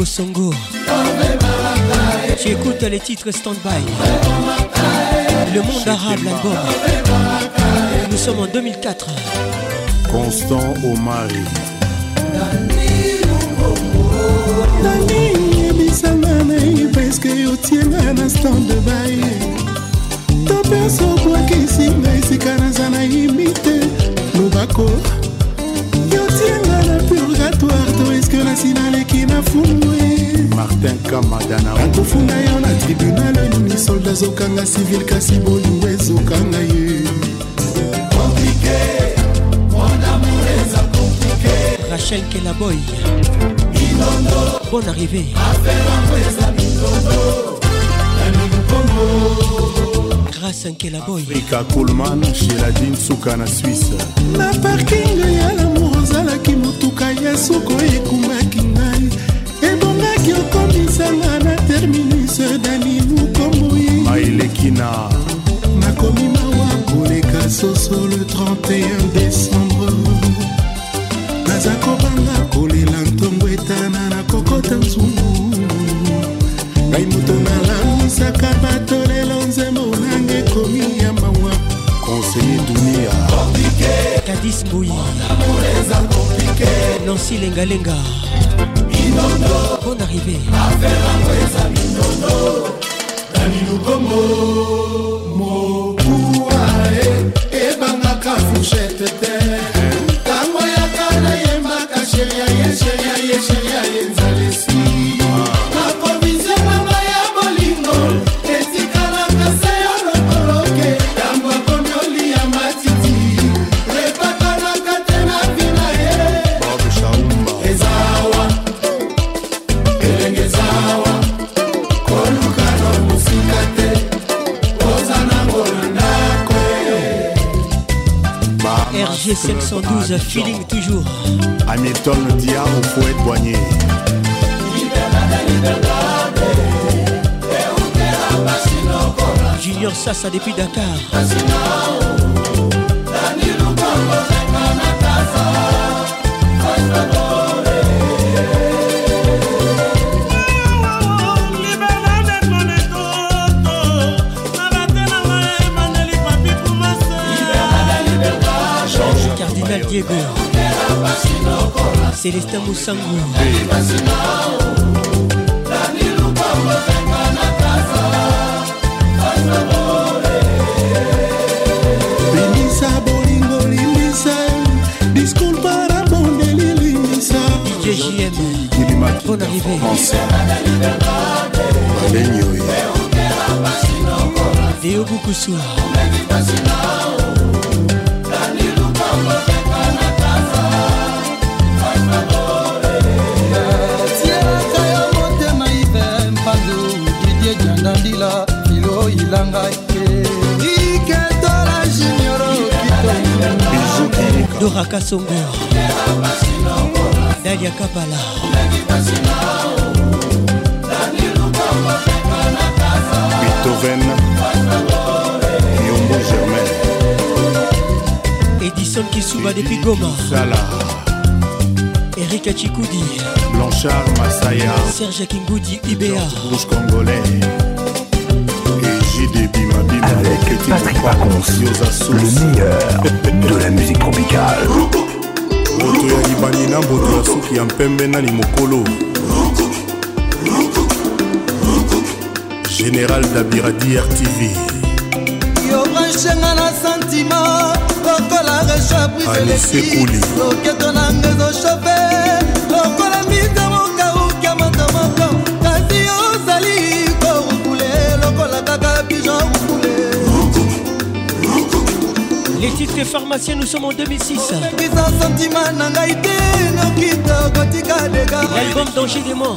Speaker 6: Bobo Songo. J'écoute les titres stand-by. Le monde arabe, l'album. Nous sommes en 2004. Constant Omari. ebisanga na ye preske otienga na stand by to mpe
Speaker 72: sokwakisi nga esika naza na yimi te lobako fungwi martin kamadana nakofunga yo na tribunal
Speaker 77: nini solda azokanga civil kasi bolingo ezokanga ye
Speaker 6: rachel kelaboy bon arrivé grâce
Speaker 72: nkelaboyafrika kulman sheladin suka na swisse na parking ya lamour
Speaker 76: ozalaki motuka ya suko ekumaki nga bosanga na terminus danilu komboye maelekina nakomi mawa koleka soso le 31 décembre naza kobanga kolela ntongo etana na kokota nzungu ngai moto nalamisaka bato lelo nzembo nanga ekomi ya mawa konseye dunia kadis boyi nansi lengalenga
Speaker 6: Bonne arrivée. Affaire à moi, les amis, nono. Dani Lukomo, Mokuae, Ebangaka eh, eh, Fouchette, Terre. Eh. Amilton. feeling toujours.
Speaker 72: Hamilton Dia au poète Boigné.
Speaker 6: Junior Sassa depuis Dakar. Weber Célestin Moussango
Speaker 76: Benissa bolingo limbisa
Speaker 6: Discours para bondeli limbisa
Speaker 72: DJ JM
Speaker 6: Bonne arrivée Valenio Léo Boukousou Raka Kasongo Dalia Kabala
Speaker 72: Beethoven Yombo Germain
Speaker 6: Edison Kisuba depuis Goma Erika Chikoudi
Speaker 72: Blanchard Masaya
Speaker 6: Serge Kingoudi Ibea Rouge Congolais et JDB Mabima Avec Patrick Pacons Le meilleur na mboto ya suki ya mpembe nani mokolo
Speaker 72: général
Speaker 76: dabiradi rtv yoranchenga na santima lokola rechabrisesekuli loketo nanga ezoshofer
Speaker 6: les titres pharmaciens, nous sommes en 2006. Danger des morts.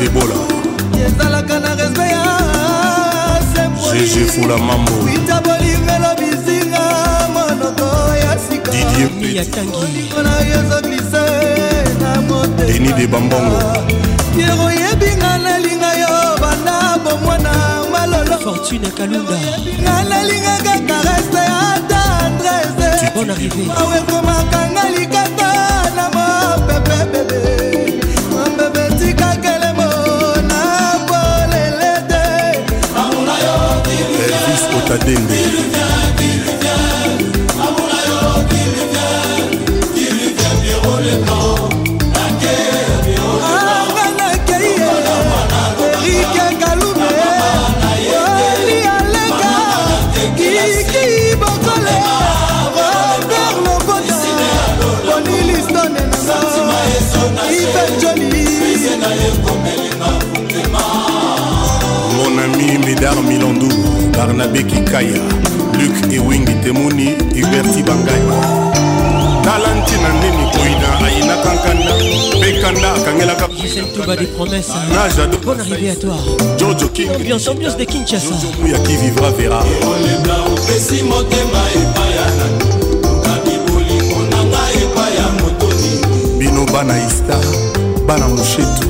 Speaker 76: zebola ezalaka na respe ya
Speaker 72: gg
Speaker 76: fula
Speaker 72: mambo
Speaker 76: itabolivelo bisinga monoko
Speaker 72: ya sikaolingona
Speaker 76: yozoglise na moteni
Speaker 72: de bambongo
Speaker 76: piero oyebinga nalinga yo banda
Speaker 6: bomwana
Speaker 76: malolo
Speaker 6: fortune
Speaker 76: kalundaoyebinga nalingaka karese ata adrese awekomakanga likata na mopepe bebe
Speaker 77: kadembe
Speaker 76: Ivan Johnny,
Speaker 72: Jérémy Médard Milandou Barnabé Kikaya Luc Ewing Temoni Huberti Bangaya talanti na ndeni koyina ayinaka nkanda mpe kanda akangelaka
Speaker 6: jojo kingomuya
Speaker 72: ki vivra
Speaker 77: vera oleba opesi motema epaya
Speaker 72: okabi bolingo nanga epaya motoni bino bana ista bana moshetu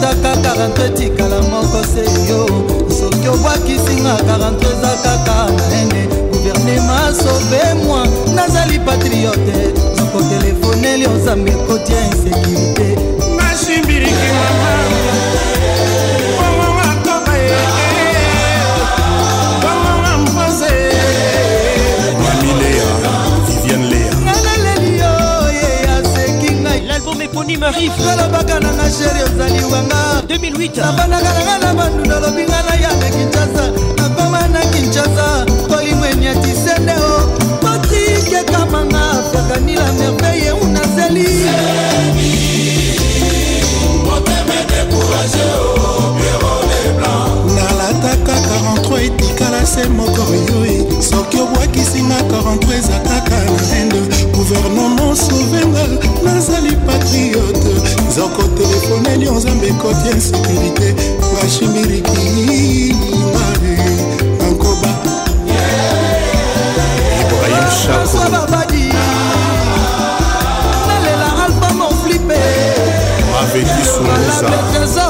Speaker 76: okutaka 43 etikala moko seyo soki obwakisinga 43 eza kaka naene guvernema sobe mwa nazali patriote nokotelefoneli ozambi ekotia insekurité mashimbiriki mama Annie Marie alobaka nanga sheri ozali wanga 2008 nabandaka nanga na bandunda olobi nga na ya na kinshasa nakoma na kinshasa kolimweni ya tisende o patrike kamanga afakani la merveille unazeli Découragé, oh se moko oyo soki obwakisinga korentre eza kaka na inde guvernema sauvenga nazali patriote nzoko telefoneli yo nzambe ekoti insécurité bashimirikima bankoba babadi nalela albama oflipe maveki suluza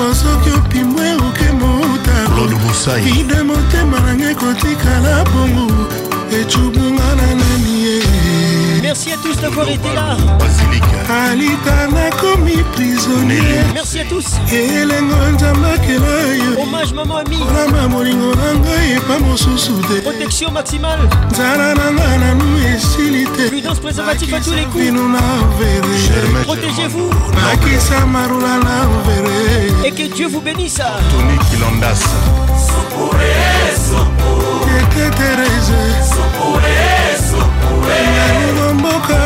Speaker 76: mpo soki opimwe oke motakoida motema nanga ekotikala bongo ecubunga na nani
Speaker 6: Merci à tous d'avoir été là. Merci à tous. Hommage maman ami. Protection maximale.
Speaker 76: Prudence préservative
Speaker 72: à tous les coups. Protégez-vous.
Speaker 6: Et que Dieu vous bénisse. Tony mboka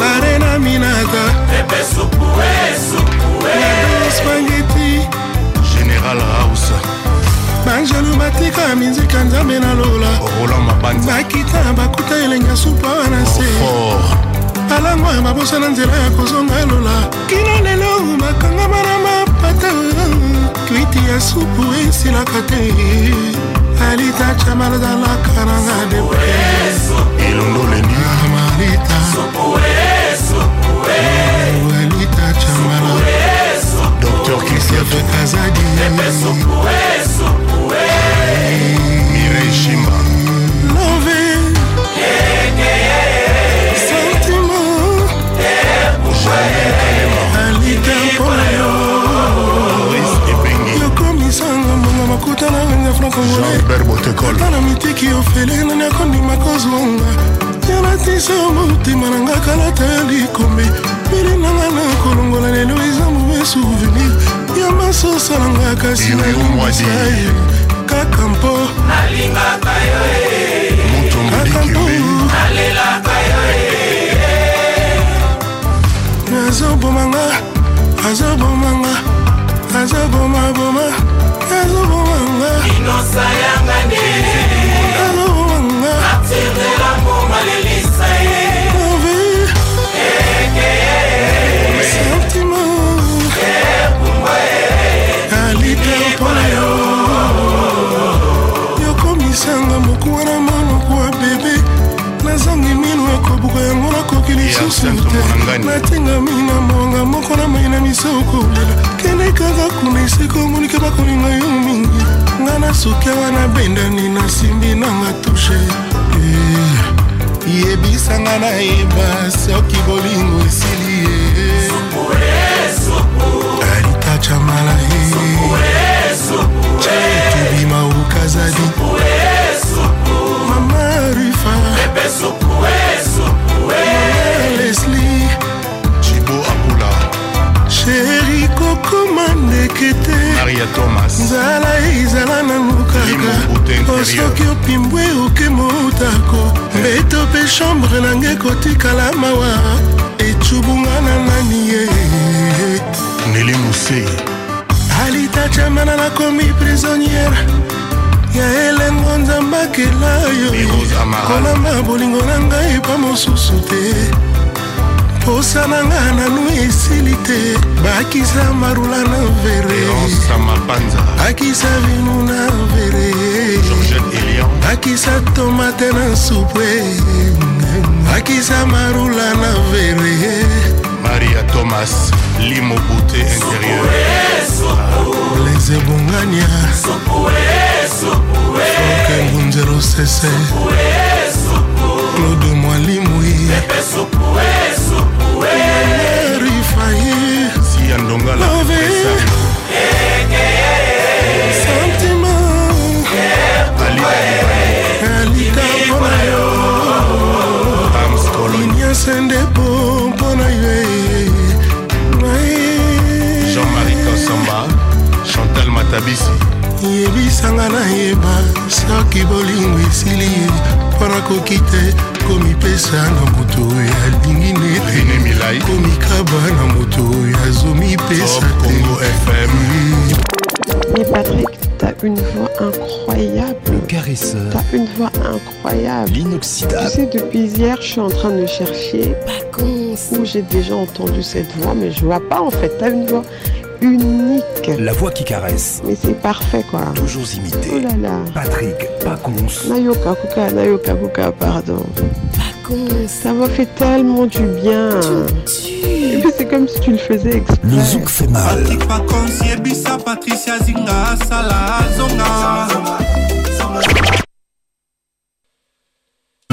Speaker 6: barena
Speaker 76: minata spageti général house banjelu batika minzika nzambe na lola bakita bakuta elenga supa wana se alango ya babosa na nzela ya kozonga lola kino lelo makangama na mapata kwiti ya supu esilaka te Alita chamar da la caranga de preço. Ele não lhe diga malita. Sou poeso, poeso. Alita chamar da Doutor que se foi casadinha. É peso, poeso, poeso. Irei chimba. Não vê. Sentimento. É, é, é, akuta na nganga francongolana mitiki ofele nani akondima kozonga yanatisa yo motema na nga kalata ya likombe mili nanga na kolongola lelo eza mauvais souvenir ya masosa na nga kasi nalingisa ye kaka mpo nalingaka yo eh. kaka mpo nalelaka yo eh. azobomanga azobomanga azobomaboma inosa yanga ne atirela mo malelisa ye ekeye eh, eh, eh. natingami na monga moko na mai na misoko lelo kende kaka kuna esika omonike bakolinga yo mingi nga na suki awa nabendani nasimbi nanga tushe eh, yebisanga nayeba soki bolingo esili ye alitacha malae eh. soki te nzala ezala nango kaka osoki oh, opimbwe oke motako eh. mbeto mpe chambre nange kotikala mawa ecubunga na nani ye nelimuse alitachamana nakomi prisonniere ya elengo nzambakela yo kolamba bolingo na ngai pa mosusu te posa na nga nanu esili te bakisa marula na vere bakisa vinu na vere bakisa tomate na supwe bakisa marula na vere maria thomas limobute intérieur les ebongania oke ngunzero sese claude mwalimui ya ndongala alikambo na yo inyonso ndepo mpo na yo jean-marie kosamba chantal matabisi yebisanga nayeba soki bolingo esili mpo nakoki te Mais Patrick, t'as une voix incroyable. Le caresseur. T'as une voix incroyable. L'inoxydable. Tu sais, depuis hier, je suis en train de chercher Pas où j'ai déjà entendu cette voix, mais je vois pas en fait. T'as une voix unique. La voix qui caresse. Mais c'est parfait, quoi. Toujours imité. Oh là là. Patrick Pacons. Nayoka Kuka, Nayoka Kuka, pardon. Pacons. Ça m'a fait tellement du bien. c'est comme si tu le faisais exprès. Le zouk fait mal. Patrick Patricia Zinga,